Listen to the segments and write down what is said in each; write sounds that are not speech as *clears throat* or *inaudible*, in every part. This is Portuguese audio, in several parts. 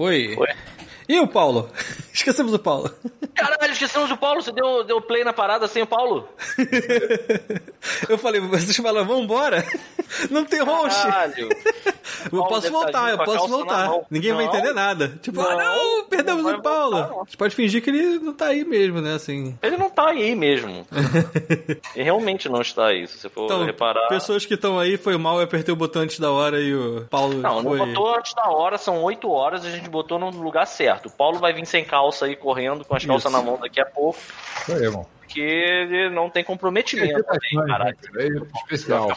Foi. Foi. E o Paulo? *laughs* Esquecemos o Paulo. Caralho, esquecemos o Paulo. Você deu, deu play na parada sem o Paulo? *laughs* eu falei, vocês falaram, vambora? *laughs* Não tem host. Caralho. Eu posso voltar, eu posso voltar. Ninguém não. vai entender nada. Tipo, não, ah, não perdemos não o Paulo. Voltar, a gente pode fingir que ele não tá aí mesmo, né? Assim. Ele não tá aí mesmo. *laughs* ele realmente não está aí, se você for então, reparar. Pessoas que estão aí, foi mal, eu apertei o botão antes da hora e o Paulo. Não, foi... não botou antes da hora, são 8 horas e a gente botou no lugar certo. O Paulo vai vir sem calça aí correndo, com as calças na mão daqui a pouco. Foi, irmão porque ele não tem comprometimento. Também, caralho. É especial, tá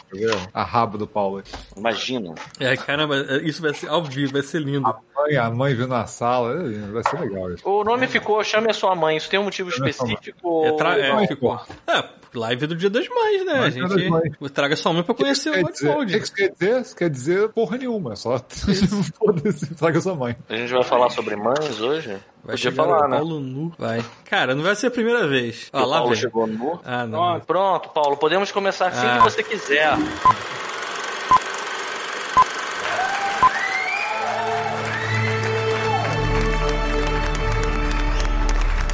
A rabo do Paulo. Imagina. É, caramba, isso vai ser ao vivo, vai ser lindo. A mãe, a mãe vindo na sala, é, vai ser legal. Isso. O nome ficou Chame a Sua Mãe. Isso tem um motivo Chame específico? É, tra... é, ficou. É, live do Dia das Mães, né? Live a gente mães. traga sua mãe pra conhecer o Godfold. O que isso quer dizer? Isso quer dizer porra nenhuma. É só *laughs* traga sua mãe. A gente vai falar sobre mães hoje? Vai Podia falar, né? Paulo nu. Vai. Cara, não vai ser a primeira vez. Ó, lá Paulo vem. chegou nu? Ah, não. Pronto, Paulo, podemos começar assim ah. que você quiser.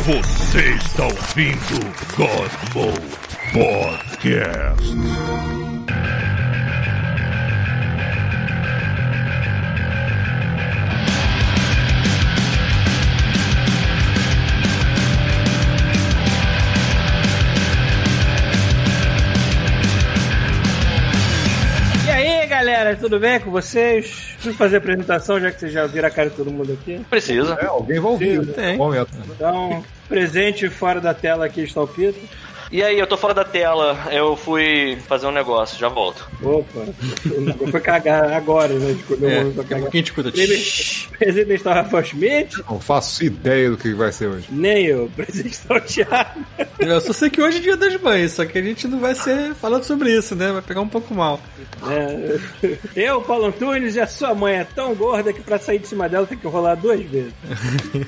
Você está ouvindo God Mode Podcast. Galera, tudo bem com vocês? Preciso fazer a apresentação, já que vocês já viram a cara de todo mundo aqui? Precisa. É, alguém vai ouvir. Tem. Momento. Então, presente fora da tela aqui está o Pito. E aí, eu tô fora da tela, eu fui fazer um negócio, já volto. Opa, foi cagar agora, né? De é, um pra cagar. Quem te cuida? Presidente está o Rafael Schmidt. Não faço ideia do que vai ser hoje. Nem eu, presidente está o Thiago. Eu só sei que hoje é dia das mães, só que a gente não vai ser falando sobre isso, né? Vai pegar um pouco mal. É, eu, Paulo Antunes, e a sua mãe é tão gorda que pra sair de cima dela tem que rolar duas vezes.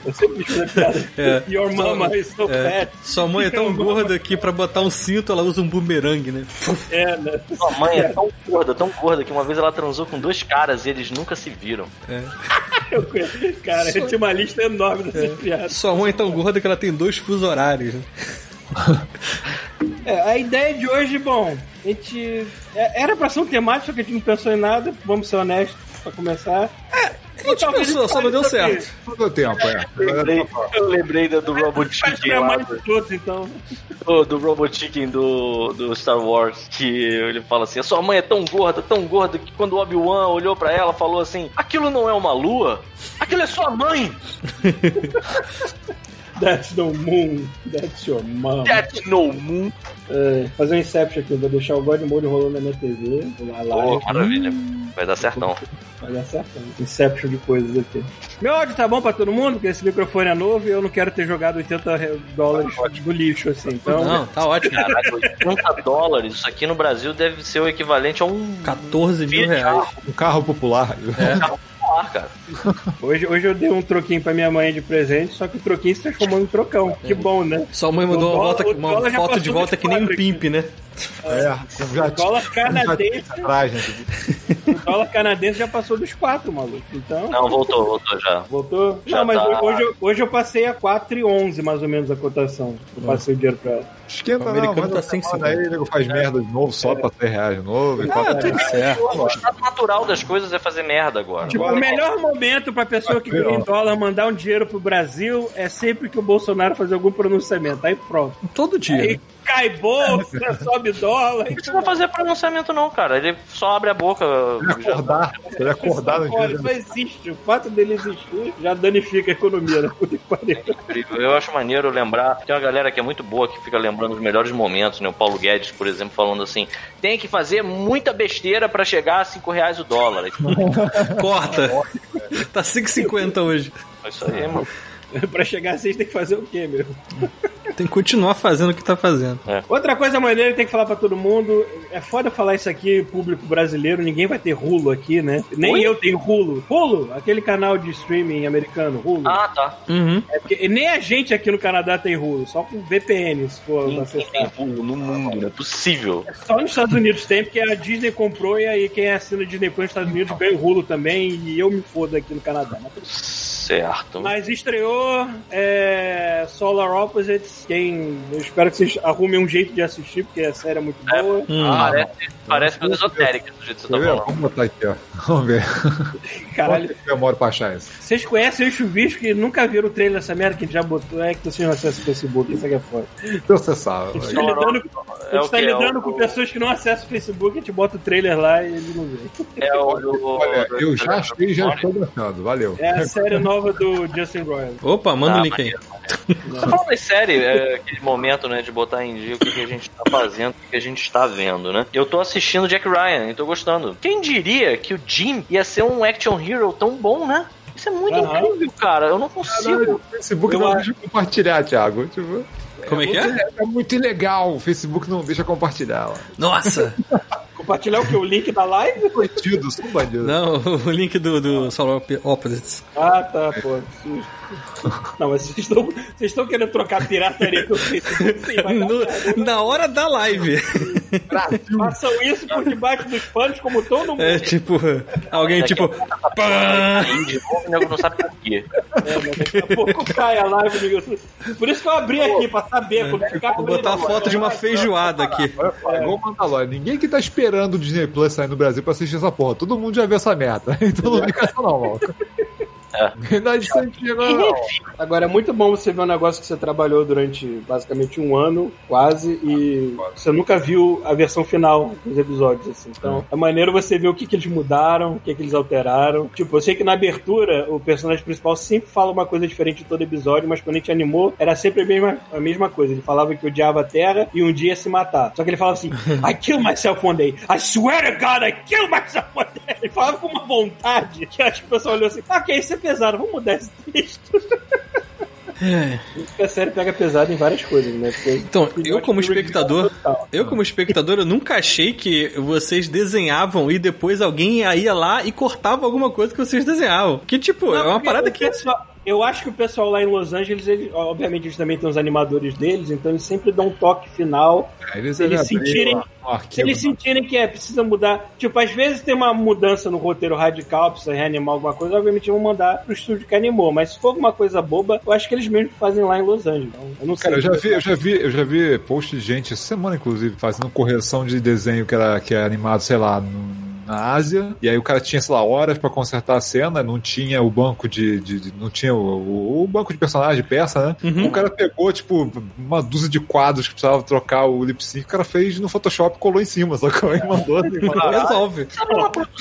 Eu sempre *laughs* fiz é. Your mama is so é. fat. Sua mãe é tão gorda que pra botar um cinto, ela usa um bumerangue, né? É, né? Sua mãe é tão gorda, tão gorda, que uma vez ela transou com dois caras e eles nunca se viram. É. *laughs* Eu conheço, cara, Sua... tinha uma lista enorme dessas é. piadas. Sua mãe é tão gorda que ela tem dois fusos horários. Né? *laughs* É, a ideia de hoje, bom, a gente. É, era pra ser um temático, só que a gente não pensou em nada, vamos ser honestos pra começar. É, pensou, só não deu certo. Não deu tempo, é. Eu lembrei, eu lembrei do Robot Chicken lá. Do, então. do, do Robot Chicken do, do Star Wars, que ele fala assim: a sua mãe é tão gorda, tão gorda, que quando o Obi-Wan olhou pra ela, falou assim: aquilo não é uma lua, aquilo é sua mãe. *laughs* That's no moon. That's your mom. That's no moon. É, fazer um Inception aqui, vou deixar o God Mode rolando na minha TV. Vou lá, lá. Oh, maravilha. Vai dar certão. Vai dar certão. Inception de coisas aqui. Meu áudio tá bom pra todo mundo, porque esse microfone é novo e eu não quero ter jogado 80 dólares tá do lixo, assim. Então... Não, tá ótimo. Caraca, 80 dólares, isso aqui no Brasil deve ser o equivalente a um. 14 mil reais. Um carro popular. É. Carro cara. Hoje, hoje eu dei um troquinho pra minha mãe de presente, só que o troquinho se transformou em trocão. Que bom, né? Sua mãe mandou uma, volta, uma foto de volta que nem um pimp, né? É, já, dólar canadense. o dólar canadense já passou dos 4, maluco. Então. Não, voltou, voltou já. Voltou? Já não, mas tá... hoje, hoje eu passei a 4,11 mais ou menos a cotação. Eu passei o dinheiro pra ela. Esquenta, o americano não, tá sem aí, ele faz merda de novo só é. pra ter reais de novo. Ah, tudo certo. O estado natural das coisas é fazer merda agora. Tipo, o melhor momento pra pessoa que ganha em dólar mandar um dinheiro pro Brasil é sempre que o Bolsonaro fazer algum pronunciamento. Aí pronto. Todo dia. Aí, cai bolsa, *laughs* sobe dólar. Não precisa fazer pronunciamento, não, cara. Ele só abre a boca. Ele acordar. Ele acordar no dia. Isso existe. O fato dele existir já danifica a economia, né? É. Eu acho maneiro lembrar. Tem uma galera que é muito boa que fica lembrando os melhores momentos, né? O Paulo Guedes, por exemplo, falando assim: tem que fazer muita besteira para chegar a 5 reais o dólar. *laughs* Corta. tá 5,50 hoje. É isso aí, mano. pra chegar a 6 tem que fazer o quê, meu? Tem que continuar fazendo o que tá fazendo. É. Outra coisa maneira que tem que falar pra todo mundo: é foda falar isso aqui, público brasileiro, ninguém vai ter Rulo aqui, né? Nem Oi? eu tenho Rulo. Rulo, aquele canal de streaming americano, Rulo. Ah, tá. Uhum. É porque nem a gente aqui no Canadá tem Rulo, só com VPN, se for Ninguém tem Rulo no mundo, não é possível. É só nos Estados Unidos tem, porque a Disney comprou e aí quem assina Disney Plus nos Estados Unidos ganha o Rulo também e eu me fodo aqui no Canadá. Mas... Certo. Mas estreou é, Solar Opposites. Quem. Eu espero que vocês arrumem um jeito de assistir, porque a série é muito É. boa. Hum. Parece, parece coisa esotérica do jeito que você tá falando. Vamos botar aqui, ó. *laughs* Vamos ver. Caralho. Demora pra achar isso? Vocês conhecem o Chuvisco que nunca viram o trailer dessa merda que a gente já botou? É que vocês não acessam o Facebook, isso aqui é foda. Então você sabe. A gente tá lidando, É o gente tá que? lidando É o- com pessoas que não acessam o Facebook, a gente bota o trailer lá e eles não vêem. É o, o- Olha, eu já achei e já estou gostando. Valeu. É a série nova *laughs* do Justin Roiland. Opa, manda o Ah, link aí. Tá falando em série, é aquele momento, né, de botar em dia o que, que a gente tá fazendo, o que a gente está vendo, né? Eu tô assistindo Jack Ryan e tô gostando. Quem diria que o Jim ia ser um action hero tão bom, né? Isso é muito Aham. incrível, cara. Eu não consigo. O Facebook Eu não deixa compartilhar, Thiago. Tipo, Como é que é? muito- É muito ilegal. O Facebook não deixa compartilhar. ó. Nossa! *laughs* Compartilhar o que? O link da live? Bandido, sou um bandido. Não, o link do, do Solar Op- Opposites. Ah, tá, pô. que susto. Não, mas vocês estão, vocês estão querendo trocar pirataria com o Facebook? Sim. No- na hora da live. Façam isso por debaixo dos panos, como todo mundo. É tipo, alguém tipo. pã. Aí de novo, o nego não sabe por quê. É, mas daqui a pouco cai a live do YouTube. Por isso que eu abri aqui, pra saber. Ficar Vou botar a foto de uma feijoada aqui. Só, igual o Mandalorian. Ninguém que tá esperando o Disney Plus sair no Brasil pra assistir essa porra. Todo mundo já viu essa merda. *laughs* Então não vem com essa não, maluco. *laughs* É. É de agora, não. Agora é muito bom você ver um negócio que você trabalhou durante basicamente um ano, quase, e você nunca viu a versão final dos episódios, assim. Então é maneiro você ver o que, que eles mudaram, o que, que eles alteraram. Tipo, eu sei que na abertura o personagem principal sempre fala uma coisa diferente em todo episódio, mas quando a gente animou, era sempre a mesma, a mesma coisa. Ele falava que odiava a Terra e um dia ia se matar. Só que ele falava assim: *laughs* I kill myself one day. I swear to God, I kill myself one day. Ele falava com uma vontade que acho que o pessoal olhou assim: ah, ok, isso é pesado, vamos mudar esse texto. Porque a série pega pesado em várias coisas, né? Porque Então, eu como espectador, total. eu como espectador, eu nunca achei que vocês desenhavam e depois alguém ia lá e cortava alguma coisa que vocês desenhavam. Que tipo, Não, é uma parada que pessoal- eu acho que o pessoal lá em Los Angeles, eles, obviamente, eles também têm os animadores deles, então eles sempre dão um toque final. Eles, Se eles sentirem- Se eles sentirem que é, precisa mudar. Tipo, às vezes tem uma mudança no roteiro radical, precisa reanimar alguma coisa, obviamente vão mandar pro estúdio que animou. Mas se for alguma coisa boba, eu acho que eles mesmos fazem lá em Los Angeles. Então, eu não sei. Cara, eu já vi, eu já vi, eu já vi post de gente essa semana, inclusive, fazendo correção de desenho que era que é animado, sei lá, no- na Ásia. E aí o cara tinha, sei lá, horas pra consertar a cena, não tinha o banco de. de- de- não tinha o, o- o banco de personagem, peça, né? Uhum. O cara pegou, tipo, uma dúzia de quadros que precisava trocar o lip sync, o cara fez no Photoshop e colou em cima, só que *laughs* aí mandou assim, mandou. resolve.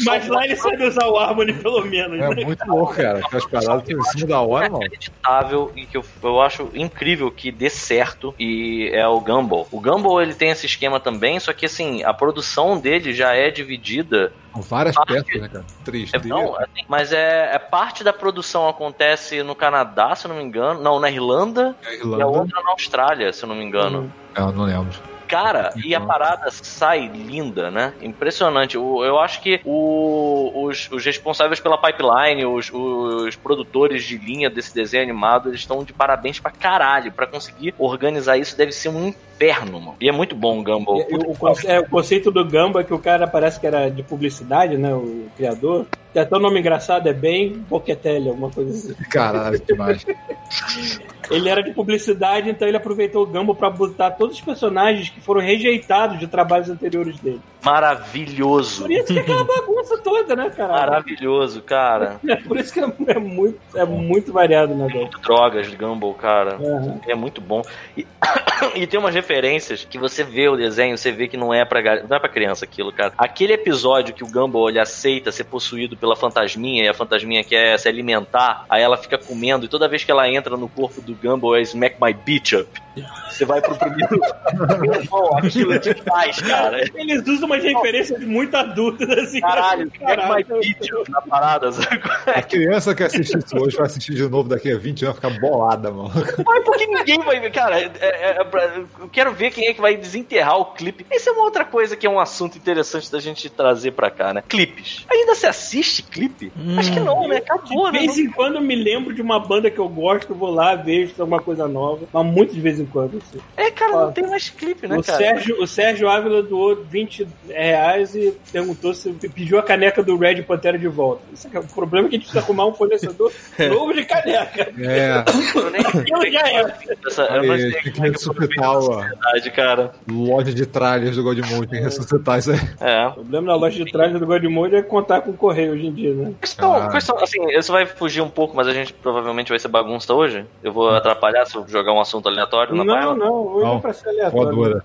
Mas lá ele sabe usar o Harmony, pelo menos. É né? muito louco, cara. Aquelas paradas que em cima da hora, mano. inacreditável e que eu, eu acho incrível que dê certo e é o Gumball. O Gumball ele tem esse esquema também, só que assim, a produção dele já é dividida. São várias Ah, peças, né, cara? 3D. É, não, assim, mas é, é parte da produção acontece no Canadá, se eu não me engano. Não, na Irlanda É e a Irlanda. outra na Austrália, se eu não me engano. Eu não lembro. Cara, e a Uhum. parada sai linda, né? Impressionante. O- Eu acho que o- os, os responsáveis pela pipeline, os, os produtores de linha desse desenho animado, eles estão de parabéns pra caralho. Pra conseguir organizar isso deve ser um inferno, mano. E é muito bom o Gumball. E- o, conce- é, o conceito do Gamba, que o cara parece que era de publicidade, né? O criador. Tem até o nome engraçado, é bem Boquetelli, alguma coisa assim. *laughs* Caralho, que demais. Ele era de publicidade, então ele aproveitou o Gumball pra botar todos os personagens que foram rejeitados de trabalhos anteriores dele. Maravilhoso. Por isso que é aquela bagunça toda, né, cara? Maravilhoso, cara. É por isso que é, é muito, é muito variado o negócio. Drogas de Gumball, cara. Aham. É muito bom. E, *coughs* e tem umas referências que você vê o desenho, você vê que não é pra, não é pra criança aquilo, cara. Aquele episódio que o Gumball ele aceita ser possuído pela fantasminha e a fantasminha quer se alimentar, aí ela fica comendo e toda vez que ela entra no corpo do Gumball é Smack My Bitch Up. Você vai pro primeiro. *laughs* Irmão, aquilo é demais, cara. Eles usam umas referências muito adultas, assim. Caralho, My Caralho. Bitch Up na parada, sabe? A criança que assistir isso hoje vai assistir de novo daqui a 20 anos, vai ficar bolada, mano. Mas porque ninguém vai ver, cara. é- é- é eu quero ver quem é que vai desenterrar o clipe. Essa é uma outra coisa que é um assunto interessante da gente trazer pra cá, né? Clipes. Ainda se assiste clipe? Acho que não, né? Acabou, De né? vez em quando eu me lembro de uma banda que eu gosto, vou lá, vejo é alguma coisa nova. Mas muito de vez em quando, assim. É, cara, não tem mais clipe, né, o, cara? Sérgio, o Sérgio Ávila doou 20 reais e perguntou se pediu a caneca do Red Pantera de volta. É o problema é que a gente precisa arrumar um fornecedor *laughs* novo de caneca. É. Eu já é. Essa, eu não sei tem que é ressuscitar a cara. loja de tralhas do Godmode, tem que ressuscitar isso aí. É. O problema na loja de trás do Godmode é contar com o correio hoje em dia, né? Quais são- Ah. quais são- assim, isso vai fugir um pouco, mas a gente provavelmente vai ser bagunça hoje. Eu vou atrapalhar se eu jogar um assunto aleatório na Não, não, hoje Não, é pra ser aleatório.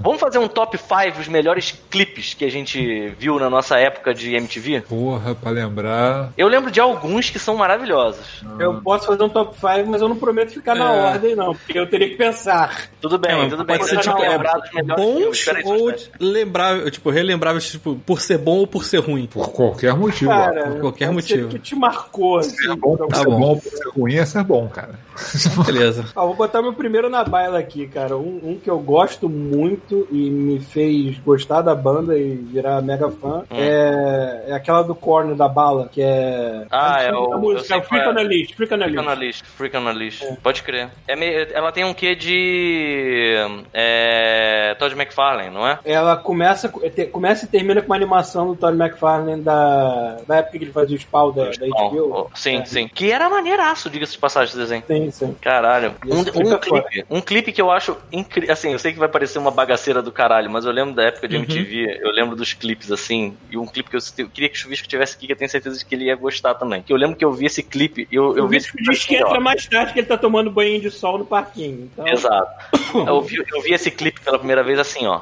Vamos fazer um top 5 os melhores clipes que a gente viu na nossa época de MTV? Porra, pra lembrar. Eu lembro de alguns que são maravilhosos. Eu posso fazer um top 5, mas eu não prometo ficar na É. ordem, não, porque eu teria que pensar. Tudo bem, É, mas tudo bem. pode ser tipo, é, lembrar dos bons ou lembrável, tipo, relembráveis, tipo, por ser bom ou por ser ruim. Por qualquer motivo. ó. Cara, por qualquer ser motivo. que te marcou, assim. Bom, por Tá ser bom. bom, por ser ruim, é ser bom, cara. *laughs* Beleza. Ó, vou botar meu primeiro na baila aqui, cara. Um, um que eu gosto muito e me fez gostar da banda e virar mega fã é, é aquela do Korn da bala, que é. Ah, é a o- eu música, sei Freak qual é. List, Freak on the Freak List. on a List, Freak on a List. Pode crer. É meio- ela tem um quê de. É, Todd McFarlane, não é? Ela começa, te- começa e termina com uma animação do Todd McFarlane da, da época que ele fazia o Spawn da, da HBO. oh, sim, É. sim. Que era maneiraço, diga-se de passagem, esse desenho. Sim, sim. Caralho. Um, um clipe é um clipe que eu acho incrível. Assim, eu sei que vai parecer uma bagaceira do caralho, mas eu lembro da época de Uhum. Eu lembro dos clipes assim. E um clipe que eu, eu queria que o Chuvisco tivesse aqui, que eu tenho certeza de que ele ia gostar também. Que eu lembro que eu vi esse clipe eu, eu O vi esse clipe diz que assim, ó. entra mais tarde que ele tá tomando banho de sol no parquinho. Então, Exato. *coughs* Eu vi, eu vi esse clipe pela primeira vez assim, ó.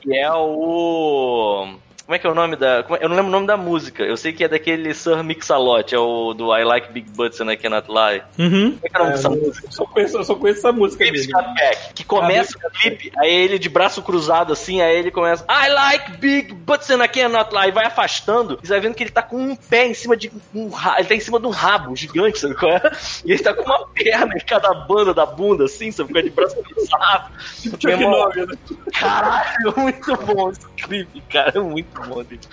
Que é o. Como é que é o nome da. é- Eu não lembro o nome da música. Eu sei que é daquele Sir Mix-a-Lot, é o do I Like Big Butts and I Cannot Lie. Uhum. Como é que é o nome é, dessa eu música? só conheço, eu só conheço essa música Peck, que começa Ah, o clipe, aí ele de braço cruzado assim, aí ele começa I like big butts and I cannot lie, e vai afastando, e você vai vendo que ele tá com um pé em cima de um ra- ele tá em cima de um rabo gigante, sabe qual é? E ele tá com uma perna em cada banda da bunda, assim, sabe qual é? De braço cruzado. Tipo Chuck Norris, né? Caralho, *laughs* muito bom clipe, cara, é muito bom. gente.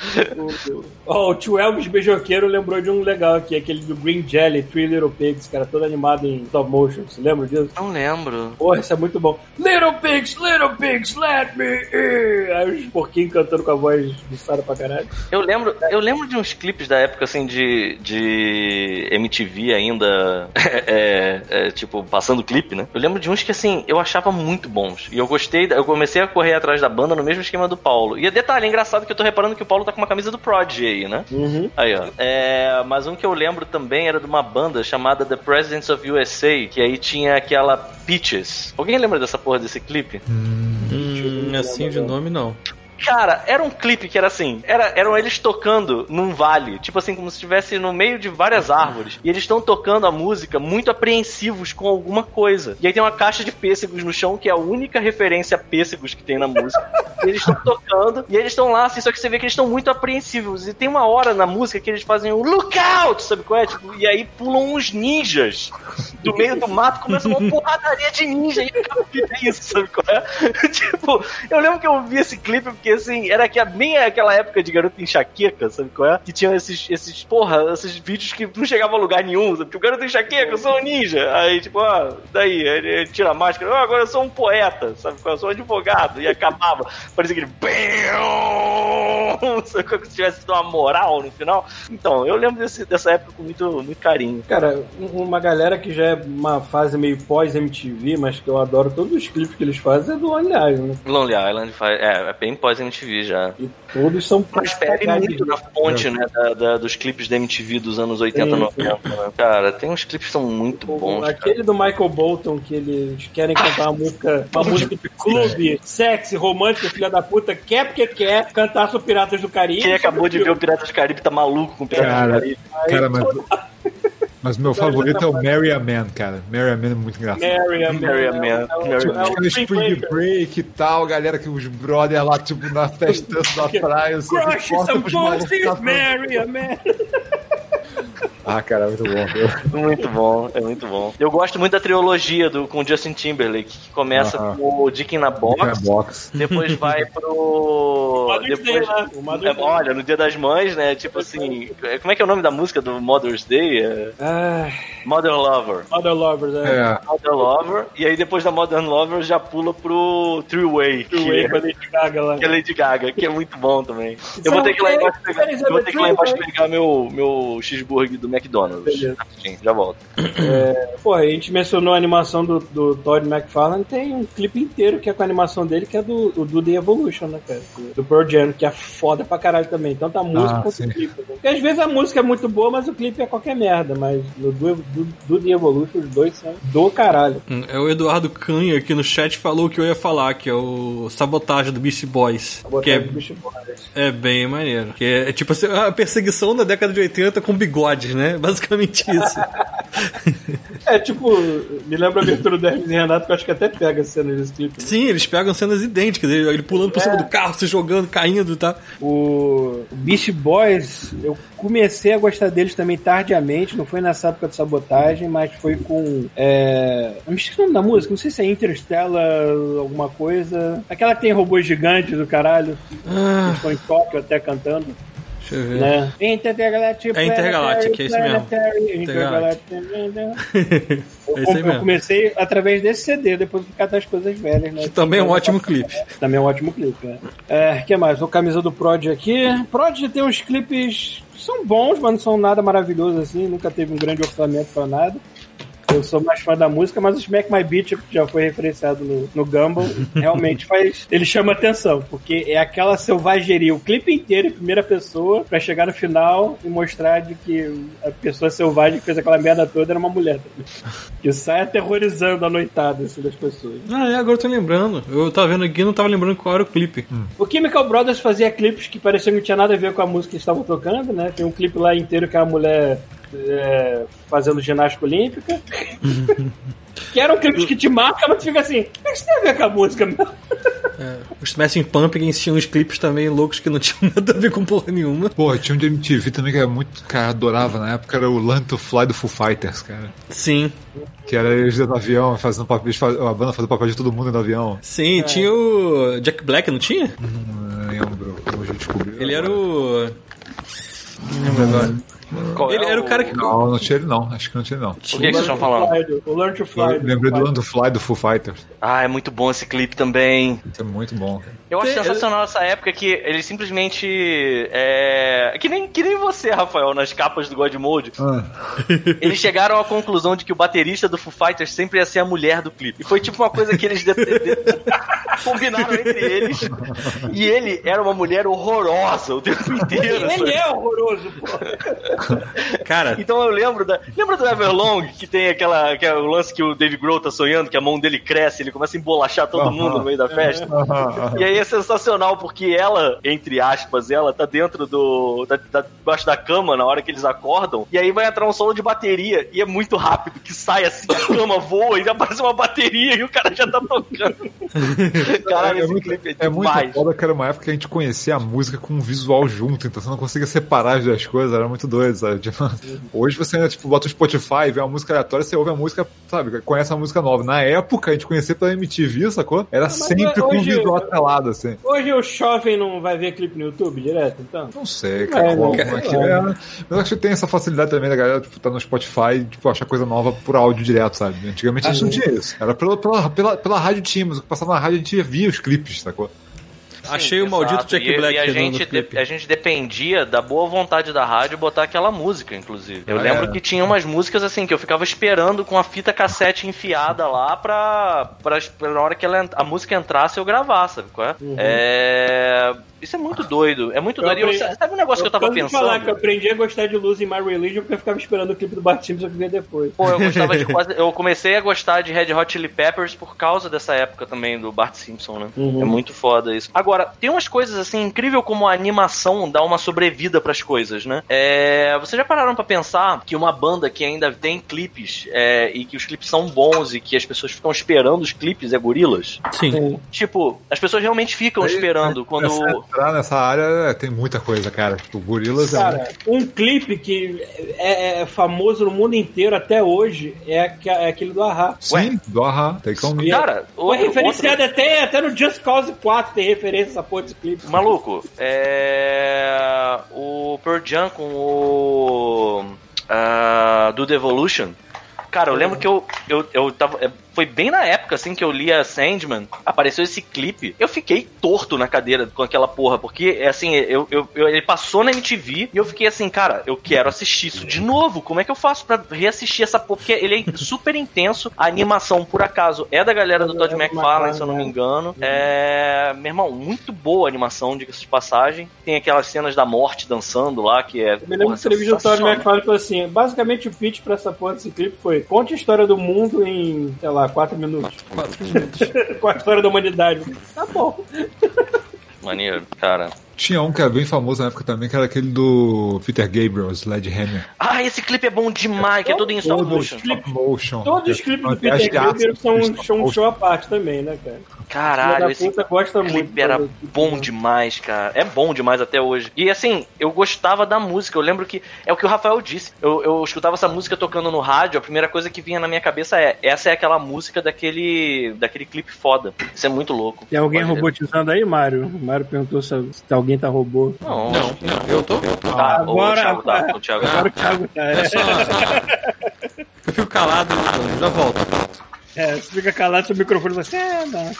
Ó, o tio Elvis Beijoqueiro lembrou de um legal aqui, aquele do Green Jelly, Three Little Pigs, cara, todo animado em stop motion. Você lembra disso? Não lembro. Porra, isso é muito bom. Little Pigs, Little Pigs, let me in. Aí os porquinhos cantando com a voz biçada pra caralho. Eu lembro, eu lembro de uns clipes da época assim de, de MTV ainda, *laughs* é, é, tipo, passando clipe, né? Eu lembro de uns que assim, eu achava muito bons. E eu gostei, eu comecei a correr atrás da banda no mesmo esquema do Paulo. E detalhe, é engraçado que eu tô reparando que o Paulo tá com uma camisa do Prodigy aí, né? Uhum. Aí, ó. É, mas um que eu lembro também era de uma banda chamada The Presidents of USA, que aí tinha aquela Peaches. Alguém lembra dessa porra desse clipe? Hum, assim de nome não. Cara, era um clipe que era assim, era, eram eles tocando num vale, tipo assim, como se estivesse no meio de várias árvores. E eles estão tocando a música muito apreensivos com alguma coisa. E aí tem uma caixa de pêssegos no chão, que é a única referência a pêssegos que tem na música. E eles estão tocando, e eles estão lá, assim, só que você vê que eles estão muito apreensivos. E tem uma hora na música que eles fazem um lookout, sabe qual é? Tipo, e aí pulam uns ninjas do meio do mato, começa uma porradaria de ninja, e acaba isso, sabe qual é? *laughs* tipo, eu lembro que eu vi esse clipe porque, assim, era que bem aquela época de garoto enxaqueca, sabe qual é? Que tinha esses, esses, porra, esses vídeos que não chegavam a lugar nenhum, sabe? Tipo, garoto enxaqueca, eu sou um ninja. Aí, tipo, ah, daí, ele, tira a máscara, agora eu sou um poeta, sabe qual é? Eu sou um advogado. E acabava, parecia aquele *laughs* sabe como se tivesse uma moral no final. Então, eu lembro desse, dessa época com muito, muito carinho. Cara, um- uma galera que já é uma fase meio pós-MTV, mas que eu adoro todos os clipes que eles fazem, é do Lonely Island, né? Lonely Island faz, é, é bem pós-MTV já. E todos são Mas bebe muito na fonte, né, da, da- dos clipes da MTV dos anos 80, Sim, 90, né? Cara, tem uns clipes que são muito bons, cara. Aquele do Michael Bolton, que eles querem cantar uma música, uma música de clube, sexy, romântica, filha da puta, quer porque quer cantar sobre Piratas do Caribe. Quem acabou de ver o Piratas do Caribe tá maluco com o Piratas Cara, do Caribe. Cara, mas. Mas meu favorito é o Marry a Man, cara. Marry a Man é muito engraçado. Mary, a Mary, Man, é Mary, é a Man. é o Aquele Spring. Break e tal, galera que os brother lá, tipo, na festança da *laughs* praia. assim, Crush some pussies, Mary, a Man. *laughs* Ah, cara, muito bom. *laughs* Muito bom, é muito bom. Eu gosto muito da trilogia do, com o Justin Timberlake, que começa com o Dick in the Box, box. depois *laughs* vai pro. Day, depois, né? O É, Day. olha, no Dia das Mães, né? Tipo assim. Como é que é o nome da música do Mother's Day? É... Ah, Modern Lover. Modern Lovers, é. É. Modern Lover. E aí depois da Modern Lover já pula pro Three Way. Three que Way é- com a Lady Gaga lá. que é Lady Gaga, que é muito bom também. Eu vou ter que ir lá embaixo pegar, eu vou ter que lá embaixo pegar meu, meu cheeseburger do McDonald's. Beleza. Rapidinho, já volto. Pô, a gente mencionou a animação do, do Todd McFarlane, tem um clipe inteiro que é com a animação dele, que é do, do, do The Evolution, né, cara? Do, do Pearl Jam, que é foda pra caralho também. Tanto a música Ah, quanto sim. o clipe. né? Porque às vezes a música é muito boa, mas o clipe é qualquer merda. Mas no do, do, do The Evolution, os dois são do caralho. Hum, É o Eduardo Canha aqui no chat falou o que eu ia falar, que é o Sabotagem do Beast Boys. Vou Que é, o bicho fora. é bem maneiro. Que é, é tipo assim, a perseguição da década de 80 com bigodes, né? Basicamente isso. *laughs* É tipo, me lembra a abertura do Hermes e Renato, que eu acho que até pega a cena desse clipe. né? Sim, eles pegam cenas idênticas, ele, ele pulando por cima do carro, se jogando, caindo, tá? O Beast Boys, eu comecei a gostar deles também tardiamente, não foi nessa época de sabotagem, mas foi com. É... Eu me esqueci o nome da música, não sei se é Interstellar, alguma coisa. Aquela que tem robôs gigantes do caralho, que Ah, estão em Tóquio até cantando, deixa eu ver. né? Intergalactic, É Intergalactic, é isso mesmo. Planetary, Intergalactic. *laughs* É isso aí Eu mesmo. comecei através desse CD, depois de catar as coisas velhas, né? Que também é um ótimo clipe. Também é um ótimo clipe, né? É, que mais? O camisa do Prod aqui. Prod tem uns clipes que são bons, mas não são nada maravilhosos assim. Nunca teve um grande orçamento pra nada. Eu sou mais fã da música, mas o Smack My Beat, que já foi referenciado no, no Gumball, *laughs* realmente faz. Ele chama atenção, porque é aquela selvageria, o clipe inteiro em primeira pessoa, pra chegar no final e mostrar de que a pessoa selvagem que fez aquela merda toda era uma mulher. *laughs* Que sai aterrorizando a noitada assim, das pessoas. Ah, é, agora eu tô lembrando. Eu tava vendo aqui e não tava lembrando qual era o clipe. O Chemical Brothers fazia clipes que pareciam que não tinha nada a ver com a música que eles estavam tocando, né? Tem um clipe lá inteiro que é a mulher é, fazendo ginástica olímpica. *laughs* que eram clipes que te marcam, mas tu fica assim, o que isso tem a ver com a música mesmo? Os Smashing Pumpkins tinham uns clipes também loucos que não tinham *laughs* nada a ver com porra nenhuma. Pô, tinha um de MTV também que era muito. Cara, adorava na época, era o Learn to Fly do Foo Fighters, cara. Sim, Que era eles dentro do avião, fazendo papel, a banda fazendo papel de todo mundo dentro do avião. sim, tinha o Jack Black, não tinha? Não lembro, hoje eu descobri. Ele era o. Não lembro agora. Qual Ele é era o cara que. Não, não tinha ele não, acho que não tinha ele não. O que, que vocês estão falando? O Learn to Fly. Eu lembrei do Learn to Fly do Foo Fighters. Ah, é muito bom esse clipe também. Isso é muito bom. cara. Eu acho Tem- sensacional essa época que eles simplesmente. É... Que, nem, que nem você, Rafael, nas capas do God Mode. *laughs* Eles chegaram à conclusão de que o baterista do Foo Fighters sempre ia ser a mulher do clipe. E foi tipo uma coisa que eles *laughs* combinaram entre eles. E ele era uma mulher horrorosa o tempo inteiro. Ele é horroroso, pô. *laughs* Cara, Então eu lembro da. Lembra do Everlong, que tem aquela. Que é o lance que o Dave Grohl tá sonhando, que a mão dele cresce, ele começa a embolachar todo mundo no meio da festa. E aí é sensacional, porque ela, entre aspas, ela tá dentro do. Da, da, debaixo da cama na hora que eles acordam. E aí vai entrar um solo de bateria. E é muito rápido, que sai assim, a cama voa e aparece uma bateria e o cara já tá tocando. *laughs* Caralho, é esse muito, clipe é é muito foda que era uma época que a gente conhecia a música com um visual junto, então você não conseguia separar as duas coisas, era muito doido, sabe? Tipo, hoje você ainda, tipo, bota o Spotify, vê uma música aleatória, você ouve a música, sabe, conhece a música nova. Na época, a gente conhecia pela MTV, sacou? Era sempre com hoje- visual atrelado, assim. Hoje o jovem não vai ver clipe no YouTube direto, então? Não sei, cara, É, como, né? como é é. Mas acho que tem essa facilidade também da galera, tipo, tá no Spotify e, tipo, achar coisa nova por áudio direto, sabe? Antigamente a gente não tinha isso. Era pela, pela, pela, pela rádio tínhamos, o que passava na rádio a gente via os clipes, sacou? Achei o maldito Exato. Jack e, Black e a gente, de- a gente dependia da boa vontade da rádio botar aquela música, inclusive. Eu Ah, lembro é? que tinha umas músicas assim que eu ficava esperando com a fita cassete enfiada lá pra, pra, pra na hora que ela, a música entrasse eu gravar, sabe qual é? É, Isso é muito doido. É muito Eu doido. E eu- aprendi- sabe um negócio que eu tava pensando? falar que eu aprendi a gostar de Luz em My Religion porque eu ficava esperando o clipe do Bart Simpson que vinha depois. Pô, eu gostava de *laughs* quase. Eu comecei a gostar de Red Hot Chili Peppers por causa dessa época também do Bart Simpson, né? Uhum. É muito foda isso. Agora, tem umas coisas assim, incrível como a animação dá uma sobrevida pras coisas, né? É, vocês já pararam pra pensar que uma banda que ainda tem clipes é, e que os clipes são bons e que as pessoas ficam esperando os clipes é Gorilas? Sim. Tipo, as pessoas realmente ficam esperando quando. Nessa, entrar nessa área é, tem muita coisa, cara. Tipo, Gorilas é Cara, um clipe que é, é famoso no mundo inteiro até hoje é, é aquele do Ahá. Sim, do Ahá, tem como. Cara, Foi outro- referenciado até, até no Just Cause 4 tem referência a essa porra desse clipe. Maluco, é. O Pearl Jam com o. ah, do Devolution. Cara, eu lembro que eu, eu, eu tava. Foi bem na época, assim, que eu lia Sandman, apareceu esse clipe. Eu fiquei torto na cadeira com aquela porra, porque, é assim, eu, eu, eu- ele passou na MTV e eu fiquei assim, cara, eu quero assistir isso de novo. Como é que eu faço pra reassistir essa porra? Porque ele é *laughs* super intenso. A animação, por acaso, é da galera do Todd McFarlane, se eu não me engano. É. Meu irmão, muito boa a animação, diga-se de passagem. Tem aquelas cenas da morte dançando lá, que é. Eu me lembro que entrevista do Todd. McFarlane falou assim: basicamente o pitch pra essa porra desse clipe foi: conte a história do mundo em, sei lá, 4 minutos. Quatro minutos. Com a história da humanidade. Tá bom. Maneiro, cara. Tinha um que era bem famoso na época também, que era aquele do Peter Gabriel, Sledgehammer. Ah, esse clipe é bom demais, que é todo em stop motion. stop motion. Todos os clipes do Peter Gabriel artes são, um show à parte também, né, cara? Caralho, esse puta gosta muito. clipe era do- do- bom demais, cara. É bom demais até hoje. E assim, eu gostava da música. Eu lembro que é o que o Rafael disse. Eu, eu escutava essa música tocando no rádio. A primeira coisa que vinha na minha cabeça é: essa é aquela música daquele, daquele clipe foda. Isso é muito louco. Tem alguém Pode ver. robotizando aí, Mário? O Mário perguntou se, se alguém tá robô. Não, Não, não, eu tô. Eu tô. Tá, Agora- o Thiago tá. O Thiago Agora tá. o Thiago tá. É, É só, só- Eu fico calado, já volto. é, você fica calado, seu microfone você. É, não.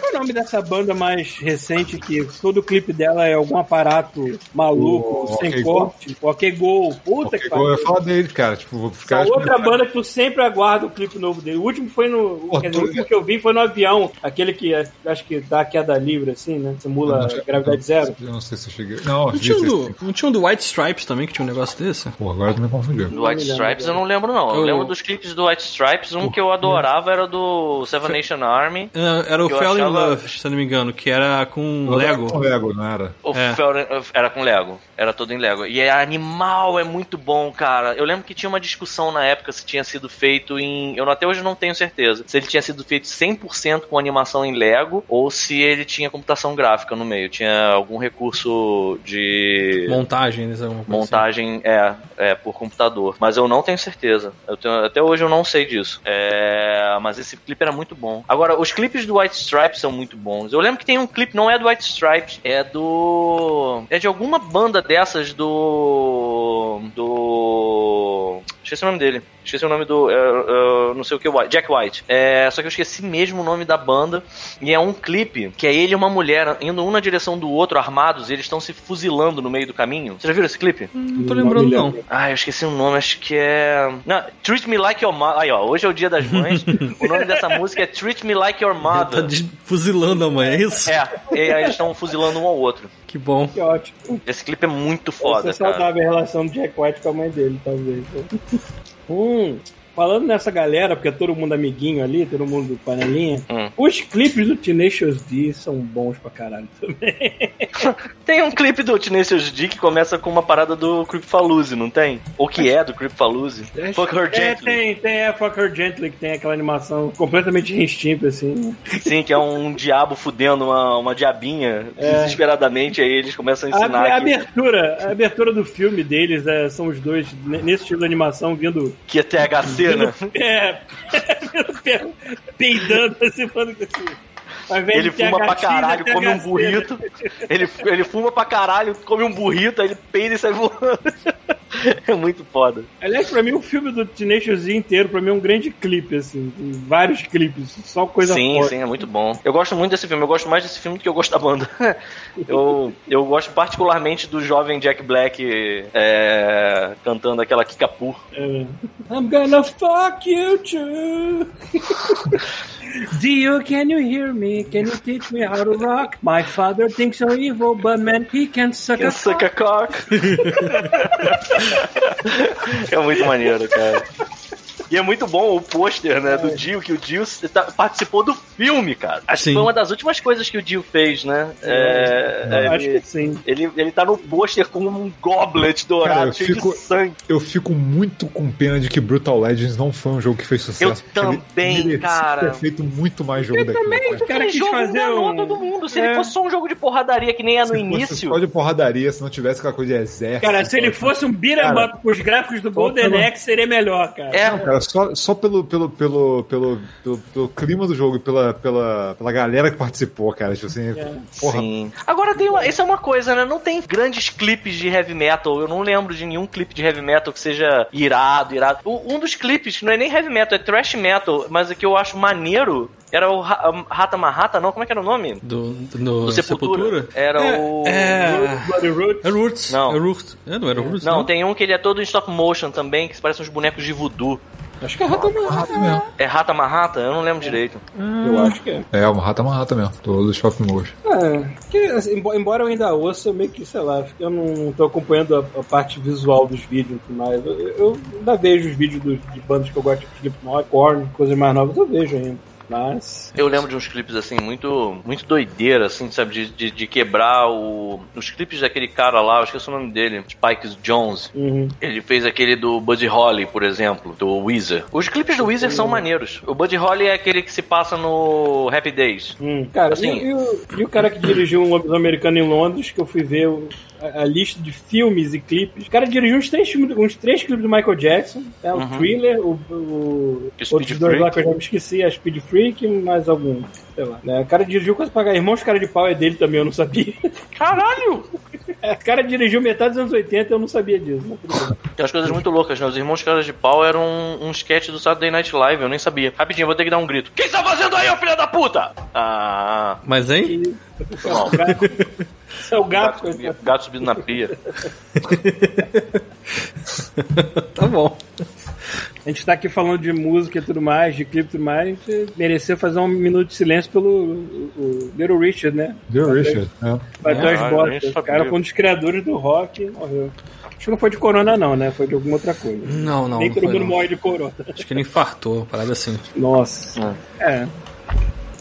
Qual é o nome dessa banda mais recente que todo clipe dela é algum aparato maluco, O sem OK corte? O Ok Go. Puta que Ok, eu ia pariu. falar dele, cara. Tipo, vou ficar. Essa outra banda que tu sempre aguarda o clipe novo dele. O último foi no. Pô, quer dizer, o último que eu vi foi no avião. Aquele que é- acho que dá queda livre, assim, né? Simula gravidade zero. Eu não sei se eu cheguei. Não, Não tinha, um do, não tinha um do White Stripes também que tinha um negócio desse? Pô, agora tu me confundiu. Do White Stripes eu não lembro, não. Eu Eu- lembro dos clipes do White Stripes. Um que eu adorava era do Seven Nation Army. É, Era o Eu Fell in Love, se eu não me engano, que era com Com Lego. Lego, não era? O É. Fel- era com Lego. Era todo em Lego. E é animal, é muito bom, cara. Eu lembro que tinha uma discussão na época se tinha sido feito em. Eu até hoje não tenho certeza. Se ele tinha sido feito 100% com animação em Lego ou se ele tinha computação gráfica no meio. Tinha algum recurso de. Montagem, né, Montagem é, é por computador, mas eu não tenho certeza. Eu tenho- até hoje eu não sei disso. É, mas esse clipe era muito bom. Agora, os clipes do White São muito bons. Eu lembro que tem um clipe, não é do White Stripes, é do. É de alguma banda dessas do. Do. Esqueci o nome dele. Esqueci o nome do. é, é, não sei o que, White- Jack White. É, só que eu esqueci mesmo o nome da banda. E é um clipe que é ele e uma mulher indo um na direção do outro, armados, e eles estão se fuzilando no meio do caminho. Você já viu esse clipe? Não tô lembrando, não. Ah, eu esqueci o nome, acho que é. Não, Treat Me Like Your Mother. Aí, ó, hoje é o dia das mães. o nome dessa *laughs* música é Treat Me Like Your Tá Mother. des- fuzilando a mãe, é isso? É, e aí eles estão fuzilando um ao outro. Que bom. Que ótimo. Esse clipe é muito Foda, cara. saudável a relação do Jack White com a mãe dele, talvez. hum, falando nessa galera, porque é todo mundo amiguinho ali, todo mundo panelinha, Hum. os clipes do Tenacious D são bons pra caralho também. *laughs* Tem um clipe do Tenacious D que começa com uma parada do Creepfaloozie, não tem? Ou que é do Creepfaloozie. Fuck Her É, Gently. tem, tem é Fuck Her Gently, que tem aquela animação completamente instinto, assim. Sim, que é um diabo fudendo uma, uma diabinha É. desesperadamente, aí eles começam a A, ensinar a que, abertura, a abertura do filme deles é, são os dois ne- nesse estilo de animação vindo. que é THC, né? É, peidando assim, falando que assim. invés Ele ter fuma pra é caralho, come um burrito. Ele, ele fuma pra caralho, come um burrito, aí ele peida e sai voando. *laughs* É muito foda. Aliás, pra mim, o filme do Tenacious D inteiro, pra mim, é um grande clipe, assim. Tem vários clipes, só coisa sim, forte. sim, é muito bom. Eu gosto muito desse filme, eu gosto mais desse filme do que eu gosto da banda. *laughs* eu, eu gosto particularmente do jovem Jack Black é, cantando aquela Kikapu. É. I'm gonna fuck you too. *laughs* Dio, can you hear me? Can you teach me how to rock? My father thinks so evil, but man, he can suck Can a suck a cock. É muito maneiro, cara. E é muito bom o pôster, né, do Dio, que o Dio tá- participou do filme, cara. Acho que Sim. foi uma das últimas coisas que o Dio fez, né? É, Eu acho ele, que sim. ele, ele tá no pôster com um goblet dourado, Cara, eu cheio fico- de sangue. Eu fico muito com pena de que Brutal Legends não foi um jogo que fez sucesso. Eu também, cara. ter feito muito mais jogo daquilo. também, cara. cara. Quis jogo fazer um- todo mundo. Se É. ele fosse só um jogo de porradaria que nem é no Se fosse início... Só de porradaria, se não tivesse aquela coisa de exército. Cara, se ele fosse um beat'em up com os gráficos do Golden que é Axe, seria melhor, cara. É, Não, cara, só, só pelo, pelo, pelo, pelo, pelo, pelo clima do jogo e pela, pela, pela galera que participou, cara. Tipo assim, é. porra. Sim. Agora tem uma, isso é uma coisa, né? Não tem grandes clipes de heavy metal. Eu não lembro de nenhum clipe de heavy metal que seja irado, irado. Um dos clipes não é nem heavy metal, é thrash metal, mas o que eu acho maneiro era o Rata Marrata, não? Como é que era o nome? Do, do, do Sepultura. Sepultura. Era é, o. É... Roots. É Roots. Não. É Roots. É, não era Roots. Não, não, tem um que ele é todo em stop motion também, que parece uns bonecos de voodoo. Acho que é Rata Marrata mesmo. É Rata Marrata? Eu não lembro direito. Ah, eu acho que é. É, uma Rata Marrata mesmo. Todo stop motion. É, que, assim, embora eu ainda ouça, eu meio que, sei lá, eu não tô acompanhando a, a parte visual dos vídeos e tudo mais. Eu, eu, ainda vejo os vídeos dos, de bandas que eu gosto, tipo Slipknot, Korn, coisas mais novas, eu vejo ainda. Mas. Eu lembro de uns clipes assim, muito muito doideira, assim, sabe? De, de, de, quebrar o. Os clipes daquele cara lá, eu esqueci o nome dele, Spike Jones. Uhum. Ele fez aquele do Buddy Holly, por exemplo, do Weezer. Os clipes do Weezer uhum. são maneiros. O Buddy Holly é aquele que se passa no Happy Days. Hum. Cara, assim, e, e, o, e, o, cara que dirigiu um lobisomem americano em Londres, que eu fui ver a, a, lista de filmes e clipes. O cara dirigiu uns três, uns três clipes do Michael Jackson. É, o uhum. Thriller, o, o outros dois lá que eu já me esqueci, a Speed Freak mais algum. Sei lá. Né? O cara dirigiu coisa pra Irmãos Cara de Pau é dele também, eu não sabia. Caralho! *laughs* É, o cara dirigiu metade dos anos 80 eu não sabia disso. Tem umas coisas muito loucas, né? Os Irmãos Caras de Pau eram um, um sketch do Saturday Night Live, eu nem sabia. Rapidinho, vou ter que dar um grito. Quem tá fazendo aí, ô filho da puta? Ah. Mas hein? Isso é o gato. Gato, subindo, gato subindo na pia. *laughs* tá bom. A gente tá aqui falando de música e tudo mais, de clipe e tudo mais, mereceu fazer um minuto de silêncio pelo o, Little Richard, né? Little Richard, é. Bateu as botas. O cara foi um dos criadores do rock morreu. Acho que não foi de corona, não, né? Foi de alguma outra coisa. Não, não. Nem não todo mundo morre de corona. Acho que ele infartou, parada assim. Nossa. É. é.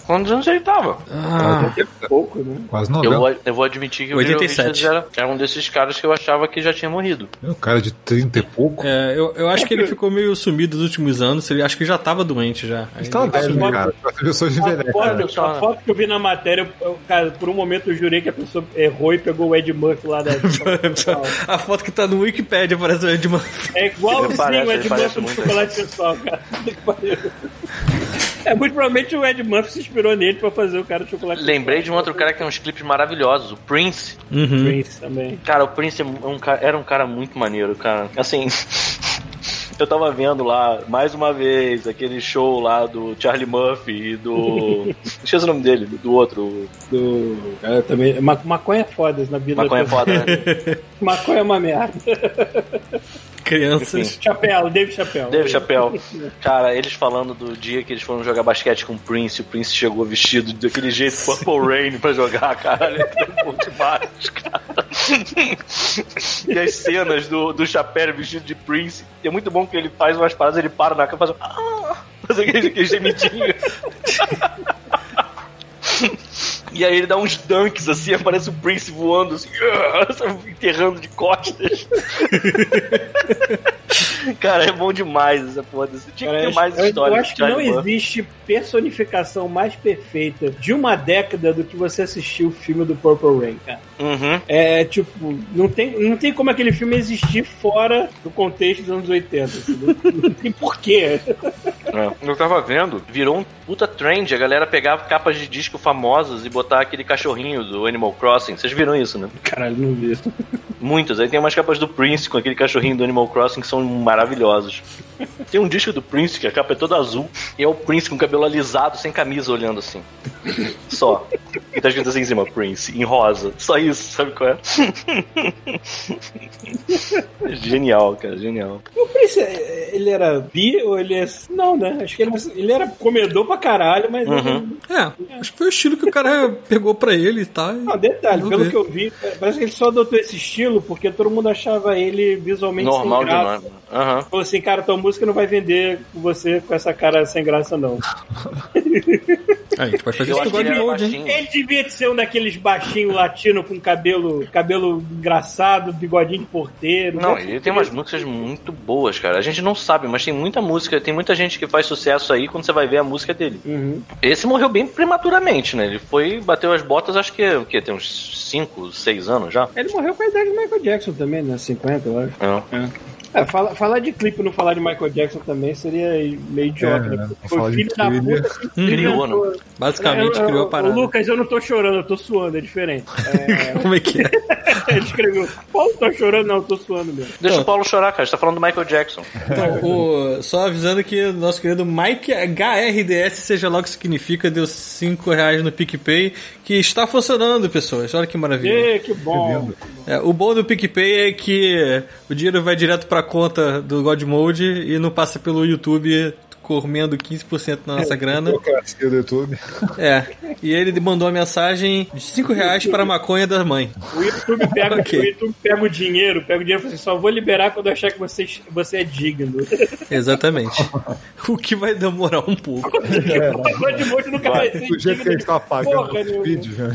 Quantos anos ele tava? Ah, pouco, né? Quase não. Eu vou, eu vou admitir que 87. o era, era um desses caras que eu achava que já tinha morrido. É um cara de 30 e pouco? É, eu, eu acho que ele ficou meio sumido nos últimos anos. Ele acho que já tava doente já. Ele tava sumido, cara. As pessoas envelhecem. A, foto, a foto que eu vi na matéria, eu, cara, por um momento eu jurei que a pessoa errou e pegou o Ed Murphy lá da. *laughs* a foto que tá no Wikipedia parece o Ed Murphy. É igualzinho o Ed Murphy no chocolate pessoal, cara. *laughs* É, muito provavelmente o Ed Murphy se inspirou nele pra fazer o cara de chocolate. Lembrei de um outro cara que tem uns clipes maravilhosos, o Prince. Uhum. Prince também. Cara, o Prince é um, era um cara muito maneiro, cara. Assim. *laughs* eu tava vendo lá, mais uma vez, aquele show lá do Charlie Murphy e do. *laughs* Esqueci o nome dele, do outro. Do. É, também. Maconha é foda na vida. Maconha é foda, né? *laughs* Maconha é uma merda. Crianças. Enfim. Chapéu, David Chapéu. David Chapéu. Cara, eles falando do dia que eles foram jogar basquete com o Prince, o Prince chegou vestido daquele jeito Purple Rain pra jogar, cara. Ele é bom demais, cara. e as cenas do, do chapéu vestido de Prince. É muito bom que ele faz umas paradas, ele para na cama e faz, ah, faz aquele, aquele gemidinho. E aí ele dá uns dunks assim, *laughs* aparece o Prince voando assim, *laughs* enterrando de costas. *laughs* Cara, é bom demais essa porra. Você tinha que ter mais história. Eu acho que não existe personificação mais perfeita de uma década do que você assistir o filme do Purple Rain, cara. Uhum. É tipo, não tem, não tem como aquele filme existir fora do contexto dos anos 80. Assim, não, não, tem porquê. É. Eu tava vendo, virou um puta trend a galera pegava capas de disco famosas e botar aquele cachorrinho do Animal Crossing. Vocês viram isso, né? Caralho, não vi. Muitas. Aí tem umas capas do Prince com aquele cachorrinho do Animal Crossing que são maravilhosos. Tem um disco do Prince que a capa é toda azul e é o Prince com o cabelo alisado, sem camisa, olhando assim. Só. E tá escrito assim em cima, Prince, em rosa. Só isso, sabe qual é? genial, cara, genial. O Prince, ele era bi ou ele é. Não, né? Acho que ele, ele era comedor pra caralho, mas. Uhum. Ele... É, acho que foi o estilo que o cara *laughs* pegou pra ele e tá. Não, detalhe, pelo ver. que eu vi, parece que ele só adotou esse estilo porque todo mundo achava ele visualmente Normal sem graça. demais. Uhum. Falou assim, cara, tua música não vai vender você com essa cara sem graça, não. *laughs* a gente pode fazer isso de molde, hein? Ele devia ser um daqueles baixinhos latinos com cabelo, cabelo engraçado, bigodinho de porteiro. Não, ele tem umas músicas muito boas, cara. A gente não sabe, mas tem muita música, tem muita gente que faz sucesso aí quando você vai ver a música dele. Uhum. Esse morreu bem prematuramente, né? Ele foi, bateu as botas, acho que, o quê? Tem uns 5, 6 anos já? Ele morreu com a idade do Michael Jackson também, né? 50, eu acho. É. é. É, fala, falar de clipe e não falar de Michael Jackson também seria meio idiota, É, né? né? Foi filho da puta que Criou, inventou- Basicamente Eu- eu- criou a parada. O Lucas, eu não tô chorando, eu tô suando, é diferente. *laughs* É, Como é que é? *laughs* ele escreveu, Paulo tá chorando, não, eu tô suando mesmo. Deixa o Paulo chorar, cara. A gente tá falando do Michael Jackson. Então, o- só avisando que o nosso querido Mike HRDS, seja lá o que significa, deu 5 reais no PicPay, que está funcionando, pessoas. Olha que maravilha. Ê, que bom. É, o bom do PicPay é que o dinheiro vai direto pra conta do God Mode e não passa pelo YouTube comendo 15% da nossa grana. Burocracia do YouTube. *laughs* É. E ele mandou uma mensagem de 5 reais para a maconha da mãe. O YouTube pega, *laughs* Ok. o YouTube pega o dinheiro, pega o dinheiro e fala assim, só vou liberar quando eu achar que você, você é digno. *laughs* Exatamente. o que vai demorar um pouco. O Mode nunca vai ser Do jeito que a gente tá pagando os vídeos, né?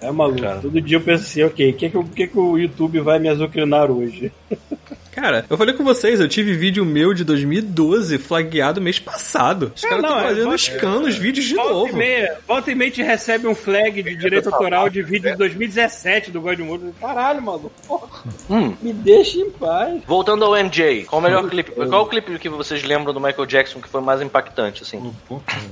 É maluco. Todo dia eu penso assim, ok, o que, que, o que, que o YouTube vai me azucrinar hoje? Cara, eu falei com vocês, eu tive vídeo meu de 2012 flagueado mês passado. Os É, caras estão é, fazendo scan nos vídeos de Volta e, novo. meia, volta e meia te recebe um flag de direito autoral de vídeo de 2017 do God Mode. Caralho, maluco. Hum. Me deixa em paz. Voltando ao MJ, qual o melhor clipe? Qual o clipe que vocês lembram do Michael Jackson que foi mais impactante, assim?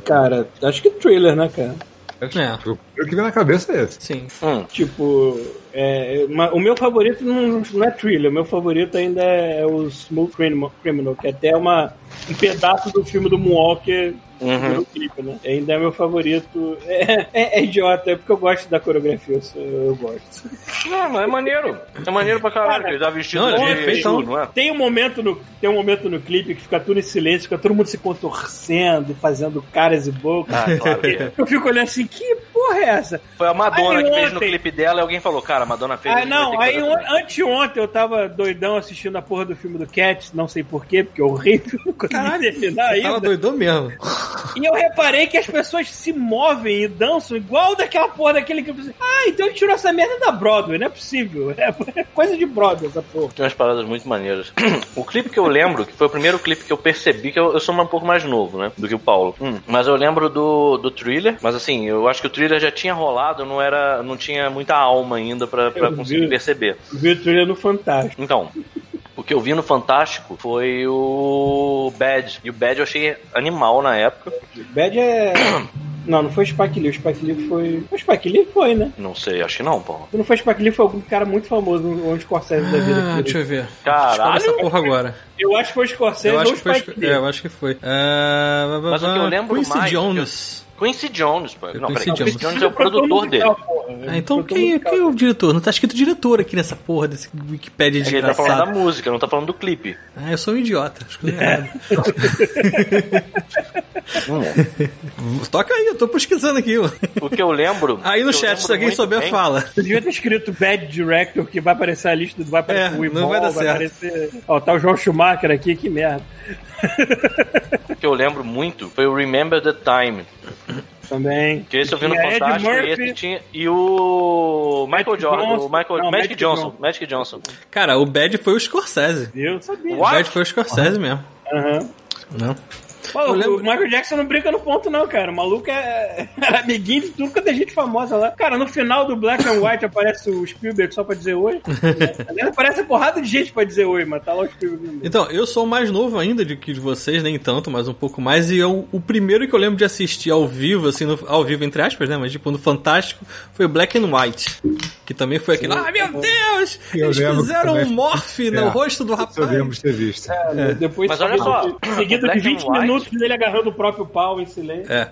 Cara, acho que thriller, né, cara? É. O que vem na cabeça é esse. Sim. Hum. Tipo, é, o meu favorito não, não é thriller, o meu favorito ainda é o Smooth Criminal, que é até uma, um pedaço do filme do Moonwalker Uhum. no clipe, né? Ainda é meu favorito. É, é- é idiota, é porque eu gosto da coreografia, eu, eu gosto. Não, mas é maneiro. É maneiro pra caralho, que ele tá vestido Não, ele é de perfeitão. Exu, não é? Tem um momento no, tem um momento no clipe que fica tudo em silêncio, fica todo mundo se contorcendo, fazendo caras e bocas. Ah, claro é. Eu fico olhando assim, que porra é essa? Foi a Madonna Aí que fez no ontem- clipe dela e alguém falou, cara, a Madonna fez Ah, não, aí também. anteontem eu tava doidão assistindo a porra do filme do Cats, não sei porquê, porque é horrível, *laughs* não consegui Caralho, terminar Tava doidão mesmo. E eu reparei que as pessoas se movem e dançam igual daquela porra daquele clipe. assim, Ah, então ele tirou essa merda da Broadway, não é possível. *laughs* É coisa de Broadway essa porra. Tem umas paradas muito maneiras. *clears throat* o clipe que eu lembro, que foi o primeiro clipe que eu percebi, que eu, eu sou um pouco mais novo, né? Do que o Paulo. Hum, mas eu lembro do, do thriller, mas assim, eu acho que o thriller já tinha rolado, não era. não tinha muita alma ainda Eu conseguir vi. perceber. Vi o trailer no Fantástico. Então. O que eu vi no Fantástico foi o Bad. E o Bad eu achei animal na época. Bad é. *clears throat* Não, não foi Spike Lee. O Spike Lee foi. O Spike Lee foi, né? Não sei, acho que não, pô. Se não foi Spike Lee, foi algum cara muito famoso, um Scorsese da vida. Ah, aqui. deixa eu ver. Caralho! Escolhe essa porra agora. Eu acho que foi Scorsese Eu acho ou que foi. Spike Lee. É, eu acho que foi. Ah, Mas o que eu lembro Quincy mais, Jones. Quincy Jones, pô. Não, Quincy peraí, Jones. Quincy Jones é o produtor dele. Ah, então quem, musical. quem é o diretor? Não tá escrito diretor aqui nessa porra desse Wikipedia É que ele tá falando da música, não tá falando do clipe. Ah, eu sou um idiota. Escolhi errado. *laughs* Toca aí, eu tô pesquisando aqui. ó. O que eu lembro. Aí no que chat, se alguém souber, bem- fala. Você devia ter escrito Bad Director, que vai aparecer a lista, vai aparecer É, o não vai dar certo. aparecer... Ó, tá o João Schumacher aqui, que merda. O *laughs* que eu lembro muito foi o Remember the Time. Também. Que esse eu vi no Ed Fantástico e esse tinha. E o. Michael Magic Jordan. Johnson. O Michael. Não, Magic Magic Johnson. Johnson. Magic Johnson. Cara, o Bad foi o Scorsese. Eu sabia. O What? Bad foi o Scorsese mesmo. Aham. Não. Pô, Eu lembro- O Michael Jackson não brinca no ponto, não, cara. O maluco é era *laughs* amiguinho de tudo quanto é gente famosa lá. Cara, no final do Black and White aparece o Spielberg só pra dizer oi. *laughs* Aliás, aparece uma porrada de gente pra dizer oi, mas tá lá o Spielberg. no. Então, eu sou mais novo ainda do que de vocês, nem tanto, mas um pouco mais. E eu, o primeiro que eu lembro de assistir ao vivo, assim, no- ao vivo entre aspas, né? Mas tipo, no Fantástico, foi o Black and White. Que também foi aquele. Ah, meu Deus! Eu Eles fizeram um morph no É. rosto do Isso eu lembro rapaz. de ter visto. É, Depois Mas olha só, seguido de 20 and Minutos dele agarrando o próprio pau em silêncio. É.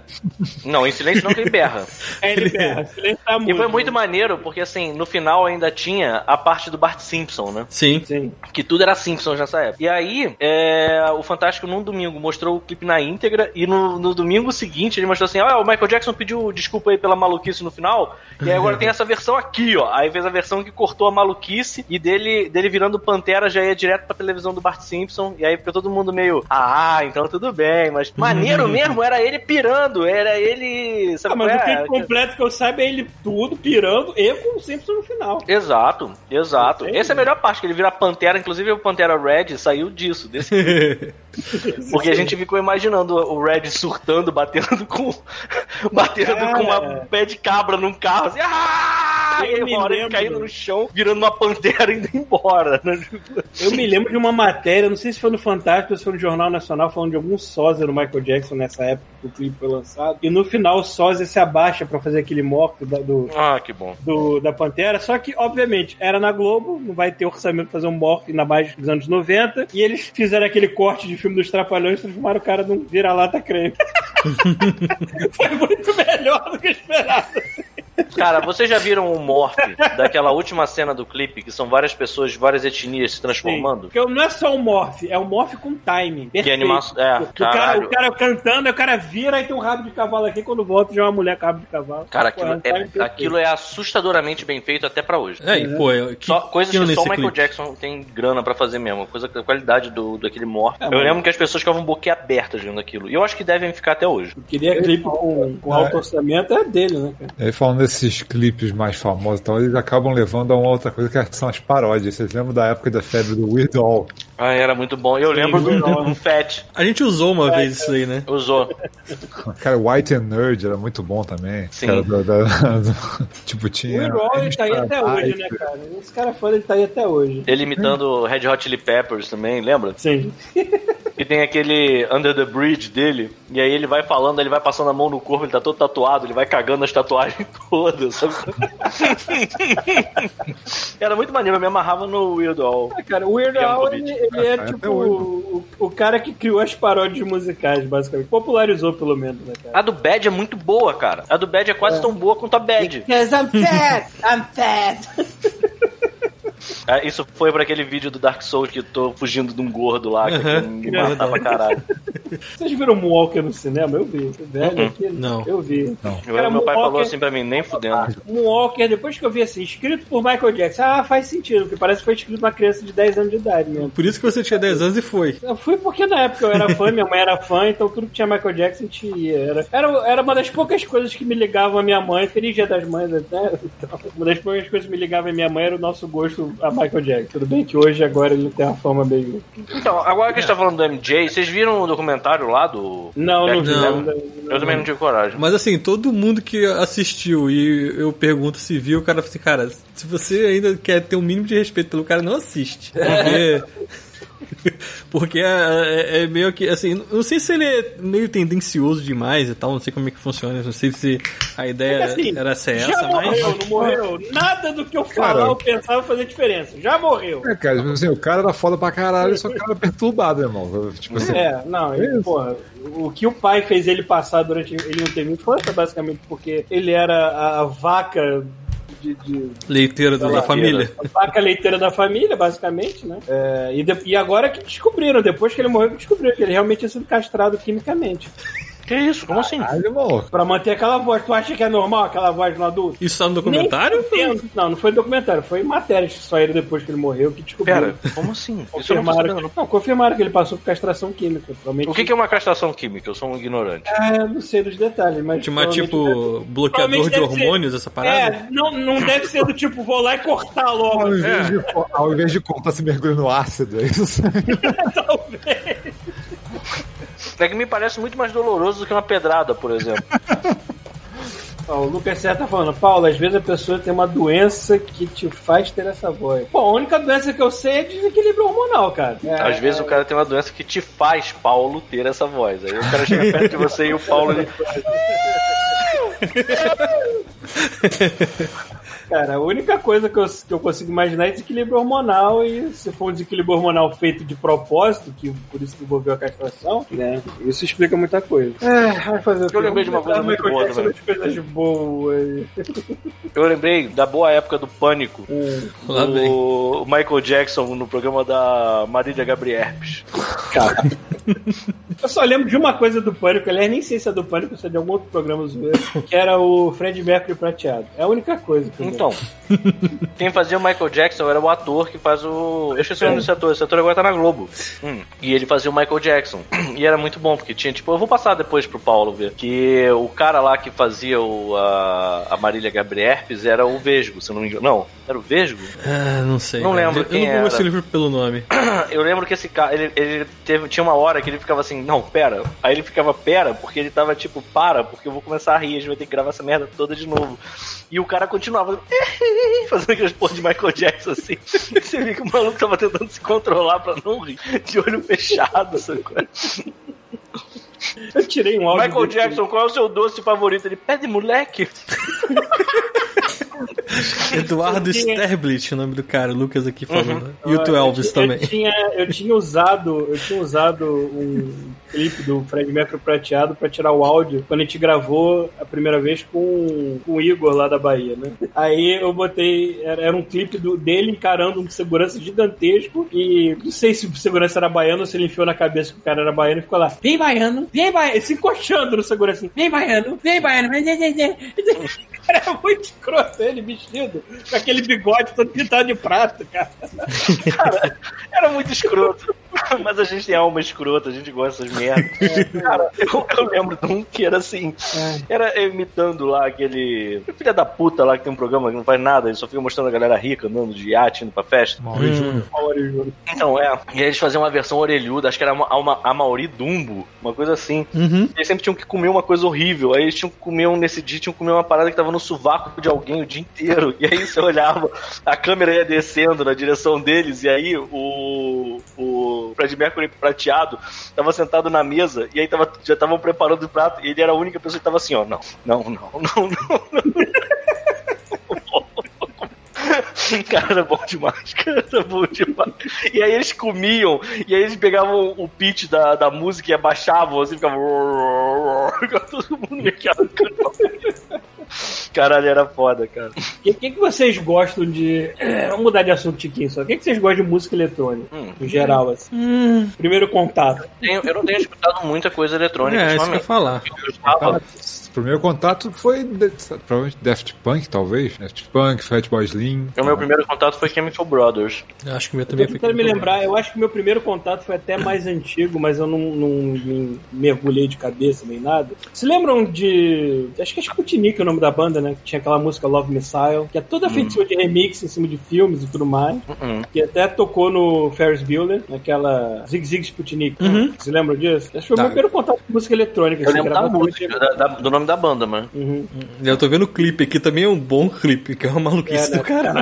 Não, em silêncio não que ele berra. É, ele berra. Silêncio tá E foi muito maneiro, porque assim, no final ainda tinha a parte do Bart Simpson, né? Sim. Sim. Que tudo era Simpsons nessa época. E aí, é, o Fantástico, num domingo, mostrou o clipe na íntegra. E no, no domingo seguinte, ele mostrou assim: Ó, o Michael Jackson pediu desculpa aí pela maluquice no final. E aí agora tem essa versão aqui, ó. Aí fez a versão que cortou a maluquice. E dele, dele virando Pantera já ia direto pra televisão do Bart Simpson. E aí ficou todo mundo meio: Ah, então tudo bem. Mas *laughs* maneiro mesmo era ele pirando. Era ele. Sabe Ah, mas o é? completo que eu saiba é ele tudo pirando e com o Simpson no final. Exato, exato. Entendi. Essa é a melhor parte, que ele vira Pantera, inclusive o Pantera Red saiu disso, desse *laughs* Porque a gente ficou imaginando o Red surtando, batendo com. *laughs* batendo Cara. com uma pé de cabra num carro, assim. "Ah!" e aí caindo no chão, virando uma pantera indo embora. Né? Eu me lembro de uma matéria, não sei se foi no Fantástico ou se foi no Jornal Nacional, falando de algum sósia do Michael Jackson nessa época que o clipe foi lançado. E no final o sósia se abaixa pra fazer aquele morto da, do, Ah, que bom. do- da Pantera. Só que, obviamente, era na Globo, não vai ter orçamento pra fazer um morto na base dos anos 90. E eles fizeram aquele corte de filme dos Trapalhões e transformaram o cara num vira-lata creme. *laughs* foi muito melhor do que esperado. Cara, vocês já viram o morph daquela última cena do clipe, que são várias pessoas de várias etnias se transformando? Porque não é só um morph, é um morph com timing. Que Perfeito. animação. É, O cara, o cara cantando, o cara vira e tem um rabo de cavalo aqui, quando volta já é uma mulher com rabo de cavalo. Cara, aquilo um é, perfeito. aquilo é assustadoramente bem feito até pra hoje. É, e, pô, eu- que, Só, coisas que que só o Michael clipe? Jackson tem grana pra fazer mesmo. Coisa a qualidade do, daquele morph. É, eu mas- lembro que as pessoas ficavam boquiabertas vendo aquilo. E eu acho que devem ficar até hoje. Eu queria clipe com, com alto orçamento, é dele, né, cara? E aí, falando desses clipes mais famosos e tal, eles acabam levando a uma outra coisa que são as paródias. Vocês lembram da época da febre do Weird Al? Ah, era muito bom. Eu lembro do, do Fat. A gente usou uma vez isso aí, né? Usou. Cara, White and Nerd era muito bom também. Sim. Cara, da- da- do- tipo, O tinha. Irol, ele tá aí até hoje, né, cara? Esse cara foda, ele tá aí até hoje. Ele imitando Red Hot Chili Peppers também, lembra? Sim. E tem aquele Under the Bridge dele, e aí ele vai falando, ele vai passando a mão no corpo, ele tá todo tatuado, ele vai cagando as tatuagens *laughs* todas, sabe? *laughs* Era muito maneiro, eu me amarrava no Weird Al. Ah, cara, o Weird um Al, ele, ele é tipo o, o cara que criou as paródias musicais, basicamente. Popularizou, pelo menos, né, cara? A do Bad é muito boa, cara. A do Bad é quase tão boa quanto a Bad. Because I'm fat! I'm fat! *laughs* É, Isso foi pra aquele vídeo do Dark Souls que eu tô fugindo de um gordo lá, que Aham. me matava caralho. *laughs* Vocês viram Moonwalker no cinema? Eu vi. Velho aqui? Não. Eu vi. Eu, Cara, meu pai falou assim pra mim, nem fudendo. Moonwalker, depois que eu vi assim, escrito por Michael Jackson, ah, faz sentido, porque parece que foi escrito por uma criança de 10 anos de idade mesmo. Por isso que você tinha 10 anos e foi. Eu fui porque na época eu era fã, minha mãe era fã, então tudo que tinha Michael Jackson a gente ia. Era, era, era uma das poucas coisas que me ligavam à minha mãe, feliz dia das mães até. *laughs* Então, uma das poucas coisas que me ligavam à minha mãe era o nosso gosto a Michael Jackson. Tudo bem que hoje, agora, ele tem uma fama meio. Então, agora que a gente tá falando do MJ, vocês viram o documentário lá do. Não, não vi. Não. não- Eu também não tive coragem. Mas assim, todo mundo que assistiu e eu pergunto se viu, o cara fala assim, cara, se você ainda quer ter um mínimo de respeito pelo cara, não assiste. *laughs* Porque. *laughs* Porque é, é- é meio que, assim, não sei se ele é meio tendencioso demais e tal, não sei como é que funciona, não sei se a ideia Assim, era ser já essa, morreu, mas. não morreu. Nada do que eu falar Cara. ou pensava fazer diferença. Já morreu. É, cara, tipo assim, o cara era foda pra caralho, só que o cara era perturbado, irmão. Tipo assim, É, não, ele, porra, o que o pai fez ele passar durante ele não ter infância, basicamente, porque ele era a, a vaca de- de, Leiteira da, da família. A vaca leiteira da família, basicamente, né? É, e, de- e agora que descobriram, depois que ele morreu, que descobriram que ele realmente tinha sido castrado quimicamente. Que isso? Como assim? caralho. Pra manter aquela voz. Tu acha que é normal aquela voz no adulto? Isso tá no documentário? Não, não foi documentário, foi matérias que saíram depois que ele morreu que descobriram. Pera, como assim? Não Confirmaram, sabendo, que, não. não, confirmaram que ele passou por castração química. Provavelmente, O que que é uma castração química? Eu sou um ignorante. Ah, eu não sei dos detalhes, mas. Tinha provavelmente tipo deve- bloqueador de deve ser- hormônios, essa parada? É, não, não deve ser do tipo, vou lá e cortar logo. Ao invés, de, ao invés de cortar, se mergulha no ácido, é isso? *laughs* Talvez. É que me parece muito mais doloroso do que uma pedrada, por exemplo. *laughs* Ó, o Lucas Serra tá falando, Paulo, às vezes a pessoa tem uma doença que te faz ter essa voz. Bom, a única doença que eu sei é desequilíbrio hormonal, cara. É, Às vezes o cara tem uma doença que te faz, Paulo, ter essa voz. Aí o cara chega perto de você e o Paulo. Ele... *laughs* Cara, a única coisa que eu, que eu consigo imaginar é desequilíbrio hormonal e se for um desequilíbrio hormonal feito de propósito, que por isso que envolveu a castração, né? Isso explica muita coisa. É, vai fazer? Eu lembrei de uma coisa muito boa também. coisas boas. Eu lembrei da boa época do Pânico. Lá vem. O Michael Jackson no programa da Marília Gabrierpes. Cara. Eu só lembro de uma coisa do Pânico, aliás, nem sei se é do Pânico se é de algum outro programa zoeiro, que era o Fred Mercury prateado. É a única coisa que eu lembro. Então, quem fazia o Michael Jackson era o ator que faz o. Eu esqueci o nome desse ator, esse ator agora tá na Globo. Hum, E ele fazia o Michael Jackson. *clears throat* E era muito bom, porque tinha, tipo, eu vou passar depois pro Paulo ver. Que o cara lá que fazia o, a, a Marília Gabrierpes era o Vesgo, se eu não me engano. Não, era o Vesgo? Ah, não sei. Não cara. lembro Eu quem não era. esse livro pelo nome. *clears throat* Eu lembro que esse cara, ele, ele teve, tinha uma hora que ele ficava assim, não, pera. Aí ele ficava, pera, porque ele tava tipo, para, porque eu vou começar a rir, a gente vai ter que gravar essa merda toda de novo. E o cara continuava *laughs* fazendo aqueles porra de Michael Jackson assim. Você vê que o maluco tava tentando se controlar pra não rir, de olho fechado, sacou? Eu tirei um áudio. Michael Jackson, qual é o seu doce favorito? Ele pede moleque. *laughs* *laughs* Eduardo Sterblit, o nome do cara, o Lucas aqui falando. Uhum. E o Elvis eu, também. Eu *laughs* tinha, eu tinha usado, eu tinha usado um clipe do Fred Mercury prateado para tirar o áudio quando a gente gravou a primeira vez com, com o Igor lá da Bahia, né? Aí eu botei, era, era um clipe do, dele encarando um segurança gigantesco e não sei se o segurança era baiano ou se ele enfiou na cabeça que o cara era baiano e ficou lá, vem baiano, vem baiano, se encoxando no segurança vem baiano, vem baiano, vem, vem, vem, vem. Era muito escroto ele vestido com aquele bigode todo pintado de prato, cara. *laughs* cara era muito escroto. *laughs* Mas a gente tem alma escrota, a gente gosta dessas merdas. *laughs* Cara, eu, eu, lembro de um que era assim. É. Era imitando lá aquele. Filha da puta lá que tem um programa que não faz nada, ele só fica mostrando a galera rica andando de iate indo pra festa. Mauri hum. Júnior. Então, é. E aí eles faziam uma versão orelhuda, acho que era a, uma, a Mauri Dumbo, uma coisa assim. Uhum. E eles sempre tinham que comer uma coisa horrível. Aí eles tinham que comer um, nesse dia, tinham que comer uma parada que tava no sovaco de alguém o dia inteiro. E aí você olhava, a câmera ia descendo na direção deles, e aí o. o Fred Mercury prateado tava sentado na mesa e aí tava, já estavam preparando o prato e ele era a única pessoa que tava assim, ó, não, não, não, *laughs* não, não. não. *laughs* Cara, bom demais, cara, bom demais. E aí eles comiam, e aí eles pegavam o pitch da, da música e abaixavam, assim, ficavam. *laughs* Todo mundo meio que. Caralho, era foda, cara. *laughs* O que, que, que, vocês gostam de. *clears throat* Vamos mudar de assunto, Tiquinho, só. O que, que vocês gostam de música eletrônica? Hum. No geral, assim. Hum. Primeiro contato. Eu, eu não tenho escutado muita coisa eletrônica. É, isso que eu ia falar. Eu estava o primeiro contato foi provavelmente Daft Punk, talvez. Daft Punk, Fatboy Slim. O meu primeiro contato foi Chemical Brothers. Eu acho que o meu também eu foi. me lembrar, eu acho que o meu primeiro contato foi até mais antigo, mas eu não, não me mergulhei de cabeça nem nada. Se lembram de. Acho que é Sputnik o nome da banda, né? Que tinha aquela música Love Missile, que é toda hum. feita de remix em cima de filmes e tudo mais. Uhum. Que até tocou no Ferris Bueller, naquela Zig Zig Sputnik. Uhum. Você lembra disso? Acho que foi o tá. meu primeiro contato com música eletrônica. Eu assim, lembro da música, da, da, do nome nome da banda, mano. Uhum. Eu tô vendo o clipe aqui, também é um bom clipe, que é uma maluquice é, do caralho.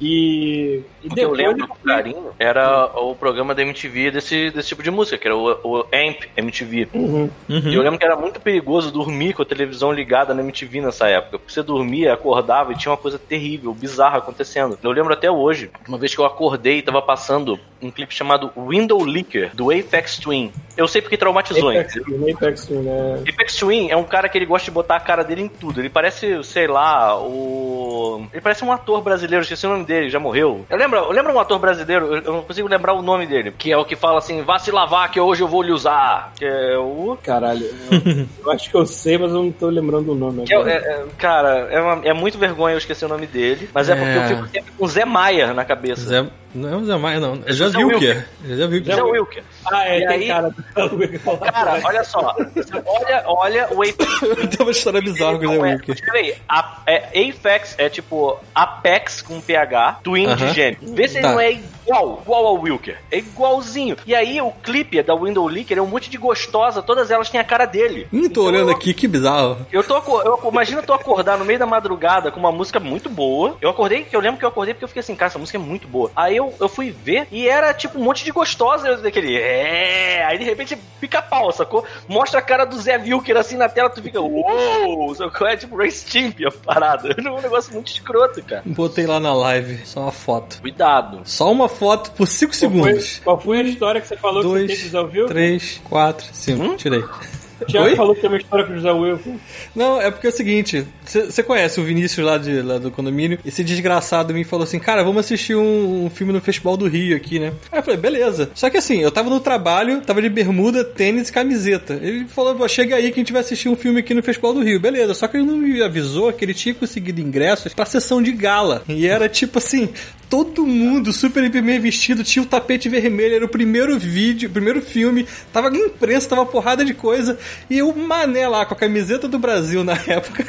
e, e o que eu lembro com carinho era o programa da MTV desse, desse tipo de música, que era o, o AMP MTV. Uhum. Uhum. E eu lembro que era muito perigoso dormir com a televisão ligada na MTV nessa época. Porque você dormia, acordava e tinha uma coisa terrível, bizarra acontecendo. Eu lembro até hoje, uma vez que eu acordei e tava passando um clipe chamado Window Leaker, do Apex Twin. Eu sei porque traumatizou Apex Twin. Apex Twin, né? Apex Twin é um cara que ele gosta de botar a cara dele em tudo. Ele parece, sei lá, o. Ele parece um ator brasileiro, esqueci o nome dele, já morreu. Eu lembro, eu lembro um ator brasileiro, eu não consigo lembrar o nome dele, que é o que fala assim: vá se lavar que hoje eu vou lhe usar. Que é o. Caralho, eu, eu acho que eu sei, mas eu não tô lembrando o nome. É, é, cara, é, uma, é, muito vergonha eu esquecer o nome dele, mas é, porque eu fico sempre com Zé Maia na cabeça. Zé. Não é o Zé Maia, não. É José Wilker. José Wilker. José Wilker. Ah, é, e tem aí, cara. Cara, olha só. Olha, olha o Apex. *laughs* tem uma história bizarra com o Zé Wilker. Peraí, é, Apex é tipo Apex com PH, Twin uh -huh. de gêmeo. Vê se tá. ele não é igual, igual ao Wilker. É igualzinho. E aí o clipe da Window Leaker é um monte de gostosa, todas elas têm a cara dele. Hum, tô então, olhando eu, aqui, que bizarro. Eu tô, eu, imagina tô acordar no meio da madrugada com uma música muito boa. Eu acordei, eu lembro que eu acordei porque eu fiquei assim, cara, essa música é muito boa. Aí eu, eu fui ver e era tipo um monte de gostosa daquele, é. Aí de repente pica pau, sacou? Mostra a cara do Zé Wilker assim na tela, tu fica, uou, sacou? É tipo Race Champ a parada. *laughs* É um negócio muito escroto, cara. Botei lá na live, só uma foto. Cuidado. Só uma foto por 5 segundos. Foi, qual foi a história que você falou Dois, que você ouviu? 3, 4, 5. Tirei. O *laughs* Thiago falou que tem uma história com o José Wilson. Não, é porque é o seguinte: você conhece o Vinícius lá, de, lá do condomínio? Esse desgraçado me falou assim: Cara, vamos assistir um, um, filme no Festival do Rio aqui, né? Aí eu falei: Beleza. Só que assim, eu tava no trabalho, tava de bermuda, tênis e camiseta. Ele falou: Chega aí que a gente vai assistir um filme aqui no Festival do Rio. Beleza. Só que ele não me avisou que ele tinha conseguido ingressos pra sessão de gala. E era tipo assim: todo mundo super bem vestido, tinha o tapete vermelho, era o primeiro vídeo, o primeiro filme, tava imprensa, tava porrada de coisa, e o mané lá com a camiseta do Brasil na *laughs* época.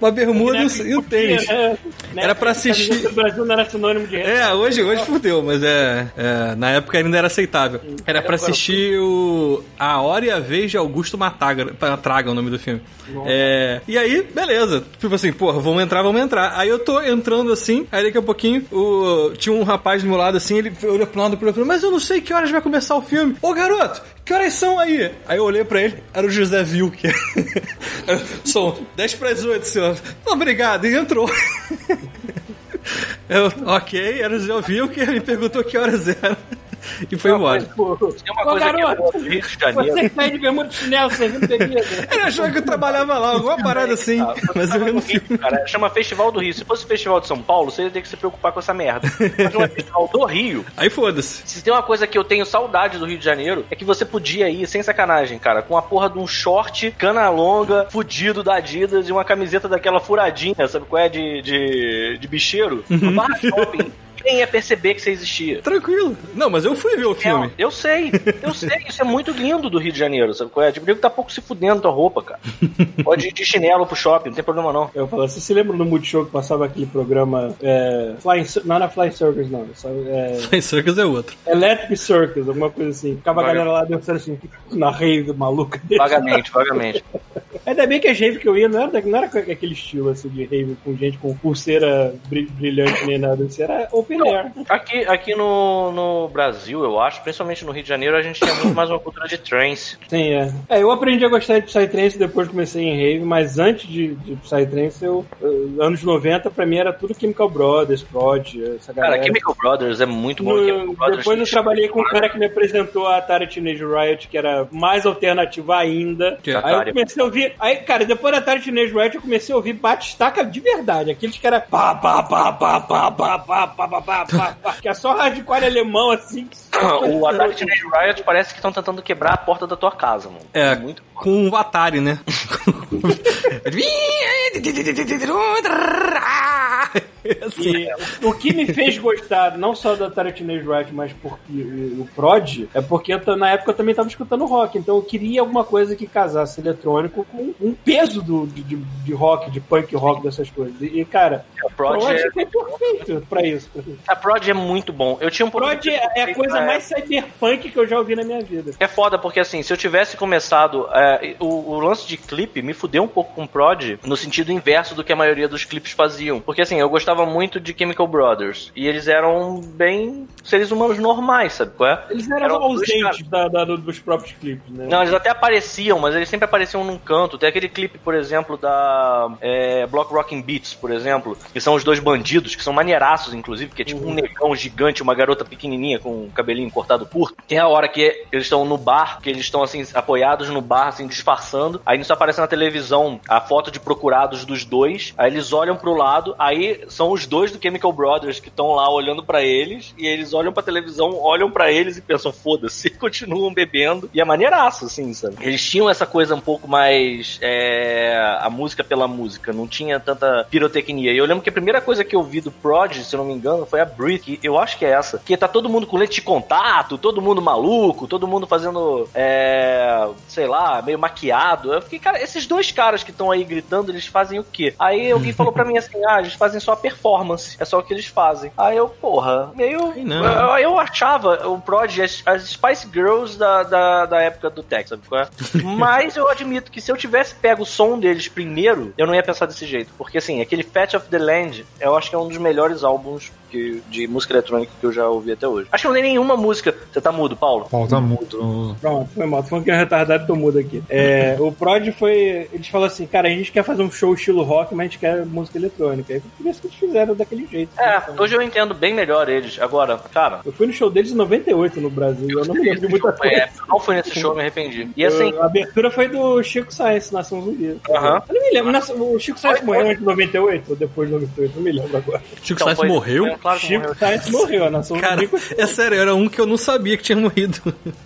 uma bermuda e um, e um tênis. É, *laughs* Era pra assistir. O Brasil não era sinônimo de É, hoje, hoje fudeu, mas é, é, Na época ainda era aceitável. Era pra assistir o. A Hora e a Vez de Augusto Mataga. Traga o nome do filme. É, e aí, beleza. Tipo assim, porra, vamos entrar, vamos entrar. Aí eu tô entrando assim, aí daqui a pouquinho o, tinha um rapaz do meu lado assim, ele olhou pro lado pro outro, mas eu não sei que horas vai começar o filme. Ô garoto, que horas são aí? Aí eu olhei pra ele, era o José Vilker. *laughs* São 10 para as 8, senhor. Obrigado, e entrou. *laughs* Eu, ok, era o José Vilker, me perguntou que horas era. *laughs* E foi embora. Tem uma Ô, coisa garoto, que no Rio de Janeiro. Você que tá de bermuda de chinelo, você não bebida. Ele achou que eu trabalhava lá, alguma parada assim. Ah, Mas eu no não Rio, cara, chama Festival do Rio. Se fosse Festival de São Paulo, você ia ter que se preocupar com essa merda. Mas não é Festival do Rio. Aí foda-se. Se tem uma coisa que eu tenho saudade do Rio de Janeiro, é que você podia ir, sem sacanagem, cara, com a porra de um short, cana longa, fudido da Adidas e uma camiseta daquela furadinha, sabe qual é? De, de, de bicheiro. No Barra Shopping. Quem ia perceber que você existia? Tranquilo. Não, mas eu fui ver o filme. É, eu sei, eu *laughs* sei, isso é muito lindo do Rio de Janeiro, sabe qual é? Tipo, o nego tá pouco se fudendo tua roupa, cara. Pode ir de chinelo pro shopping, não tem problema não. Eu falo, você se lembra no Multishow que passava aquele programa é, Flying, não era Flying Circus, não. Sabe? É, *laughs* Flying Circus é outro. Electric Circus, alguma coisa assim. Ficava a galera lá dançando assim, na rave maluca dele. Vagamente, vagamente. *laughs* Ainda bem que as rave que eu ia não era, não era aquele estilo assim de rave com gente com pulseira bri- brilhante nem nada. Assim, era open air. Aqui, aqui no, no Brasil, eu acho, principalmente no Rio de Janeiro, a gente tinha muito mais uma cultura de trance. Sim, é. É, eu aprendi a gostar de Psytrance depois comecei em rave, mas antes de, de Psytrance, eu, eu- anos 90, pra mim era tudo Chemical Brothers, Prod, essa galera. Cara, Chemical Brothers é muito bom. No- depois eu trabalhei com um cara que me apresentou a Atari Teenage Riot, que era mais alternativa ainda. Que é aí eu Atari. comecei a ouvir. Aí, cara, depois da Atari Teenage Riot eu comecei a ouvir bate-estaca de verdade. Aqueles que era pá, pá, pá, pá, pá, pá, pá, pá, pá, pá, pá, pá, que é só hardcore alemão assim. que- *coughs* O Atari Teenage Riot parece que estão tentando quebrar a porta da tua casa, mano. É, muito com o Atari, né? assim. E o, *laughs* o que me fez gostar, não só da Atari Teenage Riot, mas porque o, o Prod, é porque eu na época eu também tava escutando rock, então eu queria alguma coisa que casasse eletrônico com um peso do, de, de, de rock, de punk rock, dessas coisas. E, cara, A Prod, Prod é, foi perfeito pra isso. a Prod é muito bom. Eu tinha um Prod é é a coisa mais cyberpunk que eu já ouvi na minha vida. É foda, porque assim, se eu tivesse começado. é, o, o lance de clipe me fudeu um pouco com Prod no sentido inverso do que a maioria dos clipes faziam. Porque assim, eu gostava muito de Chemical Brothers. E eles eram bem seres humanos normais, sabe qual é? Eles eram Eram ausentes da, da- dos próprios clipes, né? Não, eles até apareciam, mas eles sempre apareciam num canto. Tem aquele clipe, por exemplo, da é, Block Rocking Beats, por exemplo, que são os dois bandidos, que são maneiraços, inclusive, que é tipo um negão gigante, uma garota pequenininha com o cabelinho cortado curto. Tem a hora que eles estão no bar, que eles estão assim, apoiados no bar, assim, disfarçando. Aí nisso aparece na televisão a foto de procurados dos dois. Aí eles olham pro lado, aí são os dois do Chemical Brothers que estão lá olhando pra eles, e eles olham pra televisão, olham pra eles e pensam, foda-se, *laughs* continuam bebendo. E é maneiraço, assim, sabe? Eles tinham essa coisa um pouco mais. é, a música pela música, não tinha tanta pirotecnia. E eu lembro que a primeira coisa que eu vi do Prod, se eu não me engano, foi a Breathe, que eu acho que é essa. Que tá todo mundo com lente de contato, todo mundo maluco, todo mundo fazendo, é, sei lá, meio maquiado. Eu fiquei, cara, esses dois caras que estão aí gritando, eles fazem o quê? Aí alguém falou pra mim assim, *laughs* ah, eles fazem só a performance, é só o que eles fazem. Aí eu, porra, meio... Não. Eu, eu achava o Prod as, as Spice Girls da, da, da época do qual é? *laughs* Mas eu admito que se eu tivesse pego o som deles primeiro, eu não ia pensar desse jeito. Porque assim, aquele Fat of the Land, eu acho que é um dos melhores álbuns que- de música eletrônica que eu já ouvi até hoje. Acho que não tem nenhuma música. Você tá mudo, Paulo? Falta muito. Pronto, foi mal. Tô falando que é retardado, tô mudo aqui. É, o Prod foi. Eles falaram assim, cara, a gente quer fazer um show estilo rock, mas a gente quer música eletrônica. Aí por isso que eles fizeram daquele jeito. É, Então, hoje eu entendo bem melhor eles. Agora, cara. Eu fui no show deles em 98 no Brasil, eu não me lembro de muita coisa. É, não fui nesse show, me arrependi. E assim, Eu- a abertura foi do Chico Sainz, Nação Zumbi. Aham. Eu não me lembro. O Chico Sainz Foi, morreu foi. antes de 98 ou depois de 98? Não me lembro agora. Chico então, Sainz foi- morreu? foi claro que Chico morreu. Sainz morreu, a Nação Cara, Zumbi. é sério, era um que eu não sabia que tinha morrido.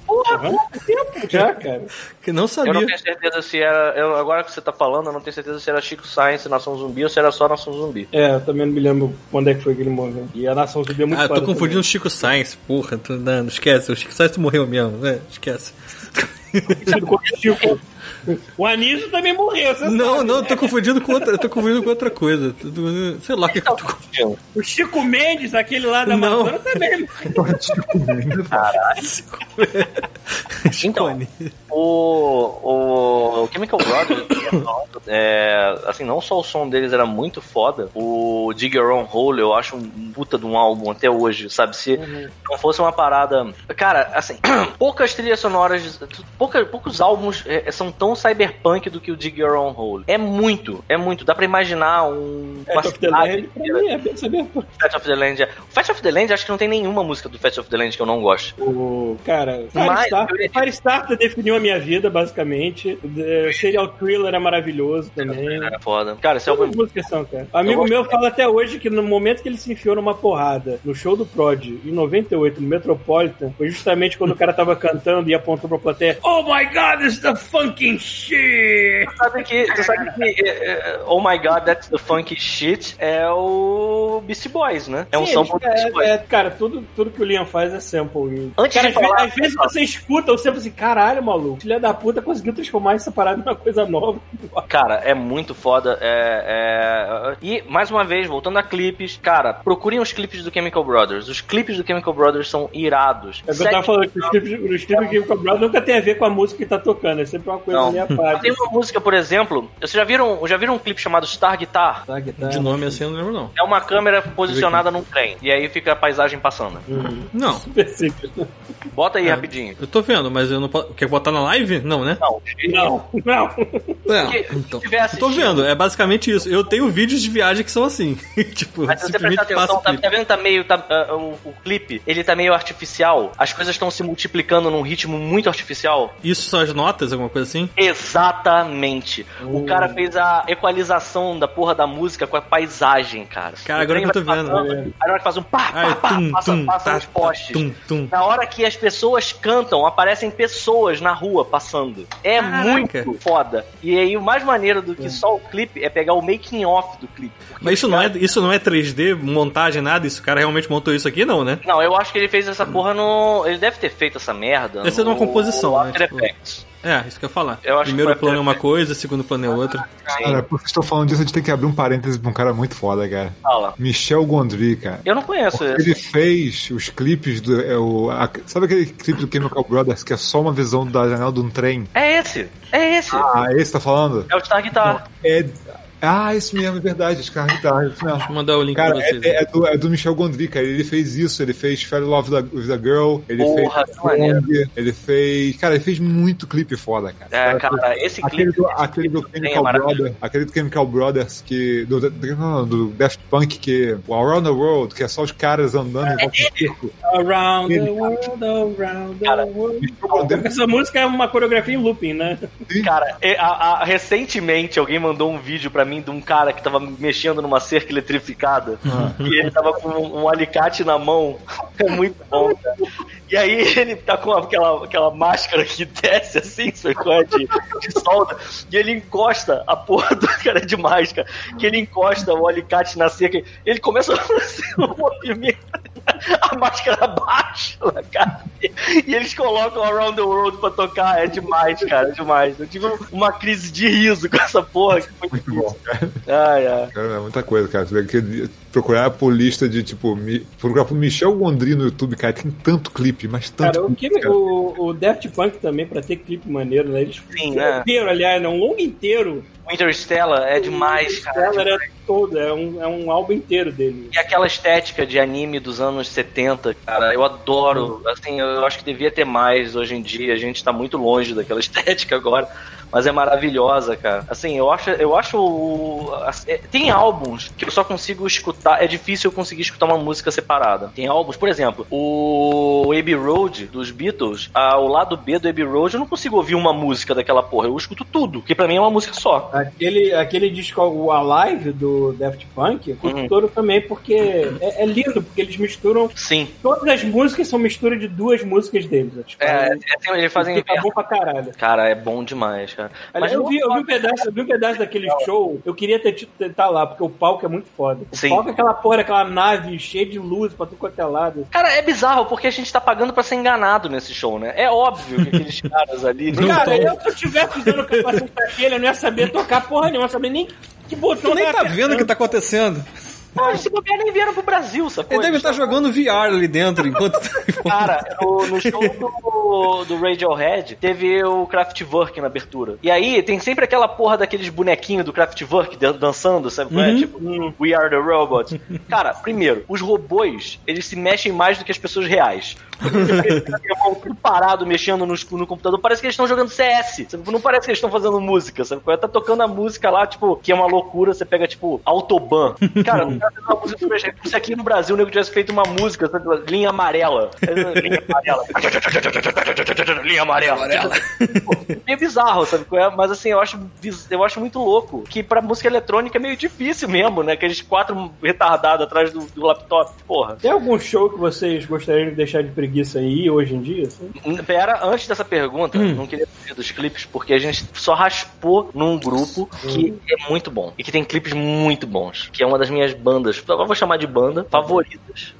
Porra, quanto tempo já, cara? *laughs* Que não Eu não sabia. tenho certeza se era. eu- agora que você tá falando, eu não tenho certeza se era Chico Science Nação Zumbi ou se era só Nação Zumbi. É, eu também não me lembro quando é que foi que ele morreu. E a Nação Zumbi é muito Ah, eu tô confundindo o Chico Sainz. Porra, tô, não, não esquece. O Chico Sainz morreu mesmo. É, esquece. como Chico. O Anísio também morreu, você Não, sabe, não, né? eu tô confundindo com outra, tô confundindo com outra coisa. Sei lá o que que eu tô confundindo. O Chico Mendes, aquele lá da Não. Amazônia, também. *laughs* Então, o, o, o Chemical Brothers, *coughs* é, assim, não só o som deles era muito foda, o Dig Your Own Hole eu acho um puta de um álbum até hoje, sabe? Se não fosse uma parada. Cara, assim, *coughs* poucas trilhas sonoras, pouca, poucos álbuns é, são tão cyberpunk do que o Dig Your Own Hole. É muito, é muito. Dá pra imaginar um. uma Fat of the Land, pra mim, é bem saber. Fat of the Land. é- O Fat of the Land, acho que não tem nenhuma música do Fat of the Land que eu não gosto. O cara, Mas- Firestarter, Firestarter definiu a minha vida, basicamente. The Serial Thriller é maravilhoso também. Era foda. Cara, álbum Todas as músicas são, cara. Amigo meu fala até hoje que no momento que ele se enfiou numa porrada no show do Prod, em 98, no Metropolitan, foi justamente quando o cara tava cantando e apontou pra plateia: Oh my god, this is the fucking shit! Tu sabe que, tu sabe que é, é, Oh My God, That's the Funky Shit é o Beastie Boys, né? É um Sim, sample do Beastie é, Boys. é, cara, tudo, tudo que o Liam faz é sample. Antes cara, de às, falar- às vezes você escuta, você fala assim, caralho, maluco, filha da puta conseguiu transformar essa parada numa coisa nova. *laughs* Cara, é muito foda. É, é- E, mais uma vez, voltando a clipes, cara, procurem os clipes do Chemical Brothers. Os clipes do Chemical Brothers são irados. É o que eu tava falando, que os clipes os clipes do Game Brothers nunca tem a ver com a música que tá tocando, é sempre uma coisa Não. Tem uma música, por exemplo, vocês já viram, já viram um clipe chamado Star Guitar? Que tá. De nome assim eu não lembro, não. É uma câmera posicionada num trem. E aí fica a paisagem passando. Não, Super simples. Bota É. aí rapidinho. eu tô vendo, mas eu não posso. Quer botar na live? Não, né? Não, Não, não. É, Porque então. Eu tô vendo, é basicamente isso. Eu tenho vídeos de viagem que são assim. *laughs* tipo, Mas se você prestar atenção, tá, tá vendo? Tá meio. Tá, ah, o, o clipe, ele tá meio artificial. As coisas estão se multiplicando num ritmo muito artificial. Isso são as notas, alguma coisa assim? Exatamente. O cara fez a equalização da porra da música com a paisagem, cara. Cara, O agora que eu tô vendo. passando, Aí na hora que faz um pá, pá, Ai, pá, tum, passa, tum, passa tá, os postes. tum, tum. Na hora que as pessoas cantam, aparecem pessoas na rua passando. É Caraca. muito foda. E aí o mais maneiro do que só o clipe é pegar o making off do clipe. Mas isso os não, é, isso não é 3D, montagem, nada? Isso o cara realmente montou isso aqui, não, né? Não, eu acho que ele fez essa porra no. Ele deve ter feito essa merda. Deve ser no numa composição, né, After tipo- Effects. É, isso que eu ia falar. Eu Primeiro plano é uma coisa, segundo plano é outra. Cara, por que estou falando disso, a gente tem que abrir um parêntese pra um cara muito foda, cara. Fala. Michel Gondry, cara. Eu não conheço esse. Ele fez os clipes do. É, o, a- sabe aquele clipe do Chemical Brothers que é só uma visão da janela de um trem? É esse. É esse. Ah, esse que tá falando? É o Star Guitar. É. Ah, isso mesmo, é verdade. Os caras guitarra, isso mesmo. Vou mandar o link Cara, pra vocês. é, é do, é do Michel Gondry, cara. Ele fez isso, ele fez Fell in Love with a, with a Girl, ele Porra, fez. Song, ele fez. Cara, ele fez muito clipe foda, cara. É, cara, esse Aquele clipe. do, esse aquele do clipe é Chemical. Brothers, aquele do Chemical Brothers que. Do, do, do, do Daft Punk que. O Around the World, que é só os caras andando em volta do circo. Around the Ele- world, around the Cara, world. Gondry Essa música é uma coreografia em looping, né? Cara, é, a- a- recentemente alguém mandou um vídeo pra mim de um cara que tava mexendo numa cerca eletrificada e ele tava com um, um alicate na mão. *laughs* É muito bom, cara. E aí ele tá com aquela, aquela máscara que desce assim, sacou? É De, de solda. E ele encosta a porra do cara é demais, cara. Que ele encosta o alicate na cerca. Ele começa a fazer um movimento. A máscara baixa cara. E eles colocam Around the World pra tocar. É demais, cara. É demais. Eu tive uma crise de riso com essa porra. Muito bom, cara. Ai, ai. Cara, é muita coisa, cara. Procurar por lista de, tipo, mi, procurar por Michel Gondry no YouTube, cara. Tem tanto clipe, mas tanto Cara, o, clipe, o, o Daft Punk também, pra ter clipe maneiro, né? Eles Sim, um né? inteiro, aliás, né? um longo inteiro. Interstellar é demais, cara. Ela era toda, é um, é um álbum inteiro dele. E aquela estética de anime dos anos 70, cara, eu adoro. Assim, eu acho que devia ter mais hoje em dia. A gente tá muito longe daquela *laughs* estética agora. Mas é maravilhosa, cara. Assim, eu acho. Eu acho. o- as- é, Tem álbuns que eu só consigo escutar. É difícil eu conseguir escutar uma música separada. Tem álbuns, por exemplo, o Abbey Road dos Beatles, a- o lado B do Abbey Road, eu não consigo ouvir uma música daquela porra. Eu escuto tudo, que pra mim é uma música só. Aquele, aquele disco, o Alive do Daft Punk, eu Uhum. todo também, porque é, é lindo, porque eles misturam. Sim. Todas as músicas são mistura de duas músicas músicas deles. Tipo, É, é, eles fazem Fica bom pra caralho. Cara, é bom demais, cara. Mas eu vi, eu vi um pedaço, eu vi um pedaço daquele show, eu queria ter tido tentar lá, porque o palco é muito foda. O Sim. palco é aquela porra, aquela nave cheia de luz pra tudo quanto é lado. Cara, é bizarro, porque a gente tá pagando pra ser enganado nesse show, né? É óbvio que aqueles *laughs* caras ali. Cara, eu se eu tivesse usando o capacete daquele, eu não ia saber tocar porra nenhuma, eu não ia saber nem que botão Tu nem tá vendo o que tá acontecendo. Pô, esse bobear nem vieram pro Brasil, sacou? Ele deve estar jogando VR ali dentro enquanto tá *laughs* Cara, no, no show do, do Radiohead, teve o Kraftwerk na abertura. E aí, tem sempre aquela porra daqueles bonequinhos do Kraftwerk dan- dançando, sabe? qual é? Tipo, We Are The Robots. *laughs* Cara, primeiro, os robôs, eles se mexem mais do que as pessoas reais. Parado, mexendo no, no computador. Parece que eles estão jogando CS. Sabe? Não parece que eles estão fazendo música, sabe? qual é? Tá tocando a música lá, tipo, que é uma loucura. Você pega, tipo, Autobahn. Cara, não tá fazendo uma música Se aqui no Brasil o nego tivesse feito uma música, sabe? linha amarela. Linha amarela. linha amarela. Pô, É bizarro, sabe? qual é? Mas assim, eu acho, eu acho muito louco que pra música eletrônica é meio difícil mesmo, né? Aqueles quatro retardados atrás do, do laptop. Porra. Tem algum show que vocês gostariam de deixar de preguiça aí hoje em dia? Assim? Pera, antes dessa pergunta, não queria dizer dos clipes, porque a gente só raspou num grupo que é muito bom. E que tem clipes muito bons. Que é uma das minhas bandas, vou chamar de banda, favoritas.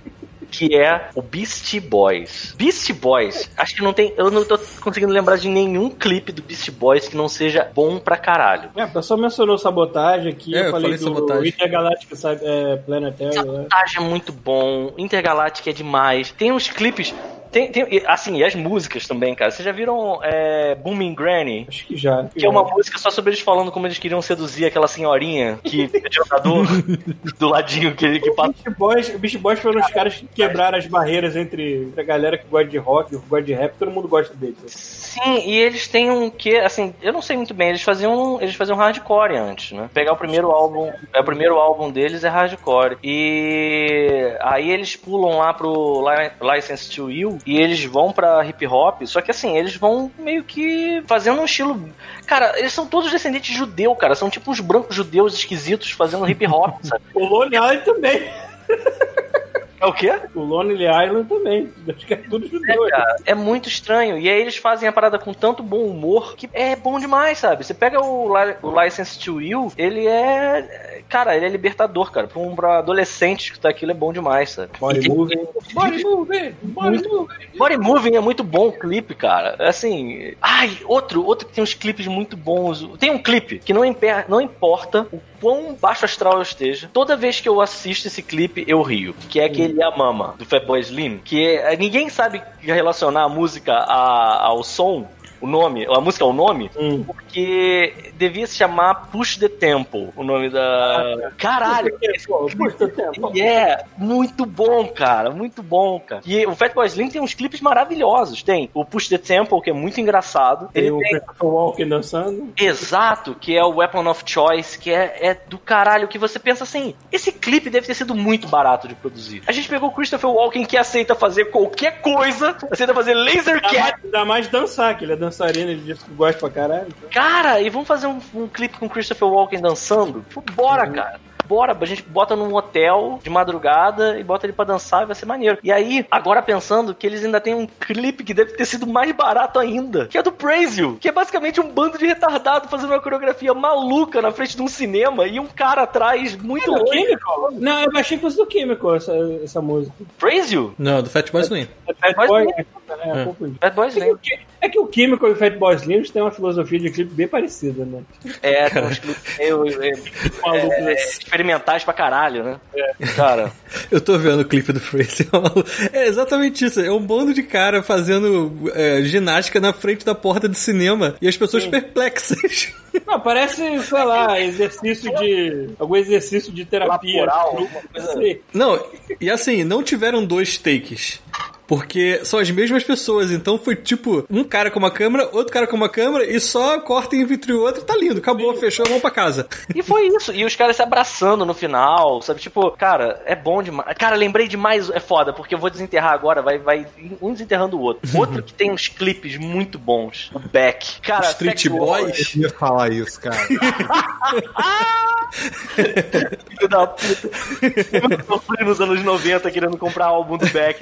Que é o Beastie Boys. Beastie Boys, acho que não tem. Eu não tô conseguindo lembrar de nenhum clipe do Beastie Boys que não seja bom pra caralho. É, o pessoal mencionou sabotagem aqui, É, eu eu falei, falei do Sabotagem. Intergaláctica sabe, é, Planetary. né? Sabotagem é muito bom, Intergaláctica é demais. Tem uns clipes. Tem, tem- assim, e as músicas também, cara. Vocês já viram é, Booming Granny? Acho que já. Que é uma música só sobre eles falando como eles queriam seduzir aquela senhorinha que *laughs* fica de jogador do ladinho que, que O passa. Beast Boys, o Beast Boys foram os caras que quebraram as barreiras entre, entre a galera que gosta de rock que gosta de rap, todo mundo gosta deles. Sim, e eles têm um que, assim, eu não sei muito bem, eles faziam eles faziam hardcore antes, né? Pegar o primeiro álbum, é o primeiro álbum deles é hardcore. E aí eles pulam lá pro Li- License to You e eles vão pra hip hop, só que assim, eles vão meio que fazendo um estilo Cara, eles são todos descendentes de judeu, cara. São tipo uns brancos judeus esquisitos fazendo hip hop, *laughs* sabe? Island também. *laughs* É o quê? O Lonely Island também. Acho que é tudo judeu. É, cara, é muito estranho. E aí eles fazem a parada com tanto bom humor que é bom demais, sabe? Você pega o, o License to You, ele é. Cara, ele é libertador, cara. Pra um pra adolescente que tá aquilo é bom demais, sabe? Body E moving. Body *laughs* moving. Body moving. Body Moving é muito bom o clipe, cara. Assim. Ai, outro, outro que tem uns clipes muito bons. Tem um clipe que não, imper- não importa o quão baixo astral eu esteja. Toda vez que eu assisto esse clipe, eu rio. Que é aquele A Mama, do Fatboy Slim. Que é- ninguém sabe relacionar a música a- ao som. O nome, a música ao nome, Hum. porque devia se chamar Push the Tempo, o nome da. Caralho! Custa tempo. E é muito bom, cara, muito bom, cara. E o Fatboy Slim tem uns clipes maravilhosos. Tem o Push the Temple, que é muito engraçado. Tem Ele o tem Christopher Walken dançando. Exato, que é o Weapon of Choice, que é, é do caralho, que você pensa assim, esse clipe deve ter sido muito barato de produzir. A gente pegou o Christopher Walken, que aceita fazer qualquer coisa, aceita fazer laser cat, mais, ainda mais dançar, que ele é dançarino, ele disse que gosta pra caralho. Cara, e vamos fazer um, um clipe com o Christopher Walken dançando? Bora, cara. Bora, a gente bota num hotel de madrugada e bota ele pra dançar e vai ser maneiro. E aí, agora pensando que eles ainda têm um clipe que deve ter sido mais barato ainda, que é do Praise You, que é basicamente um bando de retardado fazendo uma coreografia maluca na frente de um cinema e um cara atrás muito Do louco. Chemical? Não, eu achei que fosse do Chemical essa, essa música. Praise You? Não, do Slim. É Fat Boy, não- é, é, confundi. Bad Boys É que, Lane. o Che- é que o Chemical e o Fatboy Slim têm uma filosofia de clipe bem parecida, né? É, tem uns clipes meio, é, *laughs* é, né? experimentais pra caralho, né? Cara, *laughs* Eu tô vendo o clipe do Fraser. É exatamente isso. É um bando de cara fazendo é, ginástica na frente da porta de cinema e as pessoas perplexas. *laughs* Não, parece, sei lá, exercício de. algum exercício de terapia. Laboral. Não, e assim, não tiveram dois takes. Porque são as mesmas pessoas, então foi tipo um cara com uma câmera, outro cara com uma câmera e só corta entre o outro e tá lindo, acabou, fechou, vamos pra casa. *laughs* E foi isso. E os caras se abraçando no final, sabe? Tipo, cara, é bom demais. Cara, lembrei demais. É foda, porque eu vou desenterrar agora, vai, vai um desenterrando o outro. *laughs* Outro que tem uns clipes muito bons. O Beck. Cara, Street Sex Boys. Eu ia falar isso, cara. *laughs* Filho da puta. Eu sofri nos anos 90 querendo comprar álbum do Beck.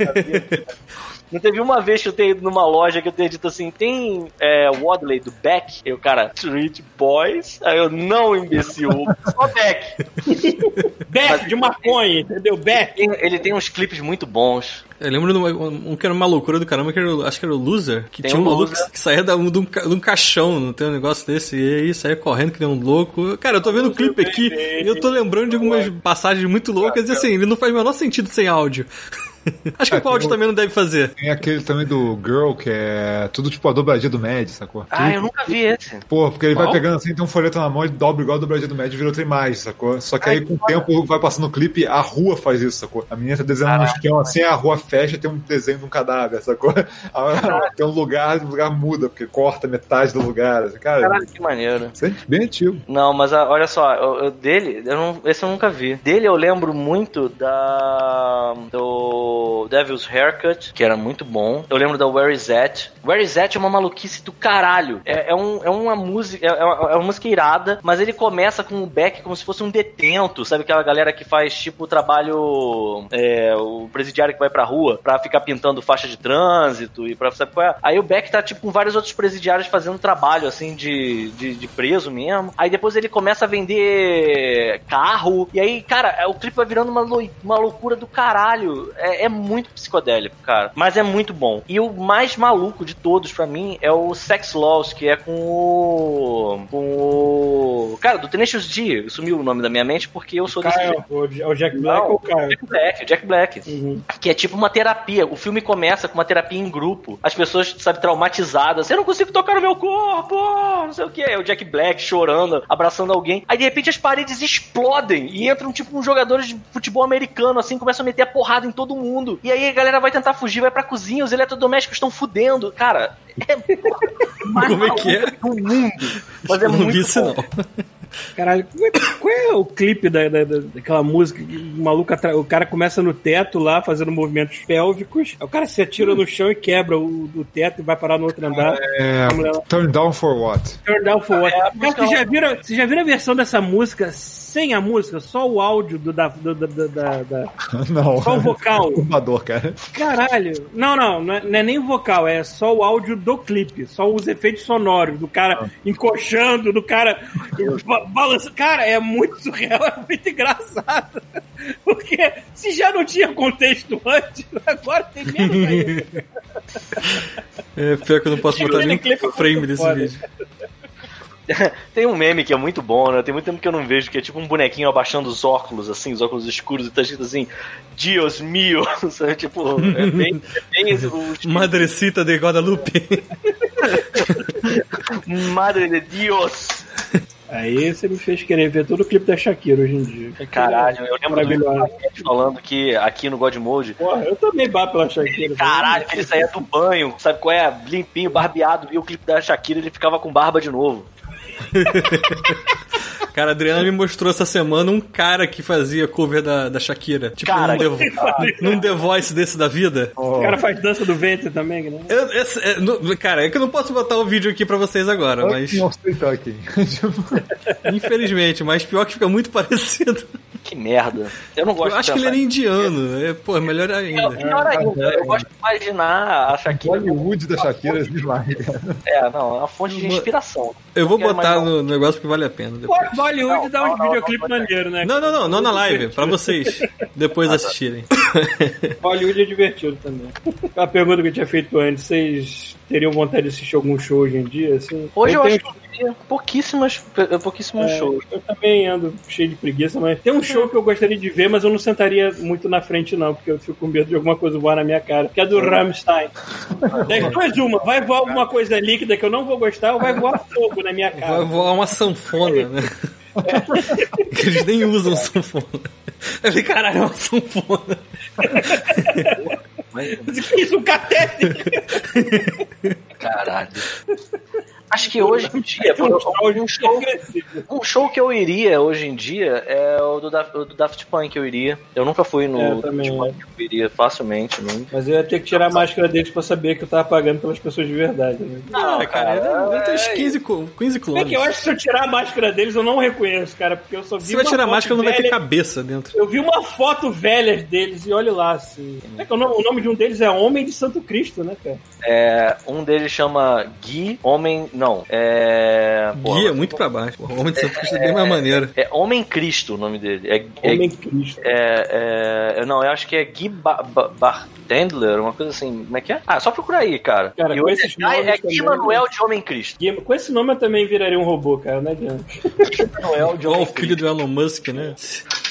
Não teve uma vez que eu tenho ido numa loja que eu tenho dito assim, tem é, Wadley do Beck? E o cara, Street Boys? Aí eu, não, imbecil, só Beck. *laughs* Beck de maconha, entendeu? Beck. Ele tem, ele tem uns clipes muito bons. Eu lembro de um, um que era uma loucura do caramba, que era, acho que era o Loser, que Tem tinha um um maluco que saía da, de, um, de um caixão, não tem um negócio desse, e aí saía correndo que nem um louco. Cara, eu tô vendo o clipe aqui e eu tô lembrando de algumas passagens muito loucas e assim, ele não faz o menor sentido sem áudio. *laughs* Acho que É, com áudio tem um- também não deve fazer. Tem aquele também do Girl, que é tudo tipo a dobradinha do Mad, sacou? Ah, eu nunca vi esse. Porra, porque ele Qual? vai pegando assim, tem um folheto na mão e dobra igual a dobradinha do Mad e vira outra imagem, sacou? Só que aí com o tempo vai passando o clipe, a rua faz isso, sacou? A menina tá desenhando no chão assim, a rua fecha e tem um desenho de um cadáver, sacou? *laughs* Aí, tem um lugar, o lugar muda, porque corta metade do lugar. Assim, cara, Caralho, que maneiro. isso é bem antigo. Não, mas ah, olha só, eu- eu- dele, eu não, esse eu nunca vi. Dele eu lembro muito da. do Devil's Haircut, que era muito bom. Eu lembro da Where Is That. Where Is That é uma maluquice do caralho. É, é, um, é uma música. É, é uma, é uma música irada, mas ele começa com o Beck como se fosse um detento, sabe? Aquela galera que faz tipo o trabalho. é, o presidiário que vai pra rua pra ficar pintando faixa de trânsito e pra. Sabe qual é? Aí o Beck tá tipo com vários outros presidiários fazendo trabalho assim de, de, de preso mesmo. Aí depois ele começa a vender carro. E aí, cara, é, o clipe vai virando uma, uma loucura do caralho. É, é muito psicodélico, cara. Mas é muito bom. E o mais maluco de todos pra mim é o Sex Laws, que é com o. com o. Cara, do Tenacious D. Sumiu o nome da minha mente porque eu sou desse Kyle, jeito. o, é o Jack Black Não, ou o Kyle? Jack Black, o Jack Black. Uhum. Que é tipo uma terapia. O filme começa com uma terapia em grupo. As pessoas, sabe, traumatizadas. Eu não consigo tocar no meu corpo! Não sei o que. É o Jack Black chorando, abraçando alguém. Aí de repente as paredes explodem e entram tipo uns jogadores de futebol americano, assim, começam a meter a porrada em todo mundo. E aí a galera vai tentar fugir, vai pra cozinha, os eletrodomésticos estão fudendo. Cara, é. *laughs* Como é que é? do mundo. Mas é não muito vi isso, não. Caralho, qual é, qual é o clipe da, da- da- daquela música? que O maluco atra- o cara começa no teto lá, fazendo movimentos pélvicos. Aí o cara se atira no chão e quebra o, o teto e vai parar no outro andar. É, mulher Turn down for what? Turn down for what? É, vocês já, viram, vocês já viram a versão dessa música sem a música? Só o áudio do, da, do- da, da- da- *laughs* Não. Só o vocal. *laughs* Fumador, cara. Caralho. Não, não, não é, não é nem o vocal, é só o áudio do clipe. Só os efeitos sonoros do cara encoxando, do cara ba- balançando. Cara, é muito *laughs* surreal, é muito engraçado. Porque se já não tinha contexto antes, agora tem menos ainda. *laughs* É pior que eu não posso botar nem frame desse foda. vídeo. *laughs* Tem um meme que é muito bom, né? Tem muito tempo que eu não vejo, que é tipo um bonequinho abaixando os óculos, assim, os óculos escuros, e tá escrito assim, Dios mio, sabe? Tipo, é bem, é bem o Madrecita de Guadalupe. Madre de Dios. Aí você me fez querer ver todo o clipe da Shakira hoje em dia. Caralho, eu lembro do falando que aqui no God Mode, Porra, eu também bato pela Shakira. caralho, que ele saía do banho, sabe qual é? Limpinho, barbeado, via o clipe da Shakira ele ficava com barba de novo. *laughs* Cara, a Adriana me mostrou essa semana um cara que fazia cover da, da Shakira. Tipo, Cara, num, The, num The Voice desse da vida. O cara faz dança do ventre também, né? Eu- esse- é, no- cara, é que eu não posso botar o vídeo aqui pra vocês agora, mas. Não sei tá aqui. *laughs* *laughs* Infelizmente, mas pior que fica muito parecido. Que merda. Eu não gosto Eu acho de que ele era indiano. É, pô, melhor ainda. Pior ainda, eu gosto de imaginar a Shakira. Hollywood da Shakira é demais, cara. É, não, é uma fonte de inspiração. Eu vou botar no negócio porque vale a pena. depois. Bollywood Não, dá uns não, não, videoclipes não, maneiros, né? Não, não, não, não na live, pra vocês depois assistirem. *laughs* Hollywood é divertido também. A pergunta que eu tinha feito antes, vocês teriam vontade de assistir algum show hoje em dia? Assim? Hoje eu, tenho- acho que veria pouquíssimas, pouquíssimos é, shows. Eu também ando cheio de preguiça, mas tem um show que eu gostaria de ver, mas eu não sentaria muito na frente, não, porque eu fico com medo de alguma coisa voar na minha cara, que é do Rammstein. *laughs* Das duas, uma, vai voar alguma coisa líquida que eu não vou gostar, ou vai voar fogo na minha Vai cara. voar uma sanfona, né? *laughs* Eles nem usam sanfona. Eu falei, caralho, é uma sanfona. *laughs* Que isso, um catéter? Caralho. Acho que hoje em dia, É um show, um show, um show que eu iria hoje em dia é o do, Daft, o do Daft Punk, eu iria. Eu nunca fui no É, eu Daft Punk, eu iria facilmente. Não. Mas eu ia ter que tirar a máscara deles pra saber que eu tava pagando pelas pessoas de verdade. Né? Ah, cara, deve ter uns 15, co- 15 É que eu acho que se eu tirar a máscara deles, eu não reconheço, cara, porque eu só vi Se vai tirar a máscara, não vai ter velha- cabeça dentro. Eu vi uma foto velha deles e olha lá, assim. É que o nome, o nome de um deles é Homem de Santo Cristo, né, cara? É, um deles chama Gui Homem. Não, é. porra, Guia muito pra baixo. O Homem de Santo Cristo é bem mais maneiro. É Homem Cristo o nome dele. É, é, Homem Cristo. é, é- não, eu acho que é Gui ba ba Bartendler, uma coisa assim. Como é que é? Ah, só procura aí, cara. Cara, E com esses é, é nomes Gui Manuel de Homem Cristo. E Com esse nome eu também viraria um robô, cara, não adianta. *laughs* Gui Manuel de Homem o filho do Elon Musk, né?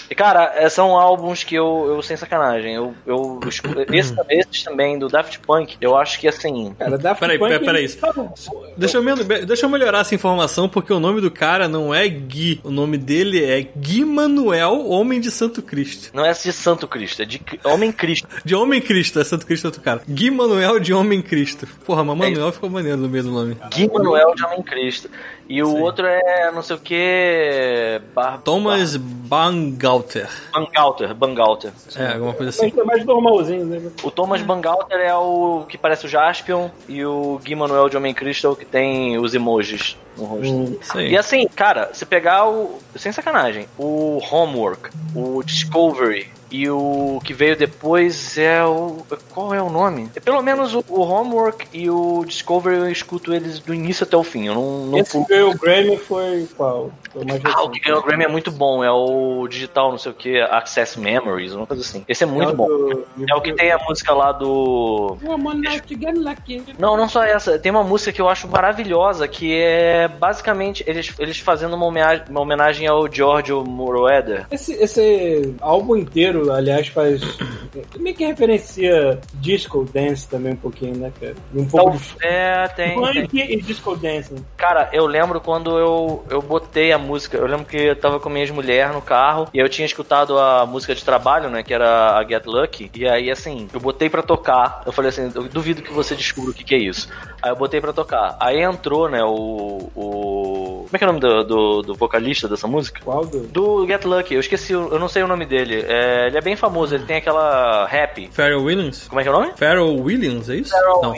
E, Cara, é, são álbuns que eu, eu sem sacanagem, eu, eu *coughs* esse, esses também do Daft Punk, eu acho que assim, Cara, Daft Peraí, Punk, peraí, peraí. falam- Deixa eu, deixa eu melhorar essa informação, porque o nome do cara não é Gui. O nome dele é Gui Manuel, Homem de Santo Cristo. não é de Santo Cristo, é de Homem Cristo. De Homem Cristo, é Santo Cristo é outro cara. Gui Manuel de Homem Cristo. Porra, mas Manuel ficou maneiro no meio do nome. Gui Manuel de Homem Cristo. E o Sim. outro é não sei o que. Bar... Thomas Bangalter. Bangalter, Bangalter. É, alguma coisa assim. Mas é mais normalzinho, né? O Thomas Bangalter é o que parece o Jaspion e o Gui Manuel de Homem Cristo é o que tem os emojis no rosto. Hum. Isso aí. E assim, cara, se pegar o. Sem sacanagem, o Homework, o Discovery e o que veio depois é o. Qual é o nome? É pelo menos o, o Homework e o Discovery eu escuto eles do início até o fim. Eu não, não Esse pulo. que ganhou o Grammy foi qual? Foi Ah, o que ganhou o Grammy é muito bom. É o digital, não sei o que, Access Memories, uma coisa assim. Esse é muito É bom. do- É o que tem a música lá do. Lucky. Não, não só essa. Tem uma música que eu acho maravilhosa, que é basicamente eles, eles fazendo uma homenagem, uma homenagem ao Giorgio Moroder. Esse, esse álbum inteiro, aliás, faz. meio que referencia disco dance também um pouquinho, né, cara? Um pouco Então, de é, tem, tem. funk e disco dance. Cara, eu lembro quando eu, eu botei a música. Eu lembro que eu tava com a minha ex-mulher no carro e eu tinha escutado a música de trabalho, né? Que era a Get Lucky. E aí, assim, eu botei pra tocar. Eu falei assim: eu duvido que você descubra o que, que é isso. Aí eu botei pra tocar. Aí entrou, né? O. o... Como é que é o nome do, do, do vocalista dessa música? Qual do? Do Get Lucky, eu esqueci, eu não sei o nome dele. É, ele é bem famoso, ele tem aquela rap. Pharrell Williams? Como é que é o nome? Pharrell Williams, é isso? Pharrell, Não.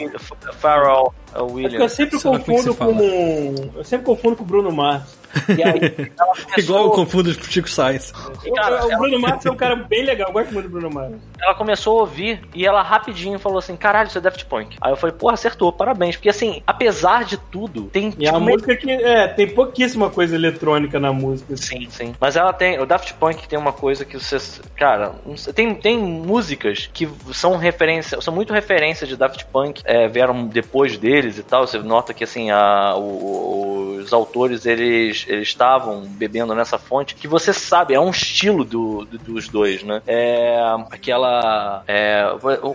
Pharrell É porque eu Williams. sempre é que confundo se fala. com. Eu sempre confundo com o Bruno Mars. E aí, ela começou- *laughs* Igual eu confundo pro Chico Sainz. Cara, o ela- Bruno Mars é um cara bem legal, eu gosto muito do Bruno Mars. ela começou a ouvir e ela rapidinho falou assim: caralho, isso é Daft Punk. Aí eu falei, porra, acertou, parabéns. Porque assim, apesar de tudo, tem. E a tipo, música que. É, tem pouquíssima coisa eletrônica na música. Sim, sim. Mas ela tem. O Daft Punk tem uma coisa que você. Cara, tem, tem músicas que são referência. São muito referência de Daft Punk. é, vieram depois deles e tal. Você nota que assim, a, o- os autores eles eles estavam bebendo nessa fonte. Que você sabe, é um estilo do, do- dos dois, né? É. Aquela. É,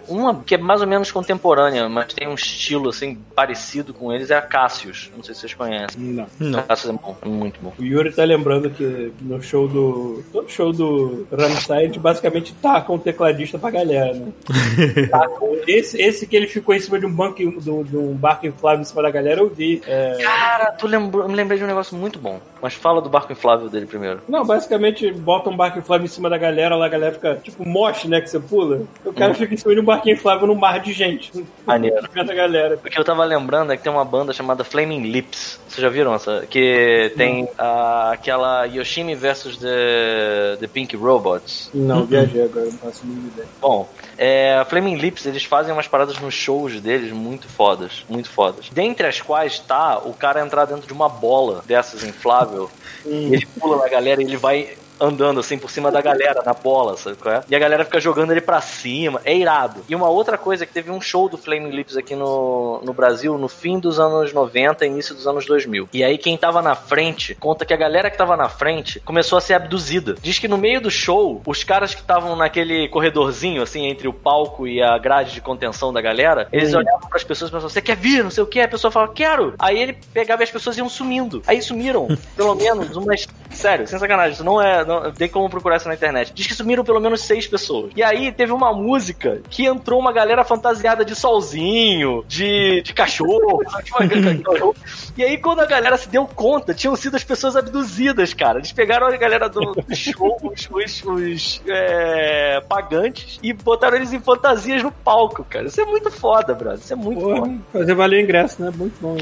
uma que é mais ou menos contemporânea, mas tem um estilo assim parecido com eles, é a Cassius. Não sei se vocês conhecem. Não. Não. Cassius é bom, é muito bom. O Yuri tá lembrando que no show do. Todo show do Rammstein, basicamente taca um tecladista pra galera, né? *laughs* Tacam. esse, esse que ele ficou em cima de um banco, de um, de um barco inflável em cima da galera, eu vi. É, Cara, tu lembrou, me lembrei de um negócio muito bom. Mas fala do barco inflável dele primeiro. Não, basicamente bota um barco inflável em cima da galera, lá a galera fica tipo moche, né? Que você pula. O cara fica em cima de um barquinho inflável num mar de gente. Maneiro. *laughs* Da galera. O que eu tava lembrando é que tem uma banda chamada Flaming Lips. Vocês já viram essa? Que tem ah, aquela Yoshimi versus The, The Pink Robots. Não, viajei agora, não faço nenhuma ideia. Bom, é, Flaming Lips, eles fazem umas paradas nos shows deles muito fodas, muito fodas. Dentre as quais tá o cara entrar dentro de uma bola dessas inflável, ele pula na galera e ele vai andando assim por cima da galera na bola, sabe qual é? E a galera fica jogando ele pra cima, é irado. E uma outra coisa é que teve um show do Flaming Lips aqui no, no Brasil no fim dos anos 90, início dos anos 2000. E aí quem tava na frente, conta que a galera que tava na frente começou a ser abduzida. Diz que no meio do show, os caras que estavam naquele corredorzinho assim entre o palco e a grade de contenção da galera, eles olhavam pras pessoas e pensavam, você quer vir? Não sei o que. A pessoa falava, quero. Aí ele pegava e as pessoas iam sumindo. Aí sumiram, pelo menos, umas Sério, sem sacanagem. Isso não é. Não, tem como procurar isso na internet. Diz que sumiram pelo menos seis pessoas. E aí teve uma música que entrou uma galera fantasiada de solzinho, de, de cachorro. *laughs* *laughs* e aí, quando a galera se deu conta, tinham sido as pessoas abduzidas, cara. Eles pegaram a galera do, do *laughs* show, os, os, os é, pagantes, e botaram eles em fantasias no palco, cara. Isso é muito foda, brother. Isso é muito Porra, foda. fazer valer o ingresso, né? Muito bom.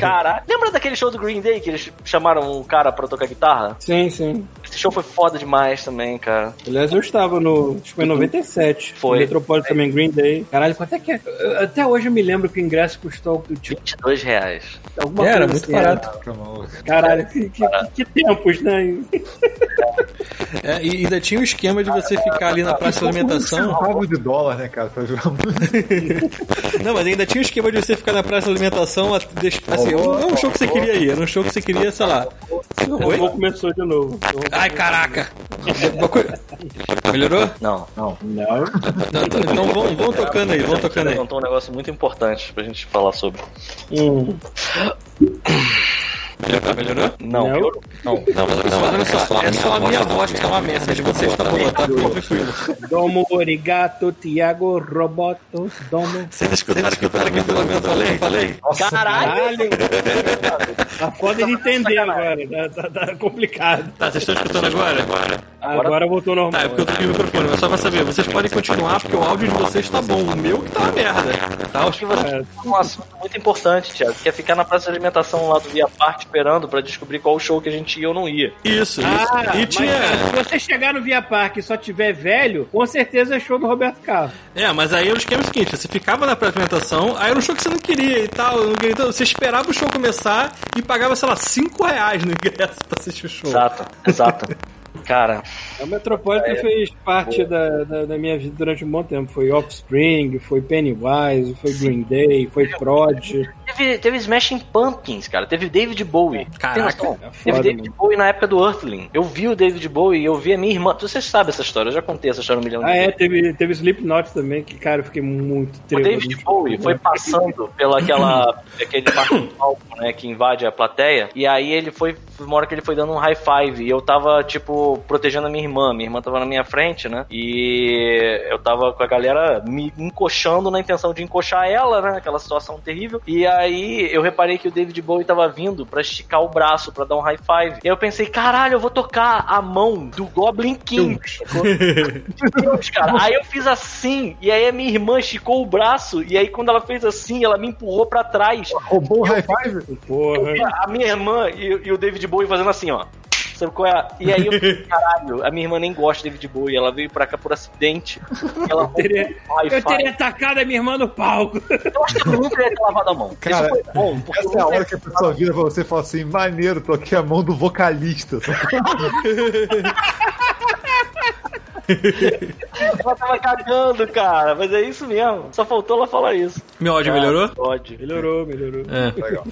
Cara, lembra daquele show do Green Day que eles chamaram um cara pra tocar guitarra? Sim, sim. Esse show foi foda demais também, cara. Aliás, eu estava no. Acho que foi em 97. Foi. Metropolitan também, Green Day. Caralho, quanto é que é? Até hoje eu me lembro que o ingresso custou tipo, 22 reais. alguma Era coisa muito assim, barato. Era. Caralho, que, que, que tempos, né? É, e ainda tinha o esquema de você ficar ali na praça de Um alimentação. centavo de dólar, né, cara? Pra jogar *laughs* Não, mas ainda tinha o esquema de você ficar na praça de alimentação. Assim, não é um show que você queria ir, era um show que você queria, sei lá. Oi? Começou de novo. Ai, caraca! Melhorou? Não, não. Não. Não, então então vão, vão tocando aí, vão tocando aí. levantou um negócio muito importante pra gente falar sobre. Hum. Melhorou? Não, Não. piorou. não. Não, mas olha só, é só a minha voz que tá uma merda, de vocês tá boa, tá? Fica tranquilo. Domo, origato, Tiago, Roboto, Domo. Vocês escutaram que eu falei, falei, falei? Caralho! Tá foda de entender agora. Tá, tá- tá complicado. Tá, vocês estão escutando agora? Agora. Voltou normal. Tá, é porque eu tô com o microfone, mas só pra saber, vocês podem continuar porque o áudio de vocês tá bom, o meu que tá uma merda. Tá, Acho que você um assunto muito importante, Thiago, que é ficar na praça de alimentação lá do Via Parque esperando pra descobrir qual show que a gente ia ou não ia. Isso, isso. Ah, e mas tinha. se você chegar no Via Parque e só tiver velho, com certeza é show do Roberto Carlos. É, mas aí o esquema seguinte: você ficava na apresentação, aí era um show que você não queria e tal, então você esperava o show começar e pagava, sei lá, 5 reais no ingresso pra assistir o show. Exato, exato. *laughs* Cara, A Metropolitan fez parte da, da, da minha vida durante um bom tempo. Foi Offspring, foi Pennywise, foi Green Day, foi Prod. teve, teve Smashing Pumpkins, cara. Teve David Bowie. Caraca. É Teve foda, David mano. Bowie na época do Earthling. Eu vi o David Bowie e eu vi a minha irmã. Vocês sabem essa história, eu já contei essa história um milhão de Ah, vezes. é, teve, teve Slipknot também, que, cara, eu fiquei muito O triste. David Bowie foi passando pela aquela, *coughs* aquele parte do palco, né, que invade a plateia, e aí ele foi, uma hora que ele foi dando um high five, e eu tava, tipo, protegendo a minha irmã, minha irmã tava na minha frente, né, e eu tava com a galera me encoxando na intenção de encoxar ela, né, aquela situação terrível, e aí eu reparei que o David Bowie tava vindo pra esticar o braço, pra dar um high five, e aí eu pensei, caralho, eu vou tocar a mão do Goblin King? Deus, cara. Aí eu fiz assim, e aí a minha irmã esticou o braço, e aí quando ela fez assim, ela me empurrou pra trás. Roubou o high five? Porra. A minha irmã e, e o David Bowie fazendo assim, ó. Sabe qual é? E aí eu fiquei, *laughs* caralho, a minha irmã nem gosta de David Bowie, ela veio pra cá por acidente. Ela teria- um high Eu teria atacado a minha irmã no palco. Eu acho que eu nunca ia ter lavado a mão. Cara, Isso foi bom, porque Essa é a hora que a pessoa vira pra você e fala assim: maneiro, toquei a mão do vocalista. *laughs* *laughs* ela tava cagando, cara. Mas é isso mesmo. Só faltou ela falar isso. Meu áudio melhorou? Pode. Melhorou, melhorou. É. Legal.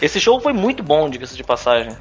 Esse show foi muito bom, diga-se de passagem.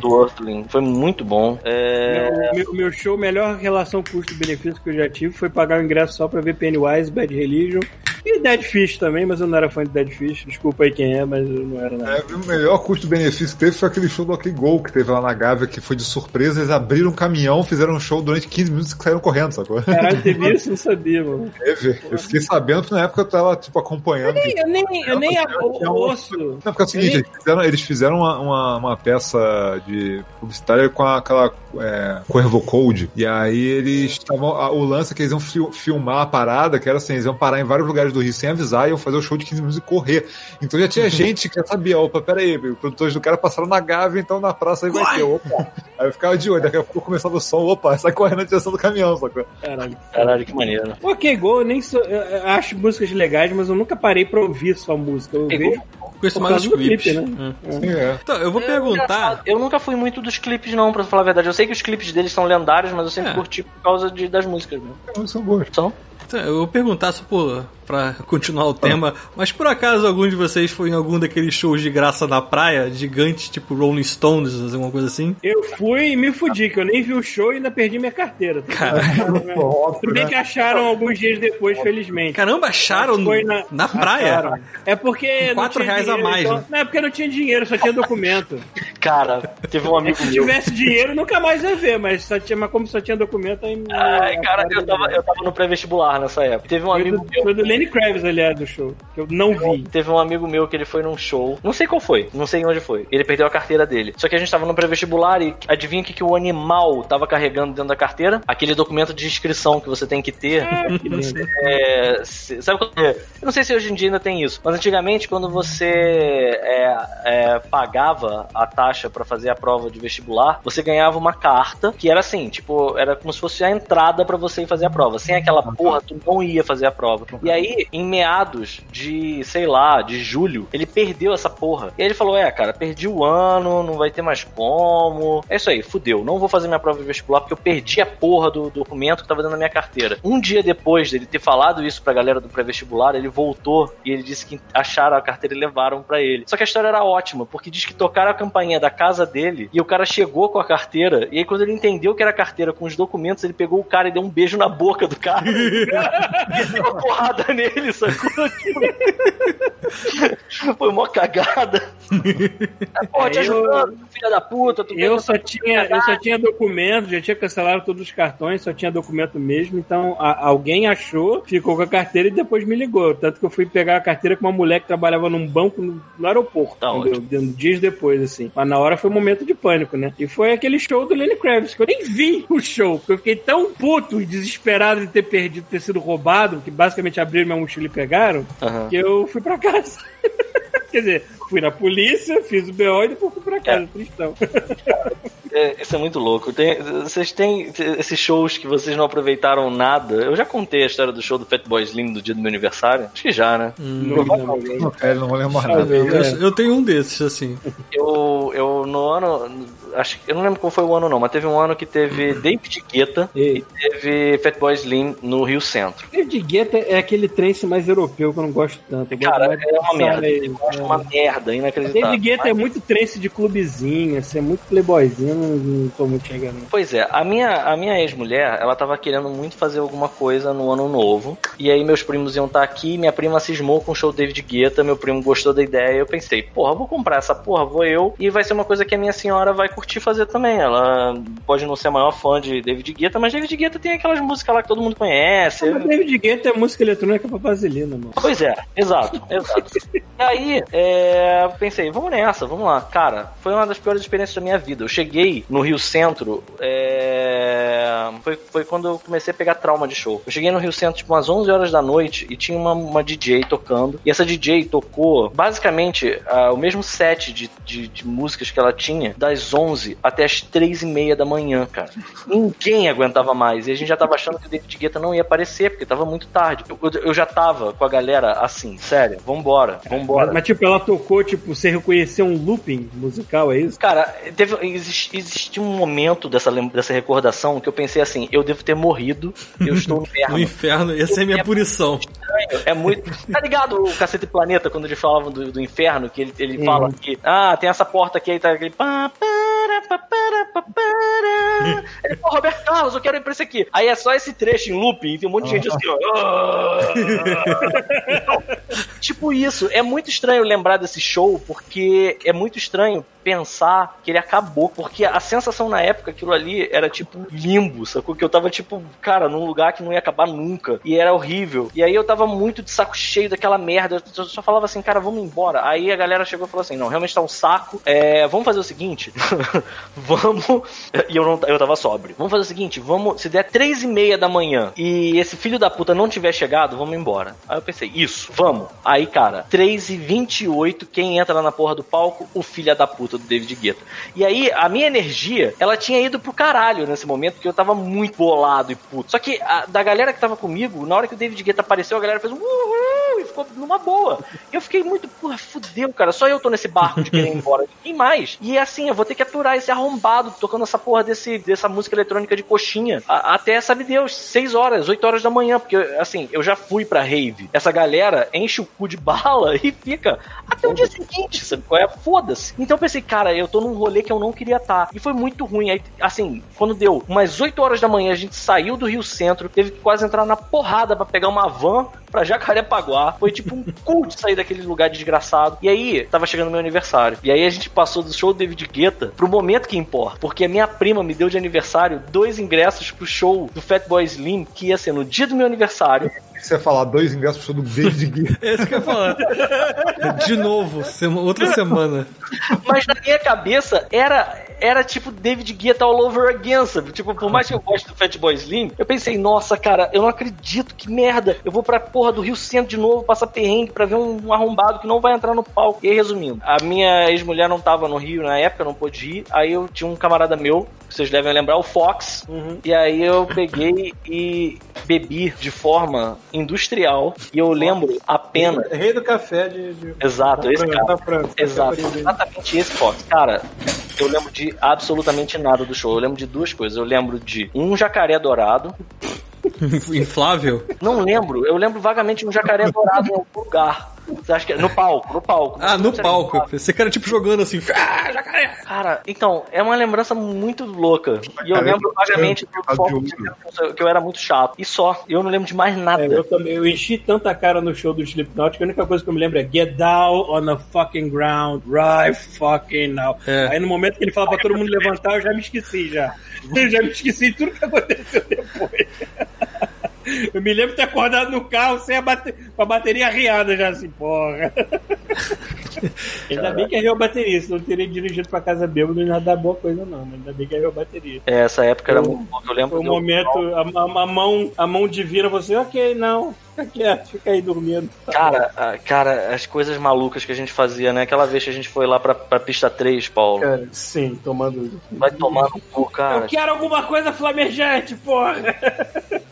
Do Earthling. Foi muito bom. É... O meu, meu show, melhor relação custo-benefício que eu já tive foi pagar o ingresso só pra ver Pennywise, Bad Religion e Dead Fish também, mas eu não era fã de Dead Fish. Desculpa aí quem é, mas eu não era nada. É, o melhor custo-benefício que teve foi aquele show do OK Go que teve lá na Gávea, que foi de surpresa. Eles abriram um caminhão, fizeram um show durante 15 minutos e saíram correndo, sacou? Caralho, *laughs* teve isso? Não sabia, mano. Teve. Eu fiquei sabendo que na época eu tava, tipo, acompanhando. Eu nem, eu nem a- o- o osso. Não, porque é o seguinte, eles fizeram, eles fizeram uma, uma, uma peça de publicitária com aquela é, Cuervo Code, e aí eles estavam. O lance é que eles iam fil- filmar a parada, que era assim, eles iam parar em vários lugares do Rio sem avisar, iam fazer o show de 15 minutos e correr. Então já tinha *laughs* gente que já sabia, opa, peraí, os produtores do cara passaram na Gávea, então na praça aí vai ter, opa. Aí eu ficava de olho, daqui a pouco começava o som, opa, sai correndo na direção do caminhão, sacou? Caralho. Caralho, que maneiro. Ok, Go, eu nem sou, eu- eu acho músicas legais, mas eu nunca parei pra ouvir só música. Eu vejo Conheço por mais causa os do clipe, clipes. né? Hum. Sim, é. Então, eu vou É perguntar. Eu nunca fui muito dos clipes, não, pra falar a verdade. Eu sei que os clipes deles são lendários, mas eu sempre É. curti por causa de, das músicas, né? São boas. São? Então, eu vou perguntar só por, pra continuar o tema, mas por acaso algum de vocês foi em algum daqueles shows de graça na praia, gigantes, tipo Rolling Stones, alguma coisa assim? Eu fui e me fudi, que eu nem vi o show e ainda perdi minha carteira. Cara, *laughs* tudo bem que acharam alguns dias depois, felizmente. Caramba, acharam no, na, na praia? Acharam. É porque. Com 4 reais dinheiro, a mais, então, né? Não, é porque não tinha dinheiro, só tinha documento. *laughs* Cara, teve um amigo Se tivesse dinheiro, nunca mais ia ver, mas, só tinha, mas como só tinha documento, aí. Ai, cara, eu tava, eu tava no pré-vestibular nessa época. Teve um foi amigo do, meu. Foi do Lenny Kravitz, aliás, do show. Que eu não vi. Teve um amigo meu que ele foi num show. Não sei qual foi, não sei onde foi. Ele perdeu a carteira dele. Só que a gente tava no pré-vestibular e adivinha o que, que o animal tava carregando dentro da carteira? Aquele documento de inscrição que você tem que ter. Ah, é, sabe quando, é? Eu não sei se hoje em dia ainda tem isso, mas antigamente quando você é, é, pagava a taxa para fazer a prova de vestibular, você ganhava uma carta que era assim, tipo, era como se fosse a entrada para você ir fazer a prova. Sem aquela porra, tu não ia fazer a prova. E aí, em meados de, sei lá, de julho, ele perdeu essa porra. E aí ele falou: É, cara, perdi o ano, não vai ter mais como. É isso aí, fudeu. Não vou fazer minha prova de vestibular porque eu perdi a porra do documento que tava dentro da minha carteira. Um dia depois dele ter falado isso pra galera do pré-vestibular, ele voltou e ele disse que acharam a carteira e levaram para ele. Só que a história era ótima, porque diz que tocaram a campainha da casa dele e o cara chegou com a carteira. E aí, quando ele entendeu que era a carteira com os documentos, ele pegou o cara e deu um beijo na boca do cara. *laughs* deu uma porrada nele, sacou? Foi uma cagada. *laughs* Porra, te ajudando, filha da puta. eu, só tinha, eu só tinha documento, já tinha cancelado todos os cartões, só tinha documento mesmo. Então a, alguém achou, ficou com a carteira e depois me ligou. Tanto que eu fui pegar a carteira com uma mulher que trabalhava num banco no, no aeroporto. Tá dias depois, assim. Mas na hora foi um momento de pânico, né? E foi aquele show do Lenny Kravitz, que eu nem vi o show, porque eu fiquei tão puto e desesperado de ter perdido, ter sido roubado, que basicamente abriram minha mochila e pegaram, uhum. que eu fui pra casa. *laughs* Quer dizer, fui na polícia, fiz o BO e depois fui pra casa, é. tristão. É, isso é muito louco. Tem, vocês têm esses shows que vocês não aproveitaram nada. Eu já contei a história do show do Fatboy Slim do dia do meu aniversário. Acho que já, né? Hum, não, não, não, não, não vou lembrar nada. Eu, eu, tenho um desses, assim. Eu, eu no ano acho eu não lembro qual foi o ano não, mas teve um ano que teve David Guetta e, e teve Fatboy Slim no Rio Centro. David Guetta é aquele trance mais europeu que eu não gosto tanto. Eu Cara, é uma merda. Eu é. uma merda, inacreditável. David Guetta é muito trance de clubezinho, assim, é muito playboyzinho, não, não tô muito chegando. Pois é, a minha, a minha ex-mulher, ela tava querendo muito fazer alguma coisa no ano novo, e aí meus primos iam estar tá aqui, minha prima cismou com o show David Guetta, meu primo gostou da ideia, eu pensei, porra, vou comprar essa porra, vou eu, e vai ser uma coisa que a minha senhora vai curtir curtir fazer também. Ela pode não ser a maior fã de David Guetta, mas David Guetta tem aquelas músicas lá que todo mundo conhece. Mas David Guetta é música eletrônica pra vaselina, mano. Pois é, exato, exato. *laughs* e aí, é, pensei, vamos nessa, vamos lá. Cara, foi uma das piores experiências da minha vida. Eu cheguei no Rio Centro, é, foi, foi quando eu comecei a pegar trauma de show. Eu cheguei no Rio Centro, tipo, umas 11 horas da noite e tinha uma, uma DJ tocando. E essa DJ tocou, basicamente, uh, o mesmo set de, de, de músicas que ela tinha, das 11 11 até as 3 e meia da manhã, cara. Ninguém aguentava mais. E a gente já tava achando que o David Guetta não ia aparecer, porque tava muito tarde. Eu, eu, eu já tava com a galera assim, sério, vambora, vambora. Mas, mas, tipo, ela tocou, tipo, você reconheceu um looping musical, é isso? Cara, teve, existe, existe um momento dessa, dessa recordação que eu pensei assim, eu devo ter morrido, eu estou no *laughs* inferno. no inferno, essa é a minha é punição. É muito. Tá ligado o Cacete Planeta, quando eles falavam do, do inferno, que ele, ele fala que, ah, tem essa porta aqui, aí tá aquele. Pá, pá, ele, pô, Roberto Carlos, eu quero ir pra esse aqui. Aí é só esse trecho em looping, tem um monte de gente assim, ó. *laughs* tipo isso. É muito estranho lembrar desse show, porque é muito estranho pensar que ele acabou. Porque a sensação na época, aquilo ali era tipo limbo, sacou? Que eu tava tipo, cara, num lugar que não ia acabar nunca. E era horrível. E aí eu tava muito de saco cheio daquela merda. Eu só falava assim, cara, vamos embora. Aí a galera chegou e falou assim: não, realmente tá um saco. É, vamos fazer o seguinte: *laughs* vamos. *laughs* E eu não eu tava sóbrio. Vamos fazer o seguinte: vamos. Se der três e meia da manhã e esse filho da puta não tiver chegado, vamos embora. Aí eu pensei, isso, vamos. Aí, cara, 3 e 28 quem entra lá na porra do palco? O filho da puta do David Guetta. E aí, a minha energia, ela tinha ido pro caralho nesse momento, porque eu tava muito bolado e puto. Só que a, da galera que tava comigo, na hora que o David Guetta apareceu, a galera fez um uhul e ficou numa boa. Eu fiquei muito porra, fudeu, cara. Só eu tô nesse barco de querer ir embora. Ninguém mais. E é assim, eu vou ter que aturar esse arrombado tocando essa porra desse, dessa música eletrônica de coxinha. A, até, sabe Deus, 6 horas, 8 horas da manhã. Porque, assim, eu já fui pra rave. Essa galera enche o cu de *laughs* bala e fica até o dia seguinte, sabe qual é? Foda-se. Então eu pensei, cara, eu tô num rolê que eu não queria estar. Tá. E foi muito ruim. Aí, assim, quando deu umas 8 horas da manhã, a gente saiu do Rio Centro, teve que quase entrar na porrada para pegar uma van pra Jacarepaguá. Foi tipo um *laughs* culto sair daquele lugar desgraçado. E aí, tava chegando meu aniversário. E aí a gente passou do show do David Guetta pro momento que importa. Porque a minha prima me deu de aniversário dois ingressos pro show do Fatboy Slim, que ia ser no dia do meu aniversário você ia falar dois ingressos pro show do David Guetta. *laughs* Esse que eu ia falar. De novo, outra semana. Mas na minha cabeça era era tipo David Guetta all over again, sabe? Tipo, por mais que eu goste do Fatboy Slim, eu pensei, nossa, cara, eu não acredito, que merda. Eu vou pra porra do Rio Centro de novo, passar perrengue pra ver um, arrombado que não vai entrar no palco. E aí, resumindo, a minha ex-mulher não tava no Rio na época, não pôde ir. Aí eu tinha um camarada meu, vocês devem lembrar, o Fox. Uhum. E aí eu peguei e bebi de forma industrial. E eu lembro apenas. Rei do café de. de... Exato, esse cara. França, Exato, exatamente esse Fox. Cara, eu lembro de absolutamente nada do show. Eu lembro de duas coisas. Eu lembro de um jacaré dourado. *laughs* Inflável? Não lembro. Eu lembro vagamente de um jacaré dourado em algum lugar. Você acha que é no palco, no palco. Ah, no palco. Você cara tipo jogando assim, ah, jacaré. Cara, então, é uma lembrança muito louca. E eu lembro vagamente do foco que eu era muito chato. E só, eu não lembro de mais nada. É, eu também, eu enchi tanta cara no show do Slipknot que a única coisa que eu me lembro é Get down on the fucking ground, right fucking now. É. Aí no momento que ele fala pra todo mundo levantar, eu já me esqueci já. *laughs* Eu já me esqueci de tudo que aconteceu depois. *laughs* Eu me lembro de ter acordado no carro sem a bate... com a bateria arriada já, assim, porra. *laughs* *laughs* ainda bem que arriou a bateria, se não teria dirigido pra casa bêbado, não ia dar boa coisa, não. Mas ainda bem que arriou a bateria. É, essa época era muito bom. Eu lembro. Foi um momento, a, a, a, mão, a mão divina, você, ok, não, Fica quieto, fica aí dormindo. Cara, cara, as coisas malucas que a gente fazia, né? Aquela vez que a gente foi lá pra, pra pista 3, Paulo. Cara, sim, tomando. Vai tomar no cu, cara. Eu quero alguma coisa flamejante, porra!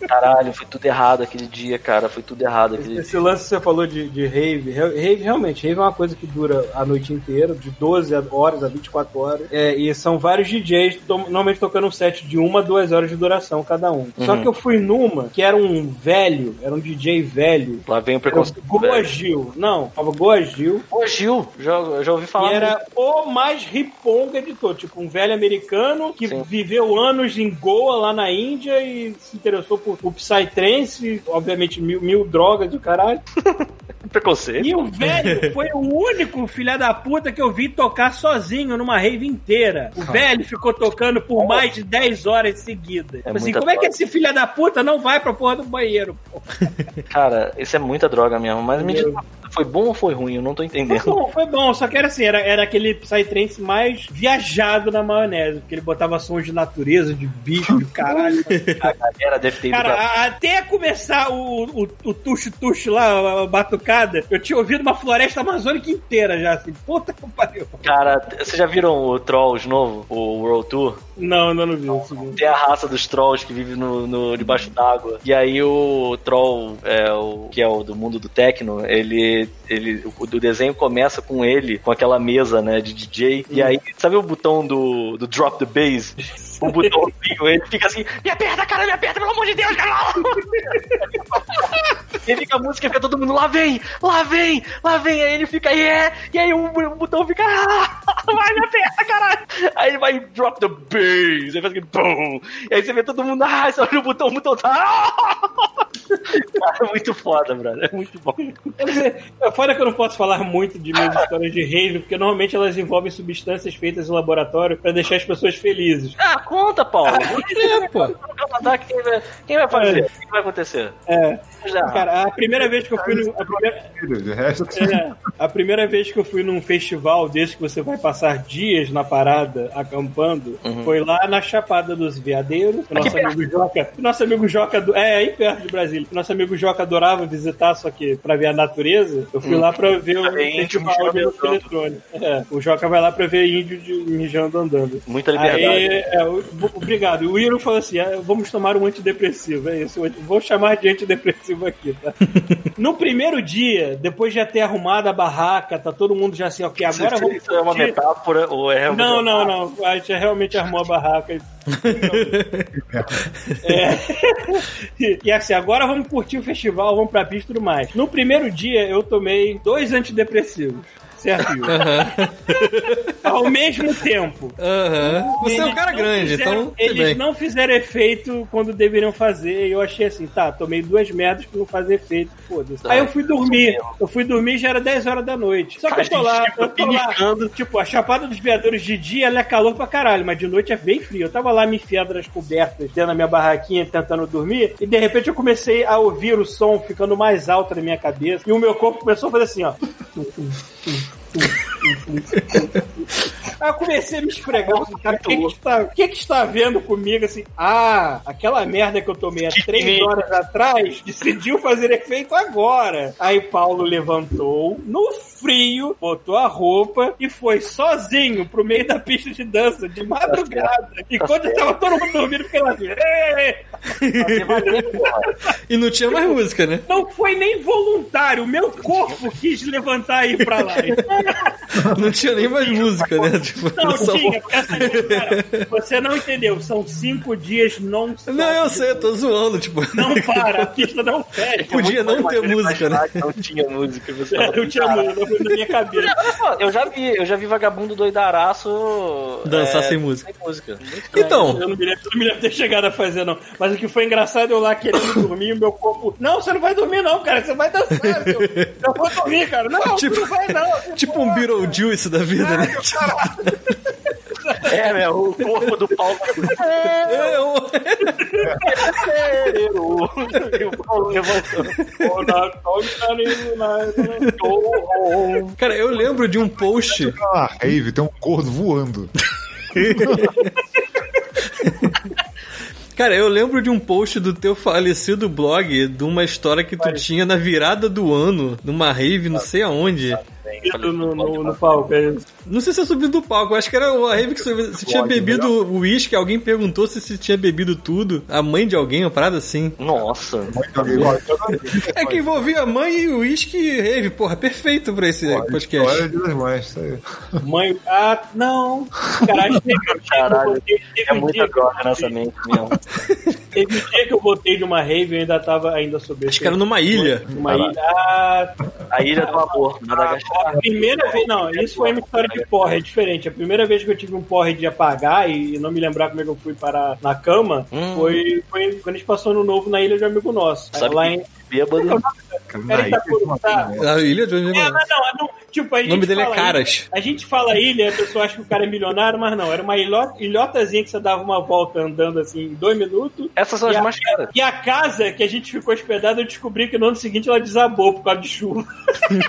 Caralho, foi tudo errado aquele dia, cara. Foi tudo errado aquele Esse dia. lance que você falou de, de rave, rave realmente, rave é uma coisa que dura a noite inteira, de 12 horas a 24 horas. É, e são vários DJs, normalmente tocando um set de uma, duas horas de duração cada um. Uhum. Só que eu fui numa que era um velho, era um DJ velho. Lá vem o preconceito. Goa Gil. Não, falava Goa Gil. Goa Gil, já, já ouvi falar. E era muito. o mais riponga de todos. Tipo, um velho americano que Sim. viveu anos em Goa, lá na Índia, e se interessou por, por Psytrance, obviamente mil, mil drogas do caralho. *laughs* Preconceito. E o velho foi o único filha da puta que eu vi tocar sozinho numa rave inteira. O ah. velho ficou tocando por mais de 10 horas seguidas. É assim, como é que esse filha da puta não vai pra porra do banheiro? *laughs* Cara, isso é muita droga mesmo, mas me diz foi bom ou foi ruim? Eu não tô entendendo. Foi bom, foi bom. Só que era assim, era, era aquele Psytrance mais viajado na maionese, porque ele botava sons de natureza, de bicho, de caralho. *laughs* a galera deve ter Cara, pra... até começar o, o, o tuxo-tuxo lá, a batucada, eu tinha ouvido uma floresta amazônica inteira já, assim. Puta que pariu. Cara, vocês já viram o Trolls novo, o World Tour? Não, ainda não vi. Tem a raça dos Trolls que vive no, no debaixo d'água. E aí o Troll, é, o, que é o do mundo do Tecno, ele ele, o do desenho começa com ele, com aquela mesa, né, de DJ. E aí, sabe o botão do, do drop the bass? O botãozinho, ele fica assim, me aperta, cara, me aperta, pelo amor de Deus, cara! *laughs* ele fica a música, fica todo mundo, lá vem, lá vem, lá vem, aí ele fica, é, yeah, e aí o, o botão fica, ah, vai, me aperta, caralho! Aí ele vai, drop the bass, aí faz aquele, pum, e aí você vê todo mundo, ah, você olha o botão, o botão tá, ah! *laughs* é muito foda, brother, é muito bom. É foda que eu não posso falar muito de minhas histórias de rave, porque normalmente elas envolvem substâncias feitas em laboratório para deixar as pessoas felizes. Ah, conta, Paulo. Ah, é, pô. Quem vai, fazer? O que vai acontecer? É. Cara, a primeira vez que eu fui no. A primeira, é, a primeira vez que eu fui num festival desse que você vai passar dias na parada acampando uhum. foi lá na Chapada dos Veadeiros. Nosso amigo Joca. Nosso amigo Joca do. É, aí perto de Brasília. Nosso amigo Joca adorava visitar, só que pra ver a natureza, eu fui hum. lá pra ver o festival de. É, o Joca vai lá pra ver índio de, mijando andando. Muita liberdade. Aí, é, obrigado. O Iro falou assim: ah, vamos tomar um antidepressivo. É isso. Vou chamar de antidepressivo aqui? *laughs* no primeiro dia, depois de já ter arrumado a barraca, tá todo mundo já assim, ok, agora vamos. Isso é uma metáfora ou é Não, não, não. A gente realmente arrumou a barraca. é. e assim, agora vamos curtir o festival, vamos pra pista e tudo mais. No primeiro dia, eu tomei dois antidepressivos certo, Uhum. Ao mesmo tempo. Uhum. Você é um cara grande, fizeram, então. Eles bem. não fizeram efeito quando deveriam fazer. E eu achei assim, tá, tomei duas merdas que não fazem efeito, foda-se. Aí eu fui dormir. Eu fui dormir já era 10 horas da noite. Só que eu tô lá, eu tô lá. Tipo, a Chapada dos Veadores de dia ela é calor pra caralho, mas de noite é bem frio. Eu tava lá me enfiando nas cobertas, dentro da minha barraquinha, tentando dormir, e de repente eu comecei a ouvir o som ficando mais alto na minha cabeça, e o meu corpo começou a fazer assim, ó. Ooh. Aí eu comecei a me esfregar, cara, o que, que, está, que, que está vendo comigo assim? Ah, aquela merda que eu tomei há três horas atrás decidiu fazer efeito agora. Aí Paulo levantou no frio, botou a roupa e foi sozinho pro meio da pista de dança de madrugada. E quando estava todo mundo dormindo, fiquei lá assim. e não tinha mais música, né? Não foi nem voluntário. O meu corpo quis levantar e ir pra lá. *laughs* *laughs* não tinha nem mais música, né? Tipo, não, tinha. Cara, você não entendeu. São cinco dias não *laughs* Não, eu sei, eu tô zoando. Tipo... Não para, a pista não fecha. Podia não ter música, né? Não tinha música. Você é, não tinha música, não foi na minha cabeça. Eu já vi, eu já vi vagabundo doidaraço dançar é, sem música. Sem música. Então. Eu não me, lembro, não me lembro ter chegado a fazer, não. Mas o que foi engraçado eu lá querendo dormir e o meu corpo. Não, você não vai dormir, não, cara. Você vai dançar. Eu, eu vou dormir, cara. Não, *laughs* tipo, não vai, não. Tipo um Beetlejuice da vida, é, né? É, meu, o corpo do Paulo. É, eu... e o Paulo levantando. Cara, eu lembro de um post. Ah, Rave, tem um corno voando. Cara, eu lembro de um post do teu falecido blog de uma história que tu tinha na virada do ano, numa rave, não sei aonde no, no, no, palco, é isso. Não sei se é subido do palco, acho que era a rave que você, tinha bebido o uísque, alguém perguntou se você tinha bebido tudo. A mãe de alguém, uma parada assim. Nossa. *laughs* é que envolvia a mãe e o uísque e rave, porra, perfeito pra esse Pô, podcast. Demais, isso aí. Mãe, ah, não. Caralho, Caralho teve, teve é um muita droga nessa mente mesmo. *laughs* Teve um dia que eu botei de uma rave e ainda tava ainda sobre Acho que era numa ilha. Uma ilha. Ah, a ilha do amor, Madagascar. A primeira vez, não, isso foi uma história de porra, é diferente. A primeira vez que eu tive um porre de apagar e não me lembrar como é que eu fui parar na cama hum. foi, foi quando a gente passou no novo na ilha de um amigo nosso. Sabe lá em. Bêbado. A ilha de onde é, não, não, tipo, O nome dele é Caras. Ilha, a gente fala ilha, a pessoa acha que o cara é milionário, mas não. Era uma ilhotazinha que você dava uma volta andando assim em dois minutos. Essas são as mais caras. E a casa que a gente ficou hospedado, eu descobri que no ano seguinte ela desabou por causa de chuva.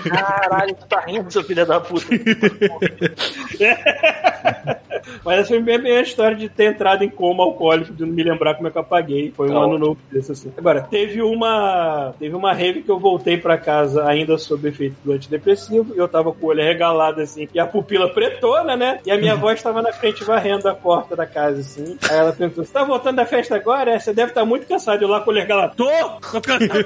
Caralho, tu tá rindo, seu filho da puta. *laughs* Mas essa foi bem, a história de ter entrado em coma alcoólico, de não me lembrar como é que eu apaguei. Foi um ano novo desse, assim. Agora, teve uma. Teve uma rave que eu voltei pra casa ainda sob efeito do antidepressivo, e eu tava com o olho regalado, assim, e a pupila pretona, né? E a minha *laughs* avó estava na frente varrendo a porta da casa, assim. Aí ela perguntou: Você tá voltando da festa agora? É, você deve estar tá muito cansado. Eu lá com o olho regalado: Tô! Tô *laughs* cansado.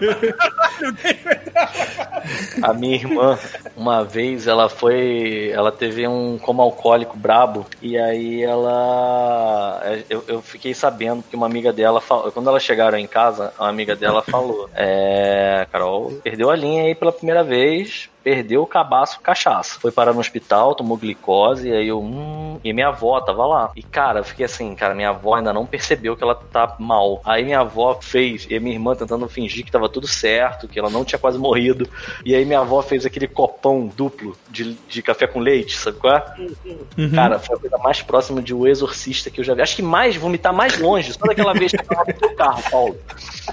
a minha irmã, uma vez, ela foi. Ela teve um coma alcoólico brabo, e aí ela. Eu, eu fiquei sabendo que uma amiga dela, quando elas chegaram em casa, uma amiga dela falou: É, Carol, perdeu a linha aí pela primeira vez, perdeu o cabaço cachaça. Foi parar no hospital, tomou glicose, e aí eu, hum, e minha avó tava lá. E cara, eu fiquei assim, cara, minha avó ainda não percebeu que ela tá mal. Aí minha avó fez, e minha irmã tentando fingir que tava tudo certo, que ela não tinha quase morrido. E aí minha avó fez aquele copão duplo de, de café com leite, sabe qual é? Uhum. Cara, foi a coisa mais próxima de o exorcista que eu já vi. Acho que mais, vomitar mais longe, só daquela vez que eu tava no carro, Paulo.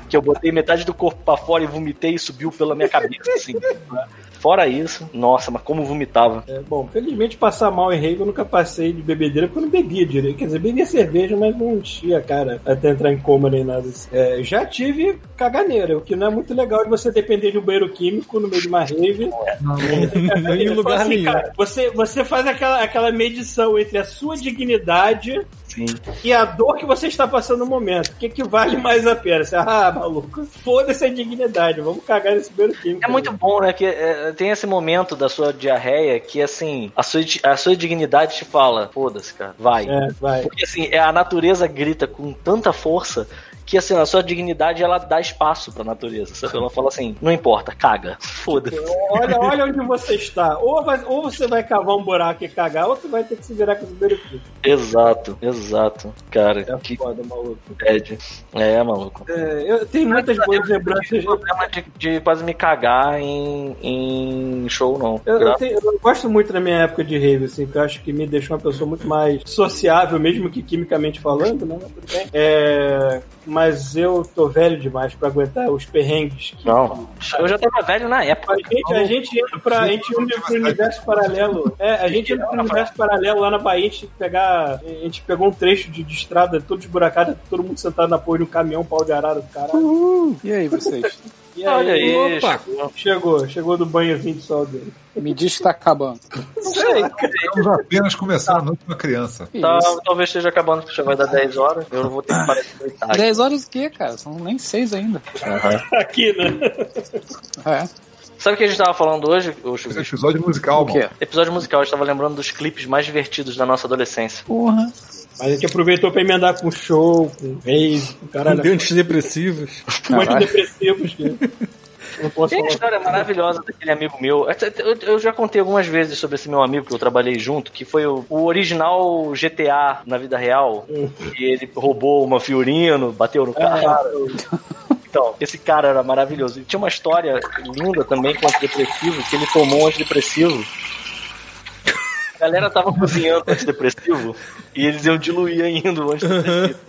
Que eu botei metade do corpo para fora e vomitei e subiu pela minha cabeça, assim. Né? Fora isso, nossa, mas como vomitava. É, bom, felizmente passar mal em rave eu nunca passei de bebedeira porque eu não bebia direito. Quer dizer, bebia cerveja, mas não enchia a cara até entrar em coma nem nada assim. É, já tive caganeira, o que não é muito legal de você depender de um banheiro químico no meio de uma rave. Não, em lugar assim, nenhum. Cara, você, você faz aquela, aquela medição entre a sua dignidade Sim. E a dor que você está passando no momento. O que, que vale mais a pena? Você, ah, maluco, foda-se a dignidade, vamos cagar nesse banheiro químico. É muito bom, né? Que é, tem esse momento da sua diarreia que, assim, a sua, a sua dignidade te fala, foda-se, cara, vai. É, vai. Porque, assim, é, a natureza grita com tanta força que assim, a sua dignidade ela dá espaço pra natureza. Sabe? Ela fala assim: não importa, caga. Foda-se. Olha, olha onde você está. Ou, vai, ou você vai cavar um buraco e cagar, ou você vai ter que se virar com o primeiro filho. Exato, exato. Cara, é que foda, maluco. Bad. É, maluco. É, eu tenho muitas boas lembranças. Não problema de, de, quase me cagar em, em show, não. Eu, eu, tenho, eu, gosto muito da minha época de rave, assim, que eu acho que me deixou uma pessoa muito mais sociável, mesmo que quimicamente falando, né? É mas eu tô velho demais pra aguentar os perrengues. Que, não, eu já tava velho na época. A gente, a gente entra pra. A gente entra pro universo paralelo. É, a gente entra pro universo paralelo lá na Bahia, a gente pegar. A gente pegou um trecho de, de estrada todo esburacado, todo mundo sentado na porra de um caminhão, pau de arara do cara. Uhum. E aí, vocês? *laughs* E Olha aí, opa, chegou, chegou do banhozinho de sol dele. Me diz que tá acabando. Não sei. Estamos apenas começando tá. a noite uma criança. Tá, talvez esteja acabando, porque já vai dar 10 horas. Eu não vou ter que parar de deitar. 10 horas o quê, cara? São nem 6 ainda. Uhum. Aqui, né? É. Sabe o que a gente tava falando hoje, episódio musical, o quê? Episódio musical, eu estava lembrando dos clipes mais divertidos da nossa adolescência. Porra. Mas a gente aproveitou pra emendar com show, com rave, com caralho. Com antidepressivos. Com antidepressivos. Que... Tem uma história maravilhosa daquele amigo meu. Eu já contei algumas vezes sobre esse meu amigo que eu trabalhei junto, que foi o, original GTA na vida real. Hum. E ele roubou uma Fiorino, bateu no é. cara. Então, esse cara era maravilhoso. Ele tinha uma história linda também com antidepressivo, que ele tomou um antidepressivo. A galera tava cozinhando antidepressivo e eles iam diluir ainda o antidepressivo.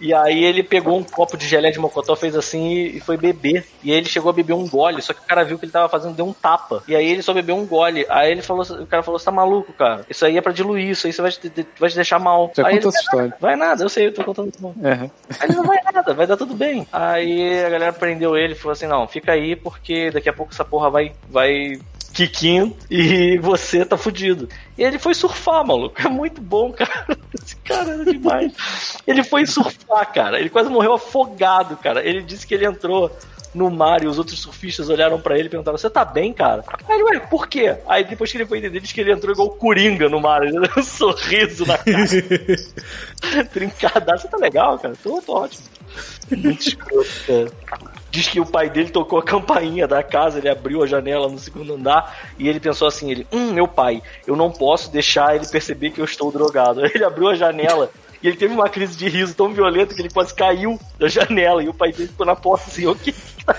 E aí ele pegou um copo de gelé de mocotó, fez assim e foi beber. E aí ele chegou a beber um gole, só que o cara viu que ele tava fazendo, deu um tapa. E aí ele só bebeu um gole. Aí ele falou, o cara falou, você tá maluco, cara? Isso aí é pra diluir, isso aí você vai te, vai te deixar mal. Já aí contou essa história. Vai nada, eu sei, eu tô contando. Uhum. Aí ele não vai nada, vai dar tudo bem. Aí a galera prendeu ele e falou assim, não, fica aí porque daqui a pouco essa porra vai, vai Kikinho e você tá fudido. E ele foi surfar, maluco. É muito bom, cara. *laughs* Esse cara era demais. Ele foi surfar, cara. Ele quase morreu afogado, cara. Ele disse que ele entrou no mar e os outros surfistas olharam para ele e perguntaram: Você tá bem, cara? Aí ele, ué, por quê? Aí depois que ele foi entender, diz que ele entrou igual o Coringa no mar, ele deu um sorriso na cara. *laughs* Trincadaço, você tá legal, cara? Tô, tô ótimo. *laughs* Muito escroto, cara diz que o pai dele tocou a *laughs* campainha da casa, ele abriu a janela no segundo andar e ele pensou assim, ele, hum, meu pai, eu não posso deixar ele perceber que eu estou drogado. *laughs* Ele abriu a janela e ele teve uma crise de riso tão violenta que ele quase caiu da *laughs* janela e o pai dele ficou na porta assim, o que, que tá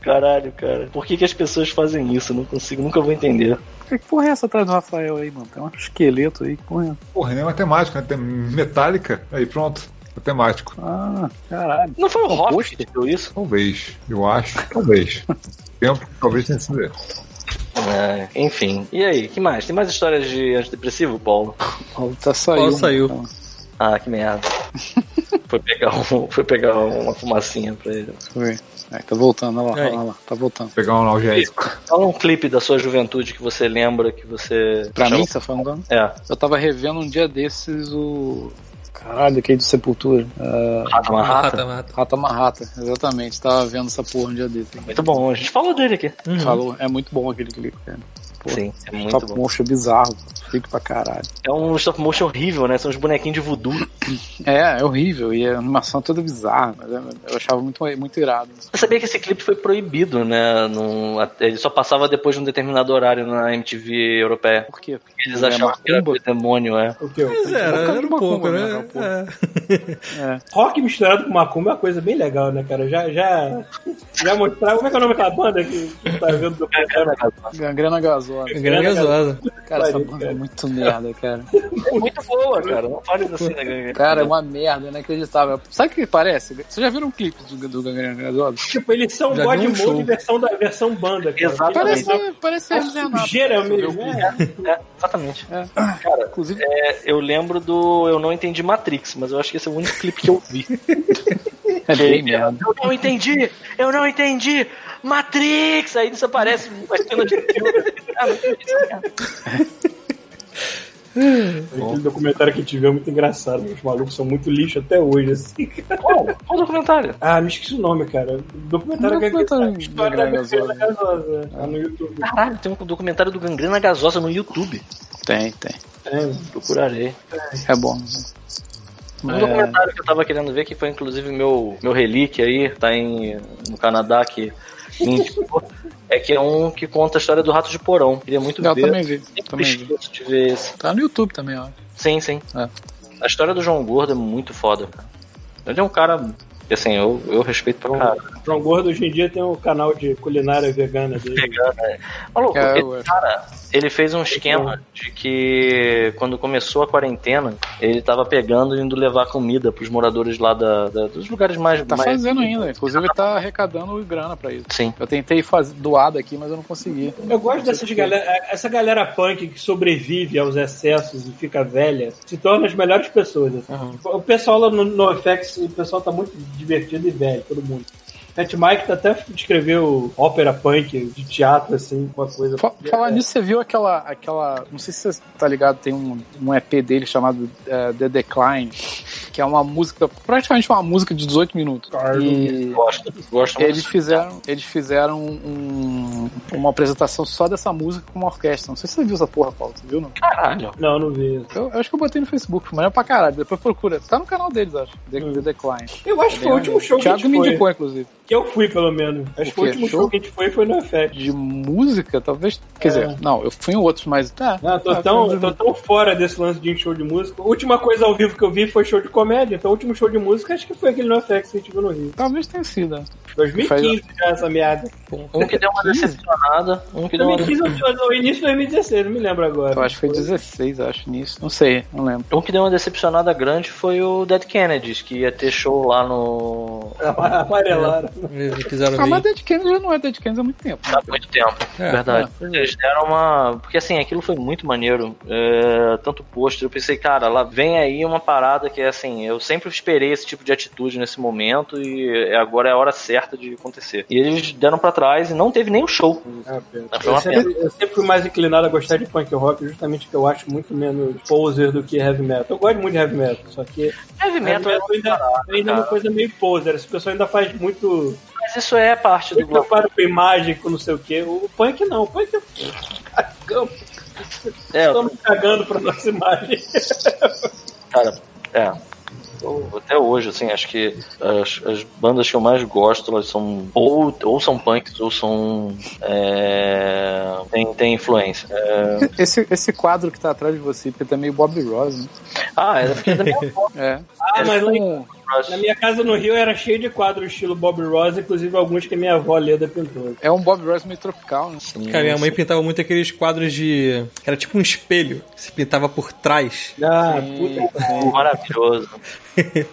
Caralho, cara. Por que, que as pessoas fazem isso? não consigo, nunca vou entender. Que porra é essa atrás do Rafael aí, mano? Tem um esqueleto aí, que porra é? Porra, nem matemática, né? Tem metálica, aí pronto temático. Ah, caralho. Não foi o Rock que deu isso? Talvez, eu acho. Talvez. *laughs* Tempo, talvez tenha sido ele. É, enfim. E aí, que mais? Tem mais histórias de antidepressivo, Paulo? Paulo tá saiu. Paulo saiu. Então. Ah, que merda. *laughs* foi, pegar um, foi pegar uma fumacinha pra ele. Foi. É, tá voltando, olha lá, olha lá, tá voltando. Pegar um analgésico. Fala um clipe da sua juventude que você lembra, que você... Pra mim, você tá falando? É. Eu tava revendo um dia desses o Caralho, aquele de Sepultura. Uh, Rata Marrata. Rata, Rata Marrata, exatamente. Tava vendo essa porra um dia desse. Muito bom, a gente falou dele aqui. Uhum. Falou, é muito bom aquele clipe, cara. Pô, Sim, é muito stop bom. motion bizarro, fica pra caralho. É um stop motion horrível, né? São os bonequinhos de voodoo. É, é horrível, e a animação toda bizarra, mas eu achava muito, muito irado. Você sabia que esse clipe foi proibido, né? Num, ele só passava depois de um determinado horário na MTV europeia. Por quê? Porque eles achavam que era demônio, é. O quê? Mas era, era, era um pouco, né? né? É. *laughs* É. Rock misturado com macumba é uma coisa bem legal, né, cara? Já, já, já mostrava. Como é que é o nome daquela banda que, que tá vendo do Gangrena Gasosa. gasosa. Gangrena gasosa. Cara, essa banda é muito merda, cara. É muito boa, cara. Não fale assim da gangue. Cara, é uma merda, inacreditável. Sabe o que parece? Vocês já viram um clipe do, do Gangrena Gasosa? Tipo, eles são Já God um Mode show. versão, da, versão banda, cara. Exatamente. Parece, parece A sujeira mesmo, né? É, exatamente. É. Cara, Inclusive, é, eu lembro do Eu Não Entendi Matrix, mas eu acho que esse é o único clipe que eu vi. *laughs* é bem merda. Eu não entendi! Eu não entendi! Matrix! Aí isso aparece uma cena de filme. Ah. Aquele documentário que a gente viu é muito engraçado. Os malucos são muito lixo até hoje, assim. Qual? Qual documentário? Ah, me esqueci o nome, cara. O documentário Um que documentário é história da da Gasosa. Tá no YouTube. Caralho, tem um documentário do Gangrena Gasosa no YouTube. Tem, tem. É, Procurarei. É bom. Um É. documentário que eu tava querendo ver, que foi inclusive meu, meu relíquia aí, tá em, no Canadá, que *laughs* indicou, é que é um que conta a história do rato de porão. Queria muito Eu ver. também vi. Sempre Também vi. de ver esse. Tá no YouTube também, ó. Sim, sim. É. A história do João Gordo é muito foda, cara. Ele é um cara que, assim, eu, eu respeito pra caralho. João Gordo hoje em dia tem um canal de culinária vegana dele. Pegando, né? Maluco, É, ele, cara, ele fez um esquema de que quando começou a quarentena, ele tava pegando e indo levar comida pros moradores lá da, da- dos lugares mais. Tá mais... fazendo ainda. Inclusive, tá arrecadando grana pra isso. Sim. Eu tentei fazer doar daqui, mas eu não consegui. Eu gosto dessas galera, essa galera punk que sobrevive aos excessos e fica velha, se torna as melhores pessoas. assim. O pessoal lá no NoFX, o pessoal tá muito divertido e velho, todo mundo. Fat Mike tá até escreveu ópera punk de teatro, assim, uma coisa. Fa- Falar nisso, você viu aquela, aquela. Não sei se você tá ligado, tem um, um EP dele chamado eh, The Decline, que é uma música, praticamente uma música de 18 minutos. E Gosto, gosto eles muito. fizeram, eles fizeram um- uma apresentação só dessa música com uma orquestra. Não sei se você viu essa porra, Paulo. Você viu, não? Caralho. Não, não vi. Eu, eu acho que eu botei no Facebook, mas é pra caralho. Depois procura. Tá no canal deles, acho. The, The Decline. Eu acho que foi o último show que a Thiago gente me foi. indicou, inclusive. Que eu fui, pelo menos. Acho que foi o último show? Show? que a gente foi foi no FX. De música, talvez. Quer É. dizer, não, eu fui em outros, mas. Tá. Não, tô, tá, tão, tô tão fora desse lance de show de música. A última coisa ao vivo que eu vi foi show de comédia. Então, o último show de música acho que foi aquele no FX que a gente viu no Rio. Talvez tenha sido. né? 2015 já essa merda. Um que deu uma decepcionada, um que deu uma 2015 ou início de 2016, não me lembro agora. Eu acho que foi 16, acho, nisso. Não sei, não lembro. Um que deu uma decepcionada grande foi o Dead Kennedys, que ia ter show lá no. Amarelaram. Eles quiseram Ah, mas. Dead Kennedy já não é Dead Kennedy há muito tempo. há muito tempo. É, verdade. Eles deram uma. Porque assim, aquilo foi muito maneiro. É, Tanto pôster. Eu pensei, cara, lá vem aí uma parada que é assim. Eu sempre esperei esse tipo de atitude nesse momento e agora é a hora certa de acontecer. E eles deram pra trás e não teve nem o show. Pena. Foi Eu sempre, eu sempre fui mais inclinado a gostar de punk rock, justamente porque eu acho muito menos poser do que heavy metal. Eu gosto muito de heavy metal, só que Heavy metal é metal ainda, ainda é uma coisa meio poser. Esse pessoal ainda faz muito, Mas isso é parte do preparo com imagem, com não sei o que. O punk não, o punk é cagão. É, Estamos cagando pra nossa imagem. Cara, é. Eu, até hoje, assim, acho que as, as bandas que eu mais gosto, elas são ou, ou são punks ou são. É, tem, tem influência. É, *laughs* Esse, esse quadro que tá atrás de você, porque tá meio Bob Ross, né? ah, é porque é da minha avó. É. Ah, mas lá Com- na minha casa no Rio era cheio de quadros estilo Bob Ross, inclusive alguns que minha avó Leda pintou. é um Bob Ross meio tropical, né? Cara, minha mãe pintava muito aqueles quadros de. que Era tipo um espelho, que se pintava por trás. Ah, puta. Maravilhoso. *laughs*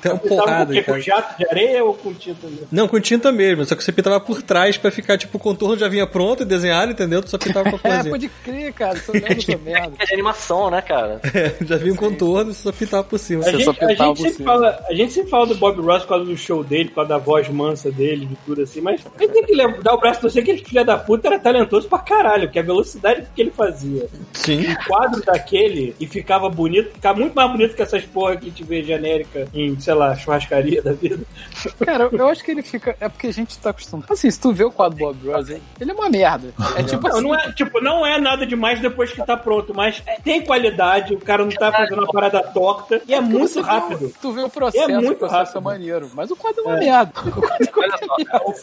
Tem uma com porrada, quê? Com cara. jato de areia ou com tinta mesmo? Não, com tinta mesmo, só que você pintava por trás pra ficar, tipo, o contorno já vinha pronto e desenhado, entendeu? Tu só pintava com a *laughs* É, pode crer, cara. Lendo essa *laughs* merda. É de animação, né, cara? já vinha um contorno e você só pintava por cima. A Você gente, só a, pintava gente sempre você. fala, a gente sempre fala do Bob Ross por causa do show dele, por causa da voz mansa dele, de tudo assim, mas a gente tem que dar o braço pra você que aquele filho da puta era talentoso pra caralho, que a velocidade que ele fazia. Sim. O quadro daquele e ficava bonito, ficava muito mais bonito que essas porra que a gente vê genérica em, sei lá, churrascaria da vida. Cara, eu, acho que ele fica. É porque a gente tá acostumado. Assim, se tu vê o quadro Bob Ross, ele ele é uma merda. É tipo Não, assim. não é, tipo, não é nada demais depois que tá pronto, mas tem qualidade, o cara não tá fazendo uma parada torta e é muito rápido. tu vê o processo É muito pra rápido. maneiro. Mas o quadro é uma merda.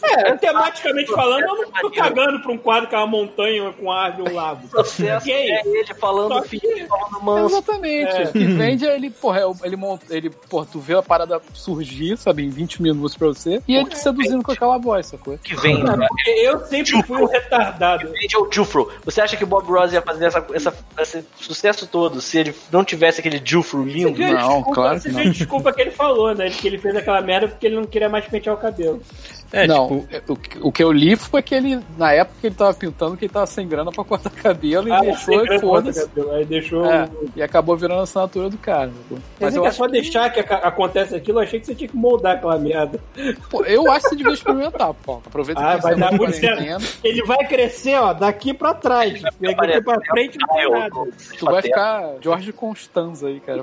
É, *laughs* tematicamente falando, eu não tô cagando pra um quadro que é uma montanha com ar de um lago. O sucesso é ele falando filho, falando manso. Exatamente. É. O que vende é ele, porra, ele, ele, porra, tu vê a parada surgir, sabe, em 20 minutos pra você, e ele te seduzindo com aquela voz, sacou? Que vem, né? Eu sempre fui um retardado. Que vende é o Jufro. Você acha que o Bob Ross ia fazer essa, essa, esse sucesso todo se ele não tivesse aquele Jufro lindo? Não, desculpa, claro que não. desculpa que ele falou, né? Que ele fez aquela merda porque ele não queria mais pentear o cabelo. É, não, tipo... o, o que eu li foi que ele, na época que ele tava pintando, que ele tava sem grana pra cortar *laughs* cabelo ah, e deixou e foda-se. Aí deixou. É, e acabou virando a assinatura do cara. Mas eu é só que... deixar que acontece aquilo, eu achei que você tinha que moldar aquela merda. Pô, eu acho que você devia experimentar, pô. Aproveita ah, que vai dar muito certo. Ele vai crescer, ó, daqui pra trás. Daqui pra frente não tem nada. Tu vai ficar Jorge Constanza aí, cara.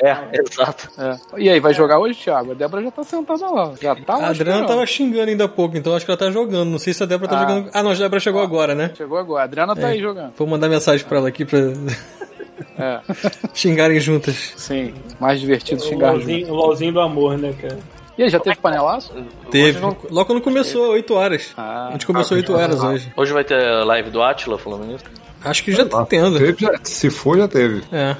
É, exato. É. E aí, vai jogar hoje, Thiago? A Débora já tá sentada lá. Já tá lá. Adriana tava xingando ainda há pouco, então acho que ela tá jogando. Não sei se a Débora tá ah. jogando. Ah, não, a Débora chegou ah, agora, né? Chegou agora. A Adriana tá é. aí jogando. Vou mandar mensagem pra ela aqui pra. É. *laughs* Xingarem juntas. Sim, mais divertido o xingar LOLzinho, juntas. O LOLzinho do amor, né, cara? E aí, já teve panelaço? Teve. Não... Logo quando começou, 8 horas. Ah, a gente começou ah, 8 horas ah, hoje. Hoje vai ter live do Atila falando nisso? Acho que já tá tendo. Se for, já teve. É.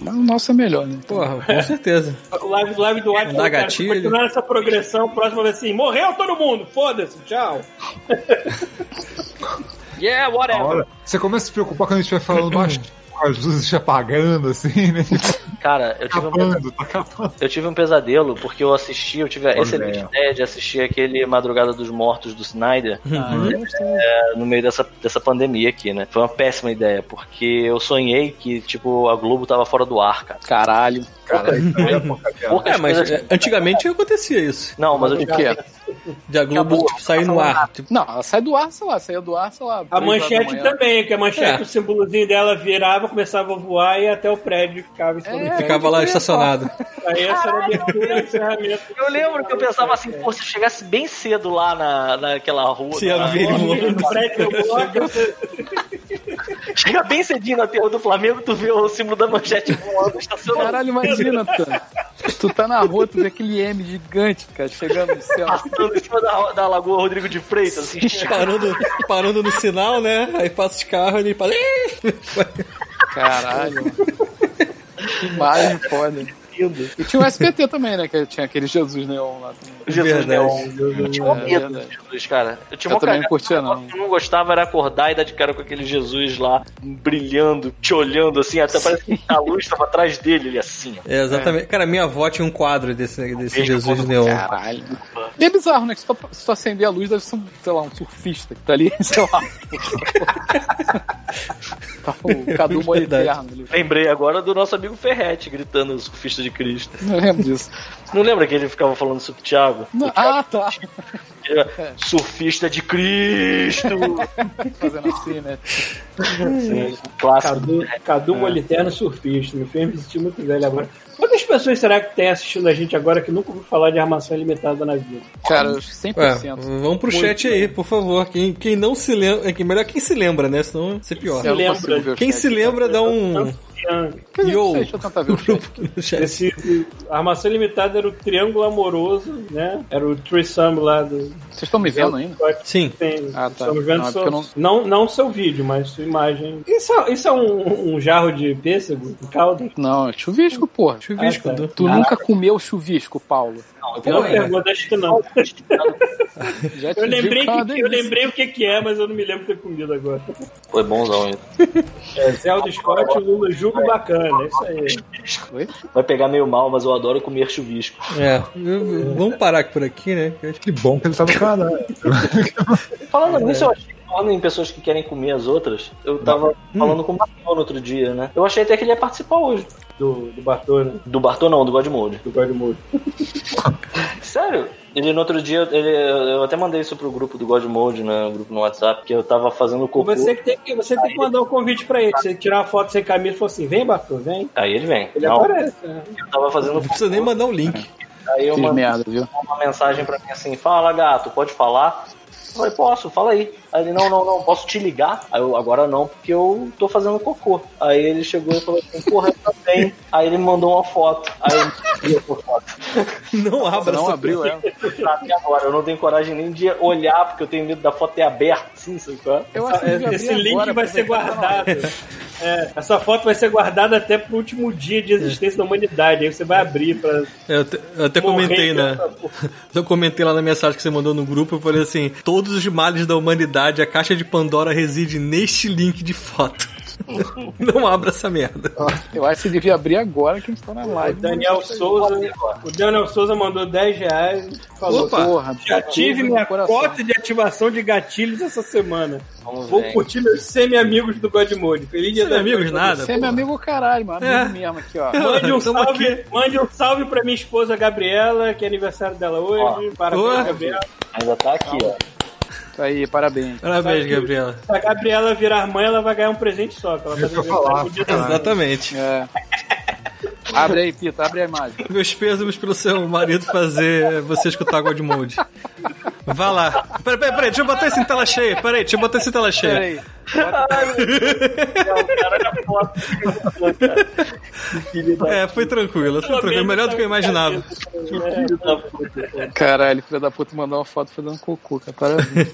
Mas o nosso é melhor, né? Porra, com certeza. O live, live do Atlas, cara, gatilho. continuar essa progressão, próximo vai assim, morreu todo mundo, foda-se, tchau. *laughs* yeah, whatever. Você começa a se preocupar quando a gente vai falando baixo *clears throat* as luzes apagando, assim, né? Cara, eu tive, acabando, um tá eu tive um pesadelo porque eu assisti, eu tive a excelente ideia de assistir aquele Madrugada dos Mortos do Snyder uhum. é, no meio dessa, dessa pandemia aqui, né? Foi uma péssima ideia, porque eu sonhei que, tipo, a Globo tava fora do ar, cara. Caralho. Caralho. é, mas antigamente acontecia isso. Não, mas o que de a Globo tipo, sair no ar. Tipo... Não, ela sai do ar, sei lá, saia do ar, sei lá. A manchete também, que a manchete, é. o símbolozinho dela virava, começava a voar e até o prédio ficava é, ficava lá estacionado. Aí essa era a abertura encerramento. Eu lembro que eu pensava assim, pô, se eu chegasse bem cedo lá na, naquela rua. Se ia vir *laughs* o prédio Chega bem cedinho na terra do Flamengo, tu vê o símbolo da manchete voando, estacionado. Caralho, imagina, tu. Tu tá na rua, tu vê aquele M gigante, cara, chegando no céu. Passando em cima da, da Lagoa Rodrigo de Freitas, assim. *laughs* parando, parando no sinal, né? Aí passa os carros e ele fala. Caralho. Que imagem foda lindo. E tinha o SPT também, né? Que tinha aquele Jesus Neon lá também. Jesus verdade. Neon. Eu tinha um é, medo é, Jesus, cara. Eu, tinha eu também não curtia, não. Eu não gostava era acordar e dar de cara com aquele Jesus lá, brilhando, te olhando assim, até parece que a luz estava atrás dele, ele assim. É, exatamente. É. Cara, minha avó tinha um quadro desse, desse Jesus Neon. Caralho. E é bizarro, né? Que se tu, se tu acender a luz, deve ser, um, sei lá, um surfista que tá ali, *laughs* sei lá. *laughs* tá o Cadu Moliterno. Lembrei agora do nosso amigo Ferrete gritando surfista de Cristo. Não lembro disso. Não lembra que ele ficava falando sobre o Thiago? Não, o Thiago ah, tá. *laughs* É. Surfista de Cristo! *laughs* Fazendo assim, né? Sim, clássico. Cadu, Cadu é. Moliterno surfista. Me fez me sentir muito velho agora. Quantas pessoas será que tem assistindo a gente agora que nunca ouviu falar de armação ilimitada na vida? Cara, 100%. Ué, vamos pro chat aí, por favor. Quem, quem não se lembra. É melhor quem se lembra, né? Senão você pior. Se lembra. Quem se lembra dá um. Yo. Deixa eu tentar ver o *laughs* chat. Esse, armação limitada era o triângulo amoroso, né? Era o threesome lá do. Vocês estão me vendo ainda? Sim. Tem, ah, tá. Estamos vendo não, sua, não... não... Não, seu vídeo, mas sua imagem. Isso é, isso é um, um jarro de pêssego? De caldo? Não, é chuvisco, porra. Chuvisco. Ah, tá. Tu ah, nunca comeu chuvisco, Paulo? Não, eu pergunta, acho que não. eu, *laughs* lembrei que, eu lembrei o que, que é, mas eu não me lembro de ter comido agora. Foi bonzão hein? É, Zelda Scott, Lula Bacana, é isso aí. Vai pegar meio mal, mas eu adoro comer chuvisco. É, vamos parar por aqui, né? Que bom que ele tá no canal. Falando nisso, eu achei falando em pessoas que querem comer as outras, eu tava hum. falando com o Bartô no outro dia, né? Eu achei até que ele ia participar hoje. Do, do Bartô, né? Do Bartô não, do Godmode. Do Godmode. *laughs* Sério? Ele no outro dia, ele, eu até mandei isso pro grupo do Godmode, né? grupo no WhatsApp, que eu tava fazendo cocô. Você que tem que, você tem que mandar um convite pra ele. Você tirar uma foto sem camisa e falar assim: vem, Bartô, vem. Aí ele vem. Ele não, aparece. Né? Eu tava fazendo. Não precisa nem mandar o um link. Aí eu mandei uma mensagem pra mim assim: fala, gato, pode falar? Eu falei, posso, fala aí. Aí ele, não, não, não, posso te ligar? Aí eu, agora não, porque eu tô fazendo cocô. Aí ele chegou e falou assim, porra, eu também. Aí ele me mandou uma foto. Aí ele mandou foto. *laughs* Não abra Não abriu ela. Até agora, eu não tenho coragem nem de olhar, porque eu tenho medo da foto ter aberta, assim, sabe qual é? Eu Esse link agora, vai ser tá guardado. É, essa foto vai ser guardada até pro último dia de existência da humanidade. Aí você vai abrir pra. Eu até, eu até comentei, né? *laughs* Eu comentei lá na mensagem que você mandou no grupo, eu falei assim: todos os males da humanidade, a caixa de Pandora reside neste link de foto. *laughs* Não abra essa merda. Eu acho que devia abrir agora que a gente tá na O live. Daniel Souza. O Daniel Souza mandou 10 reais falou. Opa! Porra, Já tive no minha coração. cota de ativação de gatilhos essa semana. Vamos Vou ver. curtir meus semi-amigos do Godmode. Feliz dia das amigos, nada. Você é meu amigo caralho, mano. É. Amigo mesmo aqui, ó. Mande um, salve, aqui. mande um salve pra minha esposa Gabriela, que é aniversário dela hoje. Parabéns, Boa. Gabriela. Ainda tá aqui, ó. Isso aí, parabéns. Parabéns, Gabriela. Se a Gabriela virar mãe, ela vai ganhar um presente só. Que ela vai que falar. Exatamente. É. Abre aí, Pita, abre a imagem. Meus pêsames pelo seu marido fazer você escutar God Mode. *laughs* Vá lá. Peraí, peraí, peraí, deixa eu botar isso em tela cheia. Peraí, deixa eu botar isso em tela cheia. aí. É, foi tranquilo, foi tranquilo. Melhor do que eu imaginava. Caralho, filho da puta mandou uma foto fazendo cocô, cara. Parabéns.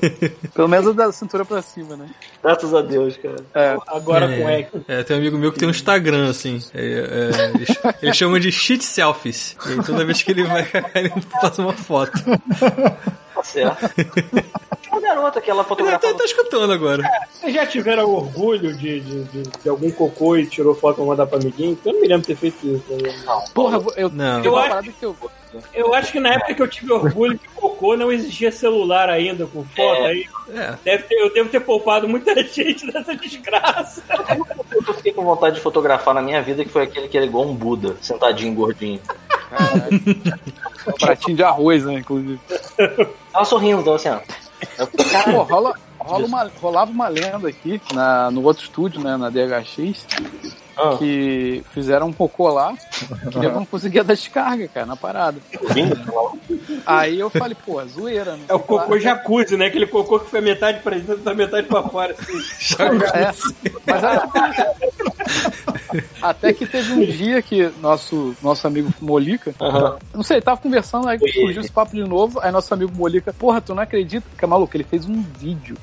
Pelo menos da cintura pra cima, né? Graças a Deus, cara. É. Agora com É, é, tem um amigo meu que tem um Instagram, assim. É, é, eles, eles chamam de shit selfies. E aí, toda vez que ele vai cagar, *laughs* ele faz uma foto. Tá certo. *laughs* Uma garota que ela Ele fotografou. tá, tá escutando agora. Vocês já tiveram orgulho de, de, de, de algum cocô e tirou foto pra mandar pra amiguinho? Eu não me lembro de ter feito isso. né? Porra, eu, Não. Eu uma acho- que eu. Eu acho que na época que eu tive orgulho de cocô não existia celular ainda com foto. Aí É. deve ter- eu devo ter poupado muita *laughs* gente dessa desgraça. eu fiquei com vontade de fotografar na minha vida, que foi aquele que era igual um Buda, sentadinho, gordinho. Um pratinho de arroz, né, inclusive. Tava sorrindo, então assim, ó. Eu falei, cara, Pô, rola, rola uma, rolava uma lenda aqui na, no outro estúdio, né, na DHX, Ah. que fizeram um cocô lá, que eu não conseguia dar descarga, cara, na parada. vindo, Aí eu falei, pô, é zoeira, né? É o cocô jacuzzi, né? Aquele cocô que foi metade pra dentro da metade pra fora. Assim. É, mas era tipo. Até que teve um dia que nosso, nosso amigo Molica, não sei, tava conversando, aí surgiu esse papo de novo, aí nosso amigo Molica, porra, tu não acredita? Que é maluco, ele fez um vídeo.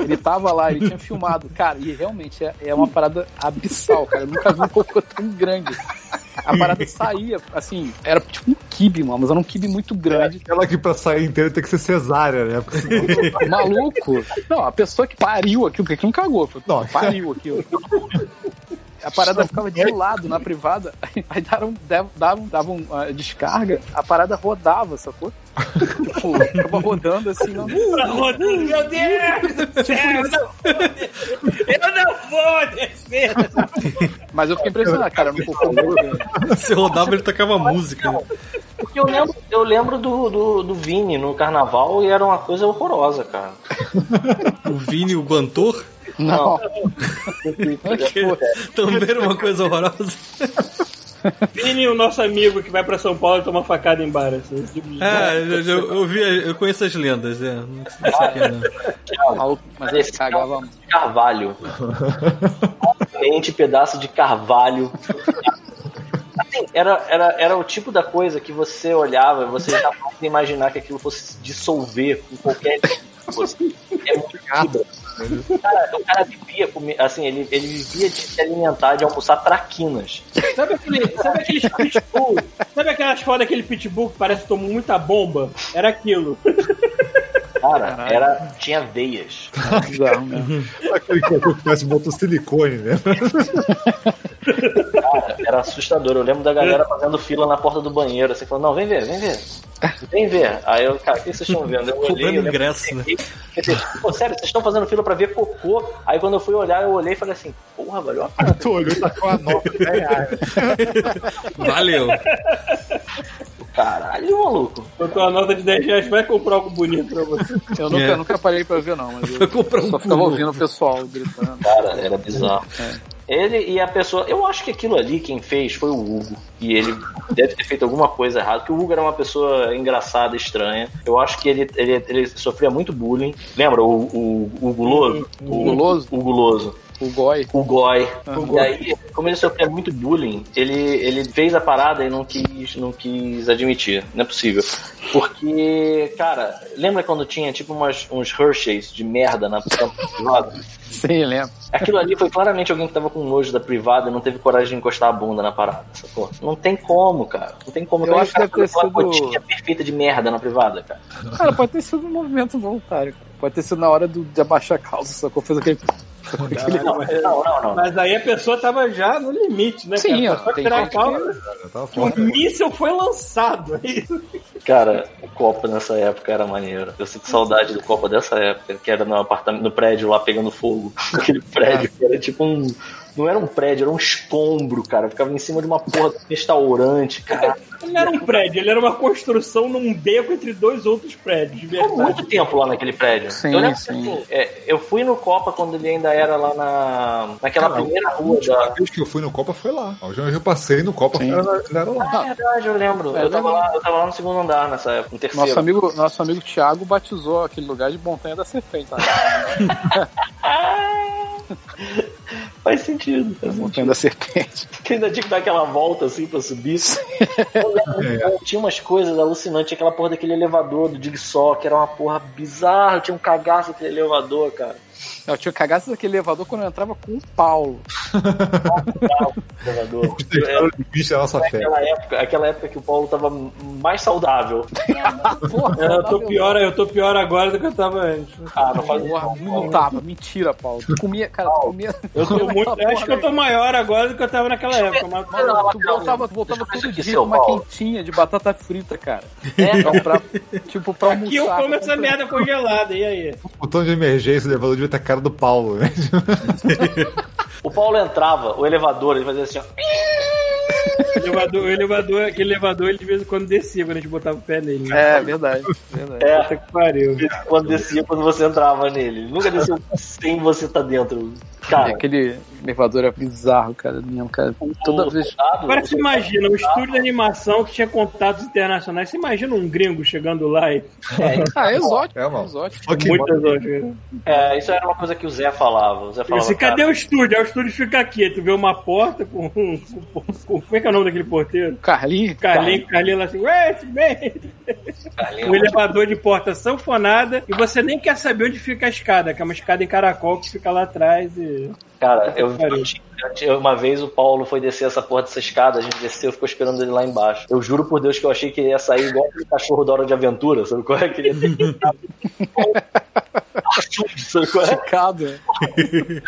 Ele tava lá, ele tinha filmado. Cara, e realmente é, é uma parada abissal, cara. Eu nunca vi um cocô tão grande. A parada saía, assim, era tipo um kibe, mano, mas era um kibe muito grande. Aquela que pra sair inteira tem que ser cesárea, né? Porque *laughs* Maluco? Não, a pessoa que pariu aquilo, porque aquilo não cagou, foi- Não. pariu aquilo. *laughs* A parada ficava de lado na privada, *laughs* aí, davam, davam, davam, davam a descarga, a parada rodava, sacou? *laughs* Tipo, ficava rodando assim, não. Pra rodando, meu Deus do céu, eu não vou descer. Eu não vou descer. Mas eu fiquei impressionado, cara, muito grande. Se rodava, ele tocava música. né? Porque eu lembro, eu lembro do, do, do Vini no carnaval e era uma coisa horrorosa, cara. O Vini, o Bantor, Não. *laughs* também uma coisa horrorosa. Vini, o nosso amigo que vai pra São Paulo e toma facada em bar. Assim, tipo de- É, eu, eu, eu vi, eu conheço as lendas, é. Não sei se é que é, não. Mas ele cagava. Carvalho. Mente pedaço de carvalho. Assim, era, era, era o tipo da coisa que você olhava, você já podia imaginar que aquilo fosse se dissolver com qualquer coisa. É muito fibra. O cara, o cara vivia, comer- assim, ele, ele vivia de se alimentar, de almoçar traquinas. Sabe, aquele, sabe aqueles pitbull? Sabe aquelas fotos daquele pitbull que parece que tomou muita bomba? Era aquilo. Cara, era, tinha veias. Aquele cocô que parece botou silicone, né? Cara, era assustador. Eu lembro da galera fazendo fila na porta do banheiro. Assim, falando, não, vem ver, vem ver. Vem ver. Aí eu, cara, o que vocês estão *laughs* vendo? Eu olhei, eu ingresso, eu né? Pô, sério, vocês estão fazendo fila pra ver cocô? Aí quando eu fui olhar, eu olhei e falei assim, porra, valeu a pena. *laughs* Tu olhou e tacou a nota de 10 reais. Valeu. Caralho, maluco. Botou a nota de 10 reais, vai comprar algo bonito pra você. Eu nunca, É. eu nunca parei pra ver, não, mas eu comprar um só ficava ouvindo o pessoal gritando. Cara, era bizarro. Ele e a pessoa. Eu acho que aquilo ali quem fez foi o Hugo. E ele deve ter feito alguma coisa errada, porque o Hugo era uma pessoa engraçada, estranha. Eu acho que ele, ele, ele sofria muito bullying. Lembra o, o, o Guloso? O Guloso? O Guloso. O Goi. O Goi. E aí, como ele sofria muito bullying, ele, ele fez a parada e não quis, não quis admitir. Não é possível. Porque, cara, lembra quando tinha tipo umas, uns Hershey's de merda na? Sim, lembro. Aquilo ali foi claramente alguém que tava com nojo da privada e não teve coragem de encostar a bunda na parada, sacou? Não tem como, cara. Não tem como. Eu acho que deve ter sido- gotinha perfeita de merda na privada, cara. Cara, pode ter sido um movimento voluntário. cara. Pode ter sido na hora do, de abaixar a calça, sacou? Fez aquele. Não, não, não. não. Mas aí a pessoa tava já no limite, né? Sim, cara? ó, tem tirar a gente que- que o foda. míssel foi lançado. Cara, o Copa nessa época era maneiro. Eu sinto saudade do Copa dessa época, que era no apartamento, no prédio lá pegando fogo. *laughs* Aquele prédio que era tipo um. Não era um prédio, era um escombro, cara. Ficava em cima de uma porra de restaurante, cara. Não era um prédio, ele era uma construção num beco entre dois outros prédios, de Ficou verdade. muito tempo lá naquele prédio. Sim, eu lembro sim. é, eu fui no Copa quando ele ainda era lá na. naquela Cara, primeira A rua última da. vez que eu fui no Copa foi lá. A que eu passei no Copa Sim. ele era lá. Ah, é verdade, eu lembro. É eu, tava lá, eu tava lá no segundo andar nessa época, no terceiro. Nosso amigo, nosso amigo Thiago batizou aquele lugar de Montanha da Serpente. Tá? *laughs* *laughs* Faz sentido, faz sentido. da Serpente. Que ainda tinha que dar aquela volta assim pra subir. Bom, Tinha umas coisas alucinantes, tinha aquela porra daquele elevador do Jigsaw, que era uma porra bizarra, tinha um cagaço aquele elevador, cara. Eu tinha cagaço daquele elevador quando eu entrava com o Paulo. Elevador. Deixaram o limite da nossa fé. Aquela época, aquela época que o Paulo tava mais saudável. Porra, É, Eu tô pior, eu tô pior agora do que eu tava antes. Ah, não faz Porra, não tava. Mentira, Paulo. Tu comia, cara, tu comia. Eu tô muito, eu acho que eu tô maior agora do que eu tava naquela época. Mas, Mano, tu voltava, tu voltava todo dia com uma Paulo. quentinha de batata frita, cara. É, Então, pra, tipo, pra almoçar. aqui eu como pra essa merda congelada, e aí? O botão de emergência do elevador devia a cara do Paulo, né? *laughs* O Paulo entrava, o elevador, ele fazia assim, ó. *laughs* O elevador, o elevador, aquele elevador, ele de vez em quando descia quando a gente botava o pé nele. Né? É, verdade. verdade. É, Puta que pariu. quando descia, quando você entrava nele. Ele nunca desceu sem você tá dentro. E Cara, aquele elevador é bizarro, cara. Mesmo, cara. Toda o vez. soldado- Agora você imagina, um estúdio de animação que tinha contatos internacionais. Você imagina um gringo chegando lá e. *laughs* Ah, é exótico. É, mano. exótico. Fucking Muito exótico. É, isso era uma coisa que o Zé falava. O Zé falava. Assim, cadê cara, o estúdio? Aí o estúdio fica aqui. Tu vê uma porta com. com, com- como é que é o nome daquele porteiro? Carlinhos. Carlinho, Carlinho lá assim, wait, wait. Um elevador de porta sanfonada e você nem quer saber onde fica a escada, que é uma escada em caracol que fica lá atrás e. Cara, eu, eu uma vez o Paulo foi descer essa porra dessa escada, a gente desceu, ficou esperando ele lá embaixo. Eu juro por Deus que eu achei que ele ia sair igual aquele cachorro da hora de aventura, sabe qual é? Que ele ia ter que- *laughs* é? Esticado.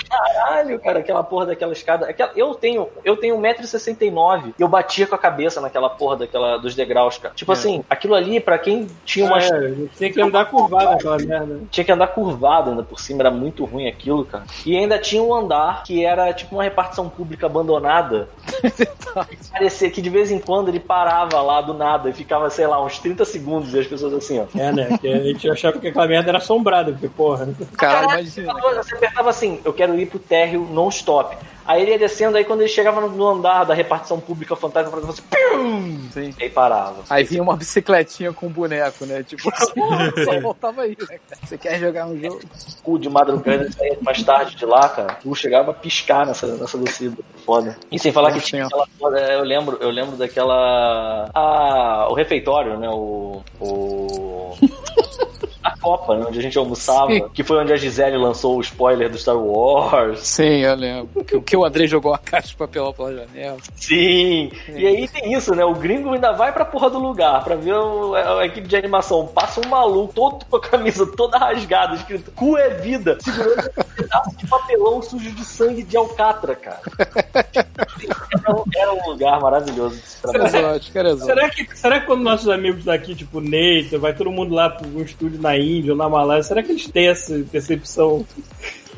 Caralho, cara, aquela porra daquela escada. Aquela, eu tenho, eu tenho 1,69m e eu batia com a cabeça naquela porra daquela, dos degraus, cara. Tipo assim, aquilo ali, pra quem tinha uma. É, a gente tem que andar curvado naquela merda. Tinha que andar curvado ainda por cima, era muito ruim aquilo, cara. E ainda tinha um andar que era tipo uma repartição pública abandonada. *laughs* Parecia que de vez em quando ele parava lá do nada e ficava, sei lá, uns 30 segundos e as pessoas assim, ó. É, né? Que a gente achava que aquela merda era assombrada, porque, porra. Caralho, Caralho, imagina. você você apertava assim, eu quero ir pro térreo non-stop. Aí ele ia descendo, aí quando ele chegava no- andar da repartição pública fantasma, fazia assim, pium! Sim. Aí parava. Aí vinha uma bicicletinha com um boneco, né? Tipo, *laughs* só voltava aí, né, cara? Você quer jogar um jogo? Cu de madrugada saía mais tarde de lá, cara. Tu chegava a piscar nessa, nessa descida. Foda. E sem falar que tinha aquela. Eu lembro, eu lembro daquela. Ah, o refeitório, né? O. O. Copa, né, onde a gente almoçava, Sim. que foi onde a Gisele lançou o spoiler do Star Wars. Sim, eu lembro. Que, que o André jogou a caixa de papelão pela janela. Sim! E aí tem isso, né? O gringo ainda vai pra porra do lugar pra ver o- a, a equipe de animação. Passa um maluco todo com a camisa toda rasgada, escrito cu é vida, segurando *laughs* pedaço de papelão sujo de sangue de alcatra, cara. Era um, era um lugar maravilhoso de se trabalhar. exótico. Será que, será que quando nossos amigos daqui, tipo Neito, vai todo mundo lá pra um estúdio na Índia ou na Malásia, será que eles têm essa percepção?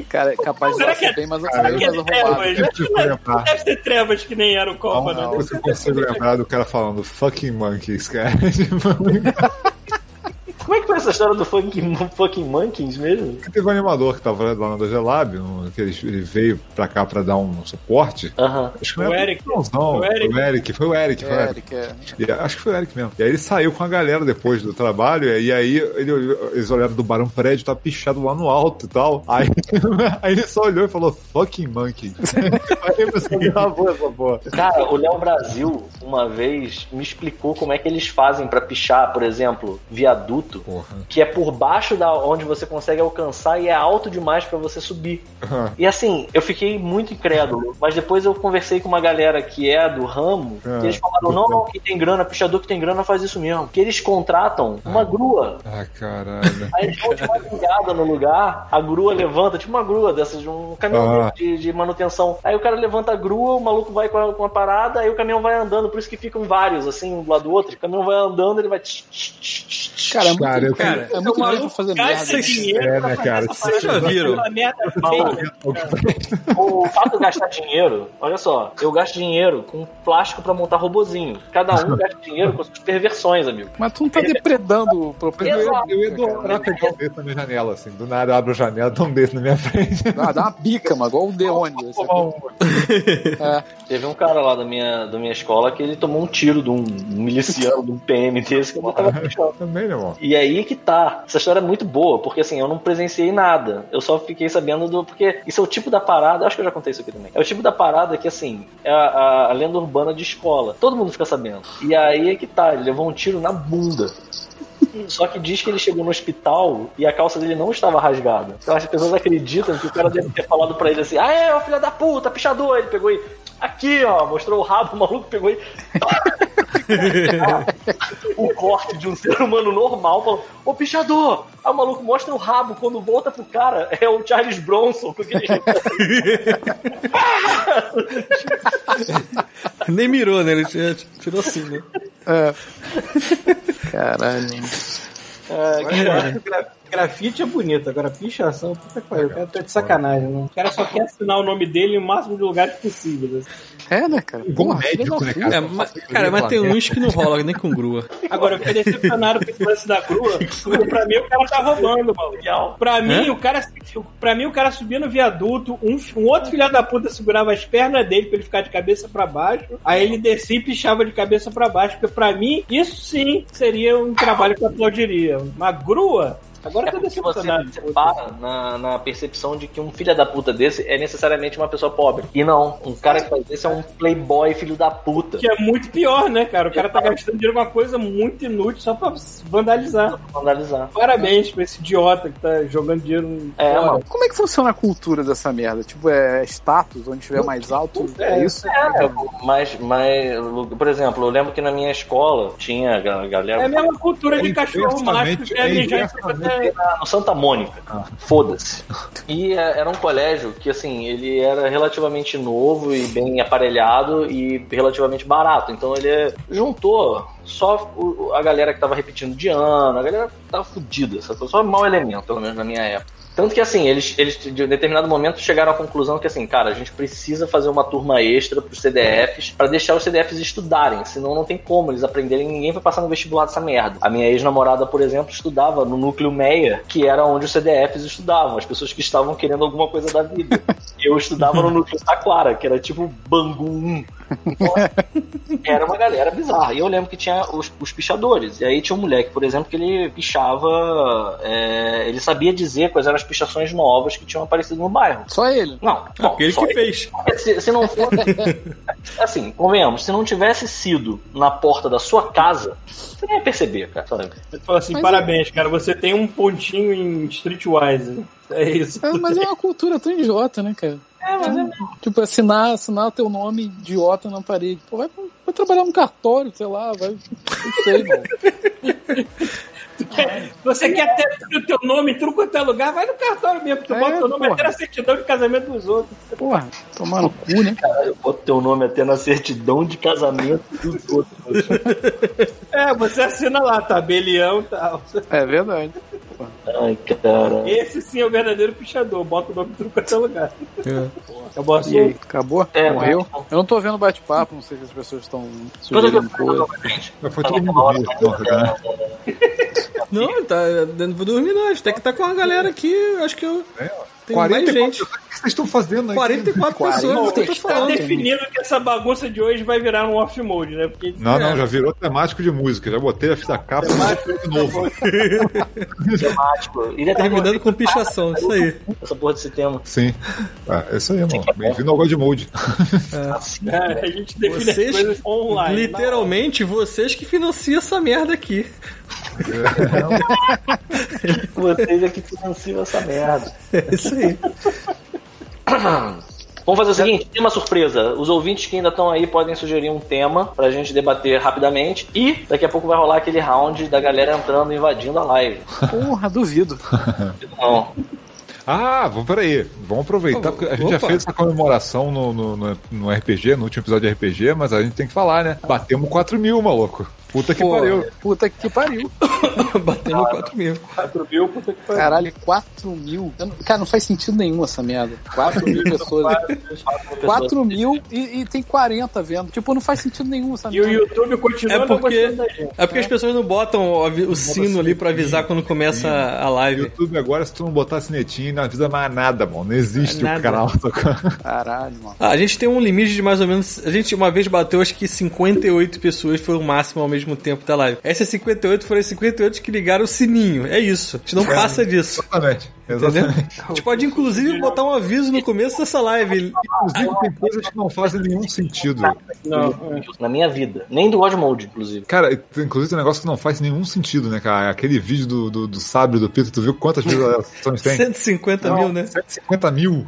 Cara, é capaz de Será ser que é- bem mais, Será bem é mais arrumado. trevas? Lembrar. Deve ter trevas que nem era o Copa, Não, né? não, eu consigo lembrar do cara falando fucking monkeys, cara. *laughs* *laughs* Como é que foi essa história do fucking, fucking Monkeys mesmo? Teve um animador que tava lá na Dogelab, um, que ele, ele veio pra cá pra dar um suporte. Aham. Acho que não O Eric. Não, não, O Eric. foi o Eric, foi o Eric. Foi o Eric. É. Acho que foi o Eric mesmo. E aí ele saiu com a galera depois do trabalho, e aí ele eles olharam do bar um prédio, tá pichado lá no alto e tal. Aí, *laughs* aí ele só olhou e falou, fucking monkey. *laughs* aí pessoa gravou essa porra. Cara, o Léo Brasil, uma vez, me explicou como é que eles fazem pra pichar, por exemplo, viaduto, Porra. que é por baixo da onde você consegue alcançar e é alto demais pra você subir. E assim, eu fiquei muito incrédulo, mas depois eu conversei com uma galera que é do ramo, Ah, e eles falaram, não, não, quem tem grana, pichador que tem grana faz isso mesmo. Que eles contratam uma grua. Ah, caralho. Aí eles vão de madrugada no lugar, a grua levanta, tipo uma grua dessas, de um caminhão Ah. de, de manutenção. Aí o cara levanta a grua, o maluco vai com a, com a parada, aí o caminhão vai andando, por isso que ficam vários, assim, um do lado do outro. O caminhão vai andando, ele vai. tch, tch, tch, tch, tch. Cara, é muito, Cara, eu Cara, é muito grande pra fazer merda. Gasta dinheiro É, né, cara? Vocês já viram? Não, *laughs* o fato de gastar dinheiro, olha só, eu gasto dinheiro com plástico pra montar robozinho. Cada um gasta dinheiro com suas perversões, amigo. Mas tu não tá depredando o eu eu ia adorar pegar um desse na minha janela, assim. Do nada eu abro a janela, dá um desse na minha frente. Ah, dá uma bica, mano, igual o Deone. Um- É. Teve um cara lá da minha, da minha escola que ele tomou um tiro de um miliciano, de um PM desse que eu botava no chão. *laughs* Também, meu irmão. E aí que tá. Essa história é muito boa, porque assim, eu não presenciei nada. Eu só fiquei sabendo do. Porque isso é o tipo da parada. Acho que eu já contei isso aqui também. É o tipo da parada que, assim, é a, a- lenda urbana de escola. Todo mundo fica sabendo. E aí é que tá. Ele levou um tiro na bunda. Só que diz que ele chegou no hospital e a calça dele não estava rasgada. Então as pessoas acreditam que o cara deve ter falado pra ele assim: Ah, é, filho da puta, pichador. Ele pegou e. Aqui, ó, mostrou o rabo, o maluco pegou e. *laughs* o corte de um ser humano normal, falou, ô pichador! Aí o maluco mostra o rabo, quando volta pro cara, é o Charles Bronson aquele *laughs* Nem mirou, né? Ele tirou- assim, né? É. Caralho. Acho que gra- grafite é bonito, agora pichação, puta que pariu, o cara tá de sacanagem, né? O cara só quer assinar o nome dele em o máximo de lugares possíveis. assim. É, né, cara? Filha médico, né, puta. É, mas, cara, mas tem uns que não rola nem com grua. Agora, eu fiquei decepcionado com esse lance da grua, porque pra mim o cara tá roubando, mano. Pra mim, Hã? o cara, pra mim, o cara subia no viaduto, um, um outro filho da puta segurava as pernas dele pra ele ficar de cabeça pra baixo, aí ele descia e pichava de cabeça pra baixo, porque pra mim, isso sim seria um trabalho que eu aplaudiria. Uma grua? Agora É porque você, para na, na percepção de que um filho da puta desse é necessariamente uma pessoa pobre. E não, um cara que faz isso é um playboy filho da puta. Que é muito pior, né, cara? O cara tá gastando dinheiro com uma coisa muito inútil só pra vandalizar. Vandalizar. Parabéns pra esse idiota que tá jogando dinheiro É, fora. mano. Como é que funciona a cultura dessa merda? Tipo, é status, onde tiver mais alto? É isso? É, mas, mas, por exemplo, eu lembro que na minha escola tinha a galera. É a mesma cultura de É cachorro macho que é é da- no Santa Mônica. Foda-se. E é, era um colégio que, assim, ele era relativamente novo e bem aparelhado e relativamente barato. Então ele juntou só a galera que tava repetindo de ano, a galera tava fudida, sabe? só mau elemento, pelo menos na minha época. Tanto que assim, eles, eles de determinado momento chegaram à conclusão que assim, cara, a gente precisa fazer uma turma extra pros CDFs pra deixar os CDFs estudarem, senão não tem como eles aprenderem, ninguém vai passar no vestibular dessa merda. A minha ex-namorada, por exemplo, estudava no núcleo Meia, que era onde os CDFs estudavam, as pessoas que estavam querendo alguma coisa da vida. *laughs* Eu estudava no núcleo Taquara, que era tipo Bangu 1. Era uma galera bizarra. E eu lembro que tinha os, os pichadores. E aí tinha um moleque, por exemplo, que ele pichava. é, ele sabia dizer quais eram as pichações novas que tinham aparecido no bairro. Só ele. Não, não porque ele só que fez. se, se não fosse. *laughs* assim, convenhamos, se não tivesse sido na porta da sua casa, você nem ia perceber, cara. sabe? Ele falou assim: Mas parabéns, cara, você tem um pontinho em Streetwise. É isso. É, mas é uma cultura tão idiota, né, cara? É, mas é Tipo, assinar, assinar teu nome idiota na parede. Pô, vai, vai trabalhar no cartório, sei lá, vai. Não sei, mano. *laughs* *laughs* Você quer ter o teu nome em tudo quanto é lugar? Vai no cartório mesmo, tu É, bota o nome porra. até na certidão de casamento dos outros. Porra, tomar no cu, né? Eu boto teu nome até na certidão de casamento dos outros. *laughs* É, você assina lá, tabelião e tal. É verdade. Ai, cara. Esse sim é o verdadeiro pichador, bota o nome em tudo quanto é lugar. Acabou a E aí, acabou? É, Morreu? mas- Eu não tô vendo bate-papo, não sei se as pessoas estão sugerindo coisa. Mas foi todo mundo visto, *laughs* não, né? Não, tá, não vou dormir não. Tem que estar com a galera aqui, acho que eu... É, Tem mais gente. O que vocês estão fazendo aí? 44 pessoas, eu tô Tá falando. definindo que essa bagunça de hoje vai virar um off-mode, né? Porque Não, não, já virou temático de música. Já botei a fita capa de novo. *laughs* Temático. Ele tá Terminando com pichação, isso aí. essa porra desse tema. Sim. Ah, é isso aí, mano. Bem-vindo ao God Mode. é, a gente define Vocês, as coisas online. literalmente, vocês que financiam essa merda aqui. *laughs* Vocês é que financiam essa merda. É isso aí. *coughs* Vamos fazer o seguinte, tema surpresa. Os ouvintes que ainda estão aí podem sugerir um tema pra gente debater rapidamente. E daqui a pouco vai rolar aquele round da galera entrando, invadindo a live. Porra, duvido. *laughs* Não. Ah, vamos, peraí. Vamos aproveitar, porque a gente já Opa. fez essa comemoração no, no, no- no RPG, no último episódio de RPG, mas a gente tem que falar, né? Batemos 4 mil, maluco. Puta que Pô. pariu. Puta que pariu. *coughs* Batemos 4 mil. 4 mil, puta que pariu. Caralho, 4 mil. Não- Cara, não faz sentido nenhum essa merda. 4 mil pessoas. 4 mil e, e tem 40 vendo. Tipo, não faz sentido nenhum essa E o merda. YouTube continua É porque, da gente. é porque as pessoas não botam o, o sino ali pra avisar quando começa a live. YouTube agora, se tu não botar sinetinho, não avisa mais nada, mano. Não existe Nada. o canal. *laughs* Caralho, mano. Ah, a gente tem um limite de mais ou menos. A gente uma vez bateu, acho que 58 pessoas foi o máximo ao mesmo tempo da live. Essas 58 foram as 58 que ligaram o sininho. É isso. A gente não passa disso. Exatamente. Entendeu? Exatamente. A gente pode inclusive botar um aviso no começo dessa live. Inclusive, tem coisas que não fazem nenhum sentido. Não, Na minha vida. Nem do God Mode, inclusive. Cara, inclusive tem um negócio que não faz nenhum sentido, né, cara? Aquele vídeo do, do, do sabre do Pito, tu viu quantas visualizações tem? 150 mil, né? 150 mil.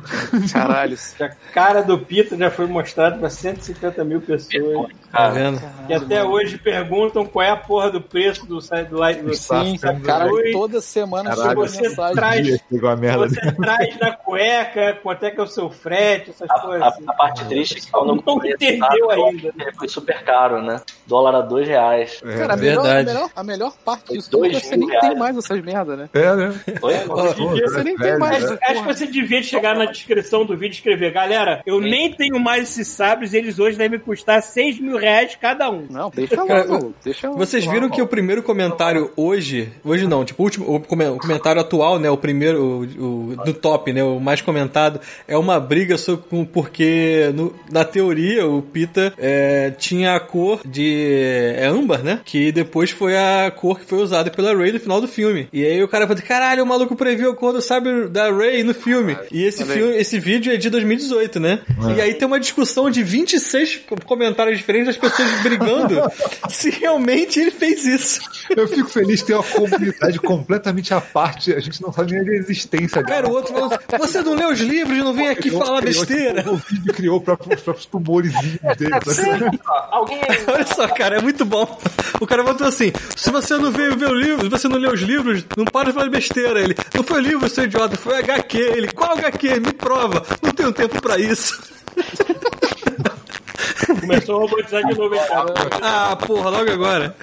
Caralho. a cara do Pita já foi mostrada pra 150 mil pessoas. Tá vendo? E até hoje perguntam qual é a porra do preço do site do live do Sim, Oi. toda semana Caralho, chegou mensagem. traz- Chegou a merda Você traz na cueca, quanto é que é o seu frete, essas A, coisas. a- assim. a parte triste é que eu Não comprei esse entendeu ainda. Foi super caro, né? Dólar a dois reais. Cara, a melhor, a, melhor, a melhor parte disso é que você nem tem mais essas merda, né? É, né? Oi? Hoje em dia, Você nem tem mais. né? essa Acho que você devia chegar na descrição do vídeo e escrever, galera, eu nem tenho mais esses sabres, eles hoje devem custar 6 mil reais cada um. Não, deixa lá, Cara, maluco, deixa lá. Vocês viram que o primeiro comentário hoje, hoje não, tipo, o último, o comentário atual, né, o primeiro, o, o- do top, né, o mais comentado, é uma briga sobre, com- porque no- na teoria o Pita é, tinha a cor de é âmbar, né, que depois foi a cor que foi usada pela Ray no final do filme. E aí o cara falou, caralho, o maluco previu a cor do sabre da Ray no filme. E esse filme, esse vídeo é de 2018, né? E aí tem uma discussão de 26 comentários diferentes das pessoas brigando *laughs* se realmente ele fez isso. Eu fico feliz de ter uma comunidade completamente à parte. A gente não sabe nem existência Cara, o outro falou, você não lê os livros, não vem aqui falar besteira. O vídeo criou os próprios tumorzinhos dele. Alguém Olha só, cara, é muito bom. O cara botou assim: se você não veio ver o livro, se você não lê os livros, não para de falar besteira. Ele, não foi livro, seu idiota, foi HQ. Ele, qual HQ? Me prova. Não tenho tempo pra isso. Começou a robotizar de novo. Ah, porra, logo agora.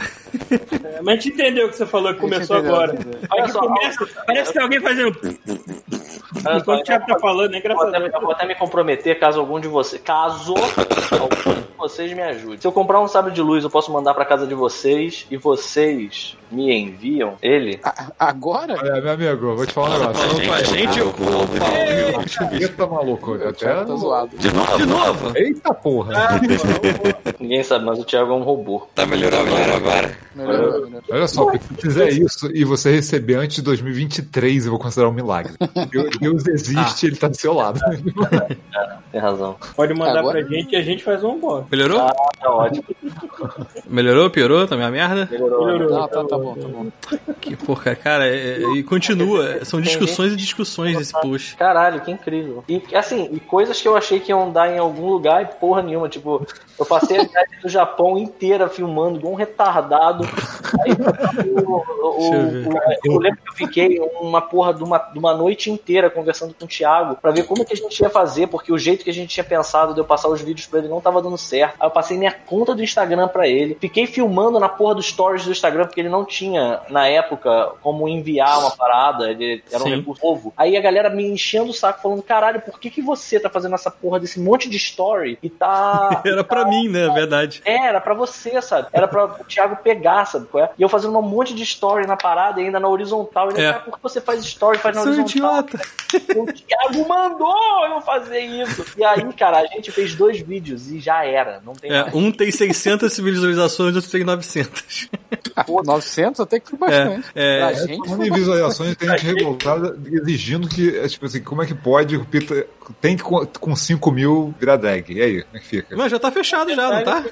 É, Mas a gente entendeu o que você falou que começou entendeu, agora. Olha que só, começa, parece que tem alguém fazendo. Olha só, Enquanto o Thiago tá falando, é Eu vou, até, engraçado. eu vou até me comprometer caso algum de vocês. Caso algum de vocês me ajude. Se eu comprar um sabre de luz, eu posso mandar pra casa de vocês e vocês me enviam ele? A- Agora? Olha, meu amigo, eu vou te falar um negócio. Falou com a gente, o Eita, maluco. O Até... Tá zoado. De novo? Eita porra. *laughs* Ninguém sabe, mas o Thiago é um robô. Tá melhorando, melhorou agora. Olha só, se fizer isso e você receber antes de 2023, eu vou considerar um milagre. Deus, existe, ele tá do seu lado. *laughs* Tem razão. Pode mandar Agora- pra gente e a gente faz um bom. Melhorou? Ah, tá ótimo. Melhorou? Piorou? Tá minha merda? Melhorou. Melhorou. Tá, tá, tá bom, tá bom. Que porra, cara, é- é- e continua. São discussões e discussões esse post. Caralho, que incrível. E assim, e coisas que eu achei que iam dar em algum lugar e porra nenhuma. Tipo, eu passei a viagem do Japão inteira filmando igual um retardado. Aí o- o- eu eu lembro que eu fiquei uma porra de uma, de uma noite inteira conversando com o Thiago pra ver como que a gente ia fazer, porque o jeito que a gente tinha pensado de eu passar os vídeos pra ele não tava dando certo. Aí eu passei minha conta do Instagram pra ele. Fiquei filmando na porra dos stories do Instagram, porque ele não tinha, na época, como enviar uma parada. Ele era um Sim. recurso novo. Aí a galera me enchendo o saco, falando: caralho, por que, que você tá fazendo essa porra desse monte de story e tá. *laughs* Era pra mim, né? Verdade. É, era pra você, sabe? Era pra o Thiago pegar, sabe? qual é? E eu fazendo um monte de story na parada e ainda na horizontal. E É. cara, por que você faz story e faz na Seu horizontal? idiota. *laughs* O Thiago mandou eu fazer isso. E aí, cara, a gente fez dois vídeos e já era. Não tem É, mais. um tem 600 visualizações, outro tem 900. Ah, 900 até que foi bastante. É, pra é, gente Falando foi visualizações, tem gente revoltada exigindo que, é, tipo assim, como é que pode o Pita tem que com, com 5 mil virar drag? E aí, como é que fica? Mas já tá fechado já, não tá?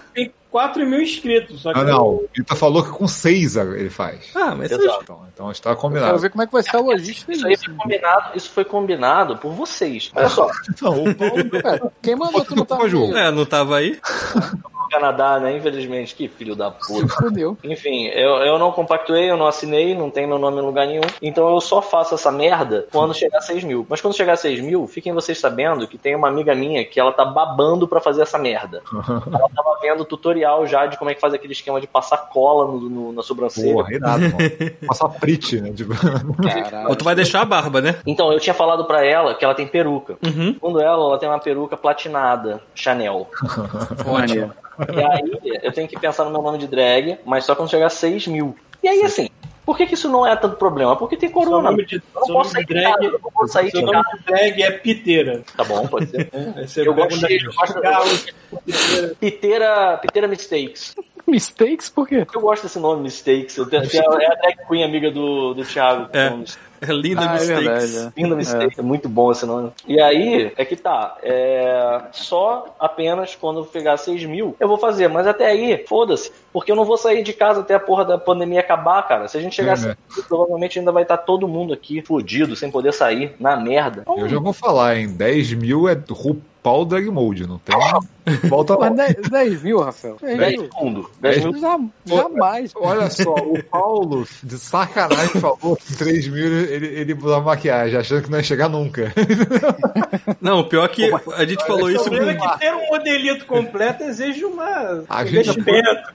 Tem 4 mil inscritos, só que Ah, não, o Pita falou que com 6 ele faz. Ah, mas Exato. Então, então está Quero combinado. ver como é que vai ser a logística Isso aí disso. foi combinado, isso foi combinado por vocês. Olha só, *laughs* Não, o Paulo Cara, *laughs* quem mandou tu não tá Ju. no É, não tava aí? Canadá, né? Infelizmente, que filho da puta. Fudeu. Enfim, eu, eu não compactuei, eu não assinei, não tem meu nome em lugar nenhum. Então eu só faço essa merda quando chegar a 6 mil. Mas quando chegar a 6 mil, fiquem vocês sabendo que tem uma amiga minha que ela tá babando pra fazer essa merda. *laughs* Ela tava vendo tutorial já de como é que faz aquele esquema de passar cola no, no- na sobrancelha. Porra, irado, mano. *laughs* Passar prit, né? Tipo. Ou tu vai deixar a barba, né? Então, eu tinha falado pra ela que ela tem peruca. Uhum. Segundo ela, ela tem uma peruca platinada, Chanel. *laughs* Maneiro. E aí, eu tenho que pensar no meu nome de drag, mas só quando chegar a 6 mil. E aí, assim, por que, que isso não é tanto problema? Porque tem seu corona. nome de, Eu não posso sair de de casa, drag, eu não posso sair seu de nome casa. de drag é piteira. Tá bom, pode ser. *laughs* Você Eu gosto de- eu gosto- cigarro, piteira. Piteira, Piteira Mistakes. *laughs* Mistakes por quê? Eu gosto desse nome, Mistakes. Eu tenho- tenho- É a drag queen amiga do, do Thiago. É. É *laughs* linda Ah, é mistakes. verdade, é. Linda Mistakes. É. muito bom esse nome. E aí, é que tá. É, só apenas quando eu pegar 6 mil, eu vou fazer. Mas até aí, foda-se. Porque eu não vou sair de casa até a porra da pandemia acabar, cara. Se a gente chegar É, a 6 né? mil, provavelmente ainda vai estar todo mundo aqui fudido, sem poder sair, na merda. eu já vou falar, em 10 mil é RuPaul Drag Mode, não tem. *laughs* Volta lá. Mas 10, 10 mil, Rafael? 10 10 mil. segundos. 10 mil. Já- Jamais. Olha só, o Paulo, de sacanagem, falou que em 3 mil ele, ele usava maquiagem, achando que não ia chegar nunca. Não, o pior é que a gente falou O isso problema é que ter um modelito completo exige uma A um gente- Não, investimento.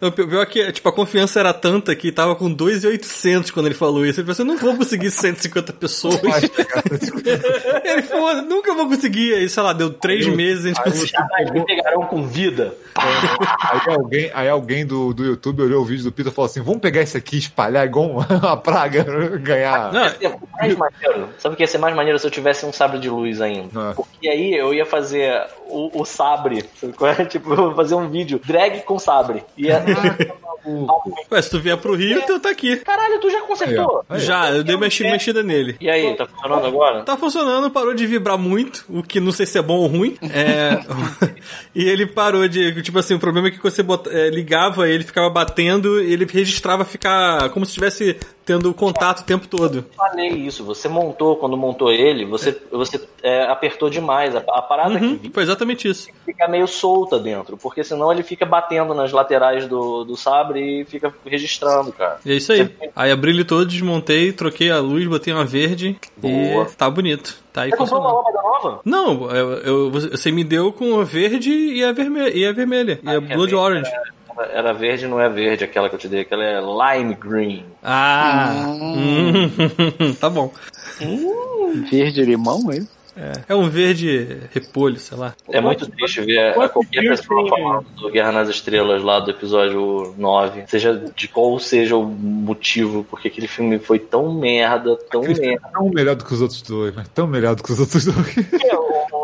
O pior é que, tipo, a confiança era tanta que tava com 2,800 quando ele falou isso. Ele pensou, eu não vou conseguir 150 pessoas. *laughs* ele falou, nunca vou conseguir. Aí, sei lá, deu 3 meses a gente conseguiu. Jamais me pegarão com vida. Aí alguém, aí alguém do, do YouTube olhou o vídeo do Peter e falou assim: vamos pegar isso aqui e espalhar igual uma *laughs* praga, *laughs* ganhar. Não, Ia ser mais maneiro. Sabe o que ia ser mais maneiro se eu tivesse um sabre de luz ainda? Ah. Porque aí eu ia fazer o, o sabre. sabe qual é? *laughs* Tipo, eu ia fazer um vídeo drag com sabre. Ia... ué, se tu vier pro Rio, tu tá aqui. Caralho, tu já consertou? Aí, ó. Já, eu dei uma mex- mexida nele. E aí, tá funcionando agora? Tá funcionando, parou de vibrar muito, o que não sei se é bom ou ruim. É... *laughs* e ele parou de. Tipo assim, o problema é que você bota- é, ligava, ele ficava batendo, ele registrava ficar como se estivesse tendo contato o tempo todo. falei isso. Você montou, quando montou ele, você, você é, apertou demais. A, a parada Uhum, que foi exatamente isso. fica meio solta dentro, porque senão ele fica batendo nas laterais do, do sabre e fica registrando, cara. E é isso aí. Aí abri ele todo, desmontei, troquei a luz, botei uma verde Boa. e tá bonito. Tá aí Você comprou uma lâmpada nova? Não, eu, eu- você me deu com a verde e a, vermelha, e a vermelha. E a Blood verde Orange. Era, era verde, não é verde, aquela que eu te dei, aquela é lime green. Ah! Hum, *laughs* tá bom. Verde limão, é isso? É um verde repolho, sei lá. É muito triste ver Quanto qualquer filme pessoa tem, falando do Guerra nas Estrelas lá do episódio 9, seja de qual seja o motivo, porque aquele filme foi tão merda, tão Ele é merda. tão melhor do que os outros dois, mas tão melhor do que os outros dois. É,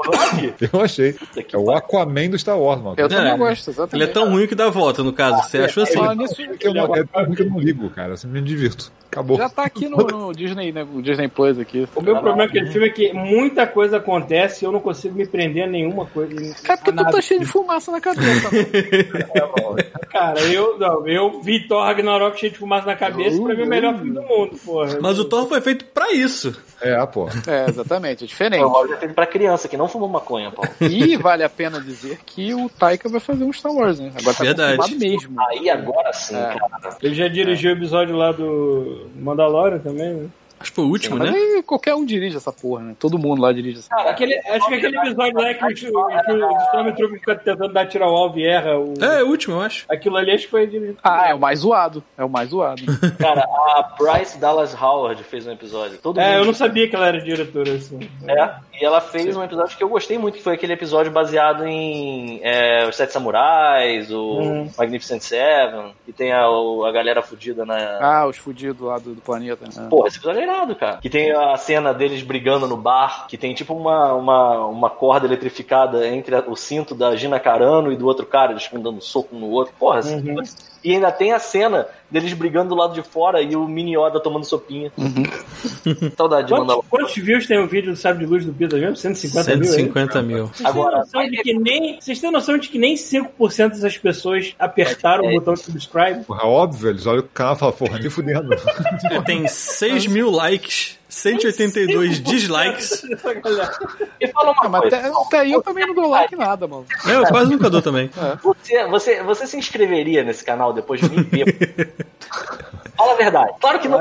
o- o 9? Eu achei. Puta que É o Aquaman do Star Wars, mano. Eu também É. gosto, Ele exatamente. é tão ruim que dá volta, no caso. Você achou assim? Nisso, É uma- é tão ruim que eu não ligo, cara. Assim, me divirto. Acabou. já tá aqui no, *laughs* no Disney, né? O Disney Plus aqui. O meu problema com aquele filme é que muita coisa acontece e eu não consigo me prender a nenhuma coisa. Cara, porque tu tá cheio de fumaça na cabeça. mano. *laughs* Cara, eu, não, eu vi Thor Ragnarok cheio de fumaça na cabeça e pra mim é o melhor filme do mundo, porra. Mas o Thor foi feito pra isso. É, pô. é, exatamente, é diferente. O 9 é feito pra criança que não fumou maconha, Paulo. *laughs* E vale a pena dizer que o Taika vai fazer um Star Wars, né? Agora tá Verdade. confirmado mesmo. Aí agora sim, É. cara. Ele já dirigiu o episódio lá do Mandalorian também, né? Acho que foi o último, Mas né? aí qualquer um dirige essa porra, né? Todo mundo lá dirige essa porra. Aquele, acho que aquele episódio lá que, o- que o Stormtrooper fica tentando dar tiro ao alvo e erra. O, É, é o último, eu acho. Aquilo ali acho que foi dirigido. Ah, é o mais zoado. É o mais zoado. *laughs* Cara, a Bryce Dallas Howard fez um episódio. Todo É, eu mundo não sabia que ela era diretora, assim. É, e ela fez um episódio que eu gostei muito, que foi aquele episódio baseado em é, Os Sete Samurais, o Hum. Magnificent Seven, que tem a, a galera fudida na. Ah, os fudidos lá do, do planeta. né? Pô, esse episódio é irado, cara. Que tem a cena deles brigando no bar, que tem tipo uma, uma, uma corda eletrificada entre a- o cinto da Gina Carano e do outro cara, eles ficam dando soco no outro. Porra, esse episódio- E ainda tem a cena deles brigando do lado de fora e o Mini Yoda tomando sopinha. *laughs* Saudade de mandar Quantos, quantos views tem o vídeo do Sabre de Luz do Peter mesmo? 150 mil? é 150 mil. Vocês têm, Agora, noção de que nem, vocês têm noção de que nem 5% dessas pessoas apertaram o botão de subscribe? Porra, é óbvio, eles olham o canal e falam, porra, nem fudendo. É, tem 6 mil likes, 182 *laughs* dislikes. E fala uma mas coisa. até, até aí eu também não dou like nada, mano. É, eu quase nunca dou também. Você, você, você se inscreveria nesse canal depois de me ver? *laughs* Fala a verdade. Claro que não.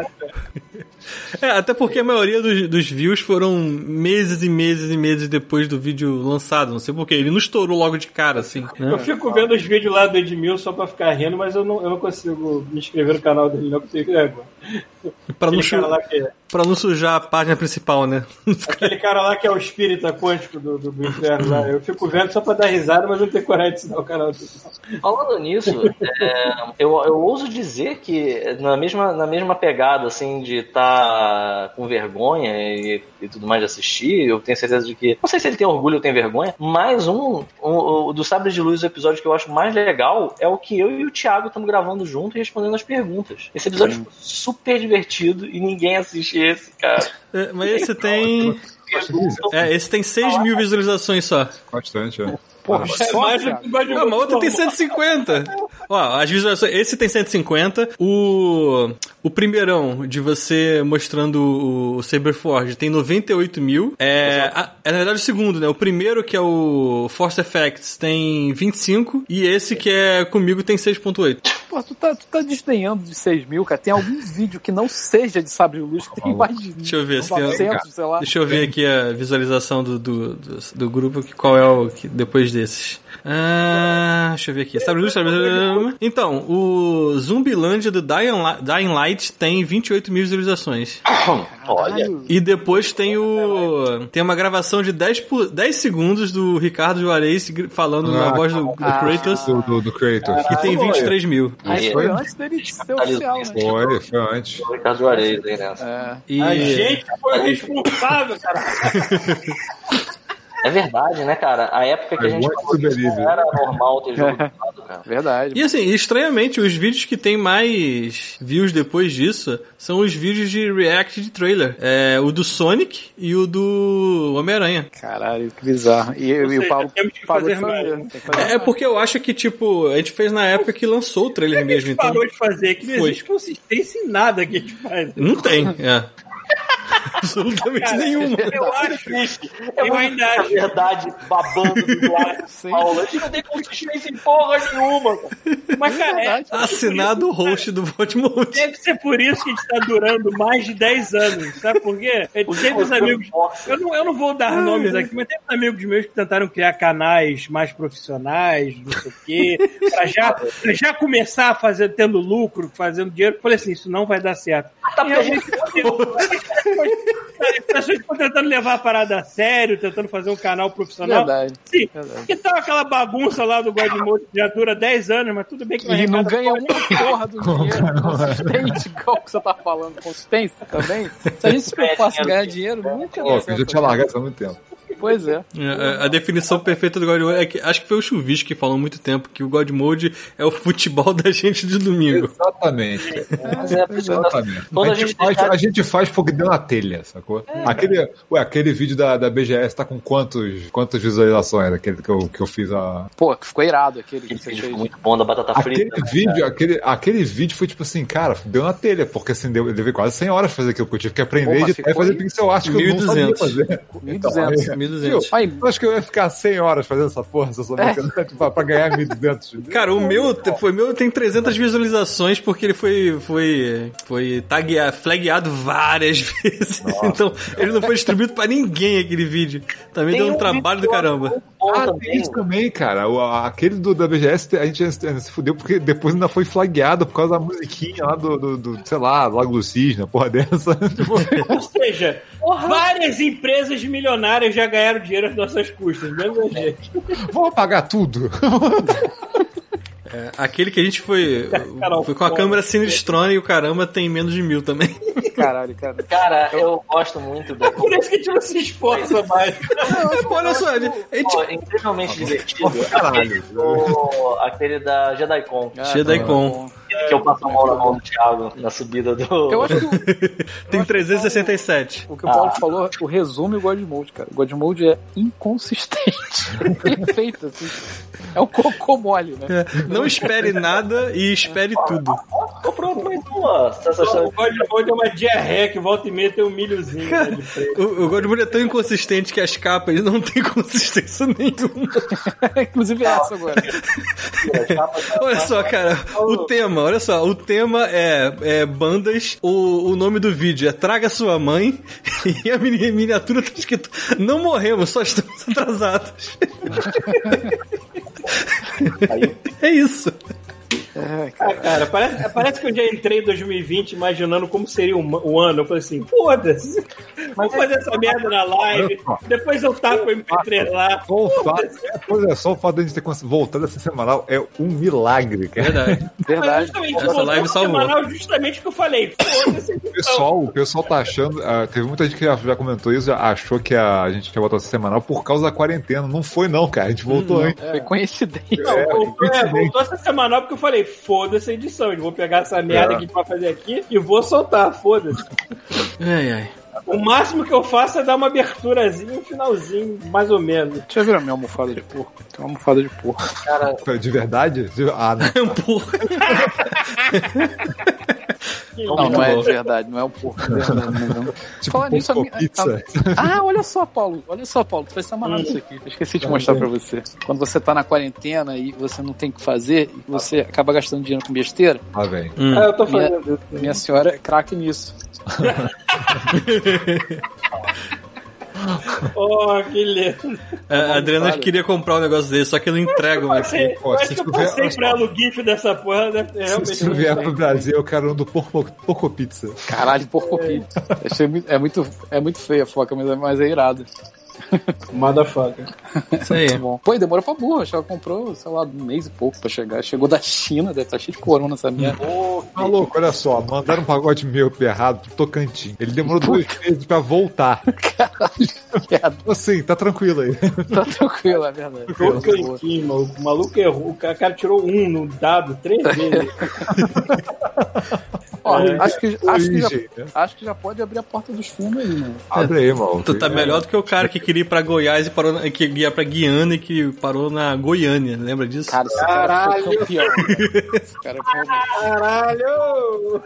É, até porque a maioria dos, dos views foram meses e meses e meses depois do vídeo lançado. Não sei porquê. Ele não estourou logo de cara, assim. né? Eu fico vendo os vídeos lá do Edmil só pra ficar rindo, mas eu não, eu não consigo me inscrever no canal dele, não, porque eu tenho égua. Pra não, su- que, pra não sujar a página principal, né? aquele cara lá que é o espírita quântico do, do, do inferno lá. Eu fico vendo só pra dar risada, mas eu não tenho coragem de ensinar o canal dele. Falando nisso, é, eu, eu ouso dizer que na mesma, na mesma pegada, assim, de estar com vergonha e, e tudo mais de assistir, eu tenho certeza de que. Não sei se ele tem orgulho ou tem vergonha, mas um, um- o do Sabre de Luz, o episódio que eu acho mais legal é o que eu e o Thiago estamos gravando junto e respondendo as perguntas. Esse episódio ficou super divertido e ninguém assiste esse, cara. É, mas esse tem. É, esse tem 6 mil visualizações só. Bastante, é. Porra, É só, mais cara. Não, mas outro tem 150. Ó, as visualizações. Esse tem 150. O. O primeirão de você mostrando o, Saberforge tem 98 mil. É, a- é na verdade o segundo, né? O primeiro, que é o Force Effects, tem 25. E esse que é comigo tem 6,8. Pô, tu tá, tu tá desdenhando de 6 mil, cara. Tem algum vídeo que não seja de Sabre Luz que tem mais de Deixa eu ver se tem- 900, sei lá. Deixa eu ver aqui a visualização do, do, do, do grupo, que qual é o que depois desses. Ah, deixa eu ver aqui. Então, o Zumbiland do Dying, Li- Dying Light tem 28 mil visualizações. *coughs* Olha. E depois tem o. Tem uma gravação de 10, por, 10 segundos do Ricardo Juarez falando na Ah, voz do, do. Kratos, Do, do, do Kratos. que tem 23 mil. Foi? foi antes dele ser oficial, né? Foi, foi antes. O Ricardo Juarez aí nessa. É. E... A gente foi responsável, cara. *laughs* É verdade, né, cara? A época que a É gente muito falou que não era normal ter jogo de *laughs* lado, cara. Verdade. E assim, estranhamente, os vídeos que tem mais views depois disso são os vídeos de react de trailer. É, o do Sonic e o do Homem-Aranha. Caralho, que bizarro. E, Ou e o Paulo que de fazer fazer. que fazer É, é porque eu acho que, tipo, a gente fez na época que lançou o trailer A mesmo, gente então. parou de fazer, que não Foi. existe consistência em nada que a gente faz. Não tem, é. *laughs* *laughs* Absolutamente Cara, nenhuma. Eu acho, É eu muito ainda a acho. verdade babando do lado. A gente não tem consistência em porra nenhuma. Mas, cara, é. Assinado o host do Voldemort. deve ser por isso que a gente tá durando mais de 10 anos. Sabe por quê? É, *laughs* Teve os amigos. Eu não, eu não vou dar nomes aqui, mas teve amigos meus que tentaram criar canais mais profissionais, não sei o quê, *laughs* pra já, pra já começar a fazer, tendo lucro, fazendo dinheiro. Eu falei assim: isso não vai dar certo. Tá E realmente, as pessoas estão tentando levar a parada a sério, tentando fazer um canal profissional. Verdade. Sim, Verdade. que tá aquela bagunça lá do Godmode que já dura 10 anos, mas tudo bem que E não ganha porra uma porra do dinheiro consistente, igual que você tá falando, consistência também. Se a gente se preocupasse em ganhar dinheiro, nunca Pô, ia eu já tinha largado isso há muito tempo. Pois é. É, A, a definição perfeita do God Mode é que acho que foi o Chuvisco que falou há muito tempo que o God Mode é o futebol *laughs* da gente de domingo. Exatamente. Mas é, que eu- Exatamente. A gente, faz, a gente faz porque deu na telha, sacou? Aquele, ué, aquele vídeo da, da BGS tá com quantos, quantas visualizações? Aquele que eu, que eu fiz a. Pô, ficou irado aquele que Aquele vídeo ficou muito bom da batata Aquele frita. né, vídeo, cara? aquele, aquele vídeo foi tipo assim, cara, deu na telha, porque assim, deu, eu levei quase 100 horas pra fazer aquilo, porque eu tive que aprender Pô, a mas editar e ficou fazer pixel art que eu não sabia 1.200. fazer. 1.200. Então, aí- 1.200. Aí, acho que eu ia ficar 100 horas fazendo essa porra, se eu soubesse, é. tipo, pra ganhar 1.200. Cara, o meu, foi, meu tem 300 visualizações porque ele foi, foi, foi tagueado, flagueado várias *laughs* vezes. Nossa. Então, ele não foi distribuído pra ninguém aquele vídeo. Também tem deu um, um trabalho do caramba. Ah, tem isso também, cara. O, aquele do da BGS, a gente se fudeu porque depois ainda foi flagueado por causa da musiquinha lá do, do, do sei lá, Lago do Cisne, porra dessa. *laughs* Ou seja, porra. várias empresas milionárias já ganharam dinheiro às nossas custas, mesmo gente. Vamos pagar tudo. É, aquele que a gente foi. foi com a câmera Cinestrone e o caramba tem menos de mil também. Caralho, cara. Cara, eu gosto muito da. É por isso que a gente não se esforça mais. É, olha só, a gente. Pô, incrivelmente divertido. Caralho. O, aquele da JediCon. Ah, JediCon. Que eu passo a mão na mão do Thiago na subida do. Eu acho que. *laughs* Tem 367. O que o Paulo ah. falou, o resume o Godmode, cara. O Godmode é inconsistente. *laughs* Perfeito, assim. É um cocô mole, né? É. Não espere nada e espere tudo. Comprou uma tua sensação. O Godmode é uma diarreia que volta e meia tem um milhozinho. Cara, né, o, o Godmode é tão inconsistente que as capas não tem *laughs* consistência nenhuma. Inclusive essa agora. olha só, cara. O tema, olha só. O tema é, é bandas. O, o nome do vídeo é Traga Sua Mãe. *laughs* E a miniatura tá escrito Não morremos, só estamos atrasados. *laughs* é isso. É, cara. Ah, cara, parece, parece que eu já entrei em 2020 imaginando como seria o, o ano. Eu falei assim, foda-se. Vamos fazer essa merda na live. Depois eu tapo o MP3 lá. Só o fato, é, só o fato de a gente ter voltado essa semanal é um milagre, cara. Verdade. *laughs* Verdade. Justamente, essa live salvou. Semanal, justamente o que eu falei. Foda-se. O pessoal, o pessoal tá achando. Uh, teve muita gente que já, já comentou isso, já achou que a, a gente ia voltar essa semanal por causa da quarentena. Não foi, não, cara. A gente voltou hum, antes. Foi coincidência. Não, é, voltou, é, voltou essa semanal porque eu falei, foda-se a edição. Eu vou pegar essa merda é. que a gente vai fazer aqui e vou soltar, foda-se. Ai, ai. O máximo que eu faço é dar uma aberturazinha, um finalzinho, mais ou menos. Deixa eu ver a minha almofada de porco. Tem uma almofada de porco. Cara... De verdade? Ah, não. É um porco. *laughs* Não, não é de verdade, não é um porco verdade. Não. *laughs* Tipo, Fala nisso, a minha... pizza. Ah, olha só, Paulo. Olha só, Paulo. Tu vai ser amarrado isso aqui. Eu esqueci de mostrar pra você. Quando você tá na quarentena e você não tem o que fazer, e você acaba gastando dinheiro com besteira. Ah, vem. Hum. Ah, eu tô fazendo minha, minha senhora é craque nisso. *laughs* *laughs* oh, que lindo. É, a Adriana queria comprar um negócio desse, só que não entrega mais. Aqui. Eu eu passei pra ela o GIF dessa porra. Né? Se, se vier pro Brasil, eu quero um do Porco, porco Pizza. Caralho, Porco Pizza. É muito, é muito feia a foca, mas é, mas é irado. *laughs* Motherfucker. Isso aí. Bom. Pô, e demorou pra burra. Acho que ela comprou, sei lá, um mês e pouco pra chegar. Chegou da China, deve estar tá cheio de corona essa merda. Pô, tá louco, olha só. Mandaram um pagode meu errado pro Tocantins. Ele demorou dois meses pra voltar. Caralho. Assim, tá tranquilo aí. Tá tranquilo, é verdade. Tocantins, mano. O maluco errou. O cara tirou um no dado três *laughs* vezes. Ó, é, acho, que, acho, que já, né? acho que já pode abrir a porta dos fundos aí, mano. Abre aí, mano. Tu tá melhor do que o cara que queria ir pra Goiás e parou na, que ia pra Guiana e que parou na Goiânia, lembra disso? Cara, esse Caralho. cara foi campeão. esse cara foi Caralho!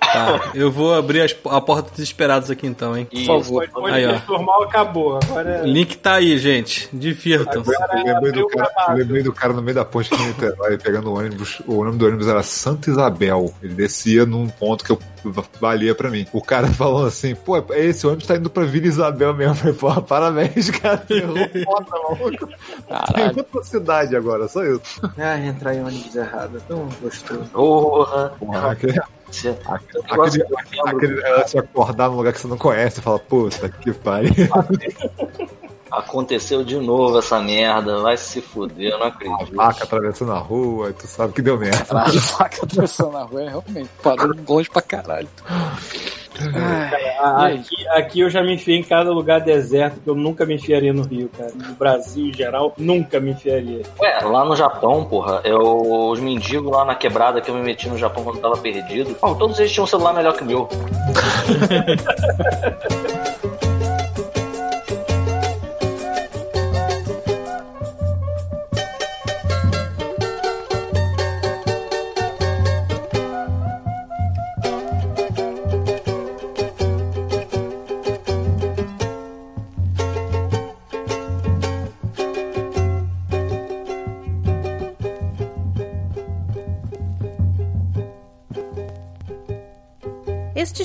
Tá, eu vou abrir as, a porta dos esperados aqui então, hein? Por favor. Pode, aí, ó. normal acabou. Agora é... Link tá aí, gente. Divirtam. Eu lembrei, do cara, lembrei do cara no meio da ponte de Niterói pegando o ônibus. O nome do ônibus era Santa Isabel. Ele descia num ponto que eu *laughs* valia pra mim. O cara *laughs* falando assim, pô, esse ônibus tá indo pra Vila Isabel mesmo. *laughs* Eu falei, pô, parabéns, cara. Errou foda, maluco. Tem outra cidade agora, só isso. Ah, entrar em ônibus errado. Tão gostoso. Porra. Porra, aquele, aquele, aquele, aquele, acordar num lugar que você não conhece e fala, puta que pariu. Aconteceu de novo essa merda, vai se fuder, eu não acredito. A vaca atravessando a rua, tu sabe que deu merda. *laughs* a vaca atravessando a rua, é, realmente, parou longe pra caralho. Ah, aqui, aqui, eu já me enfiei em cada lugar deserto que eu nunca me enfiaria no Rio, cara. No Brasil em geral, nunca me enfiaria. Ué, lá no Japão, porra, eu, os mendigos lá na quebrada que eu me meti no Japão quando tava perdido, oh, todos eles tinham um celular melhor que o meu. *laughs*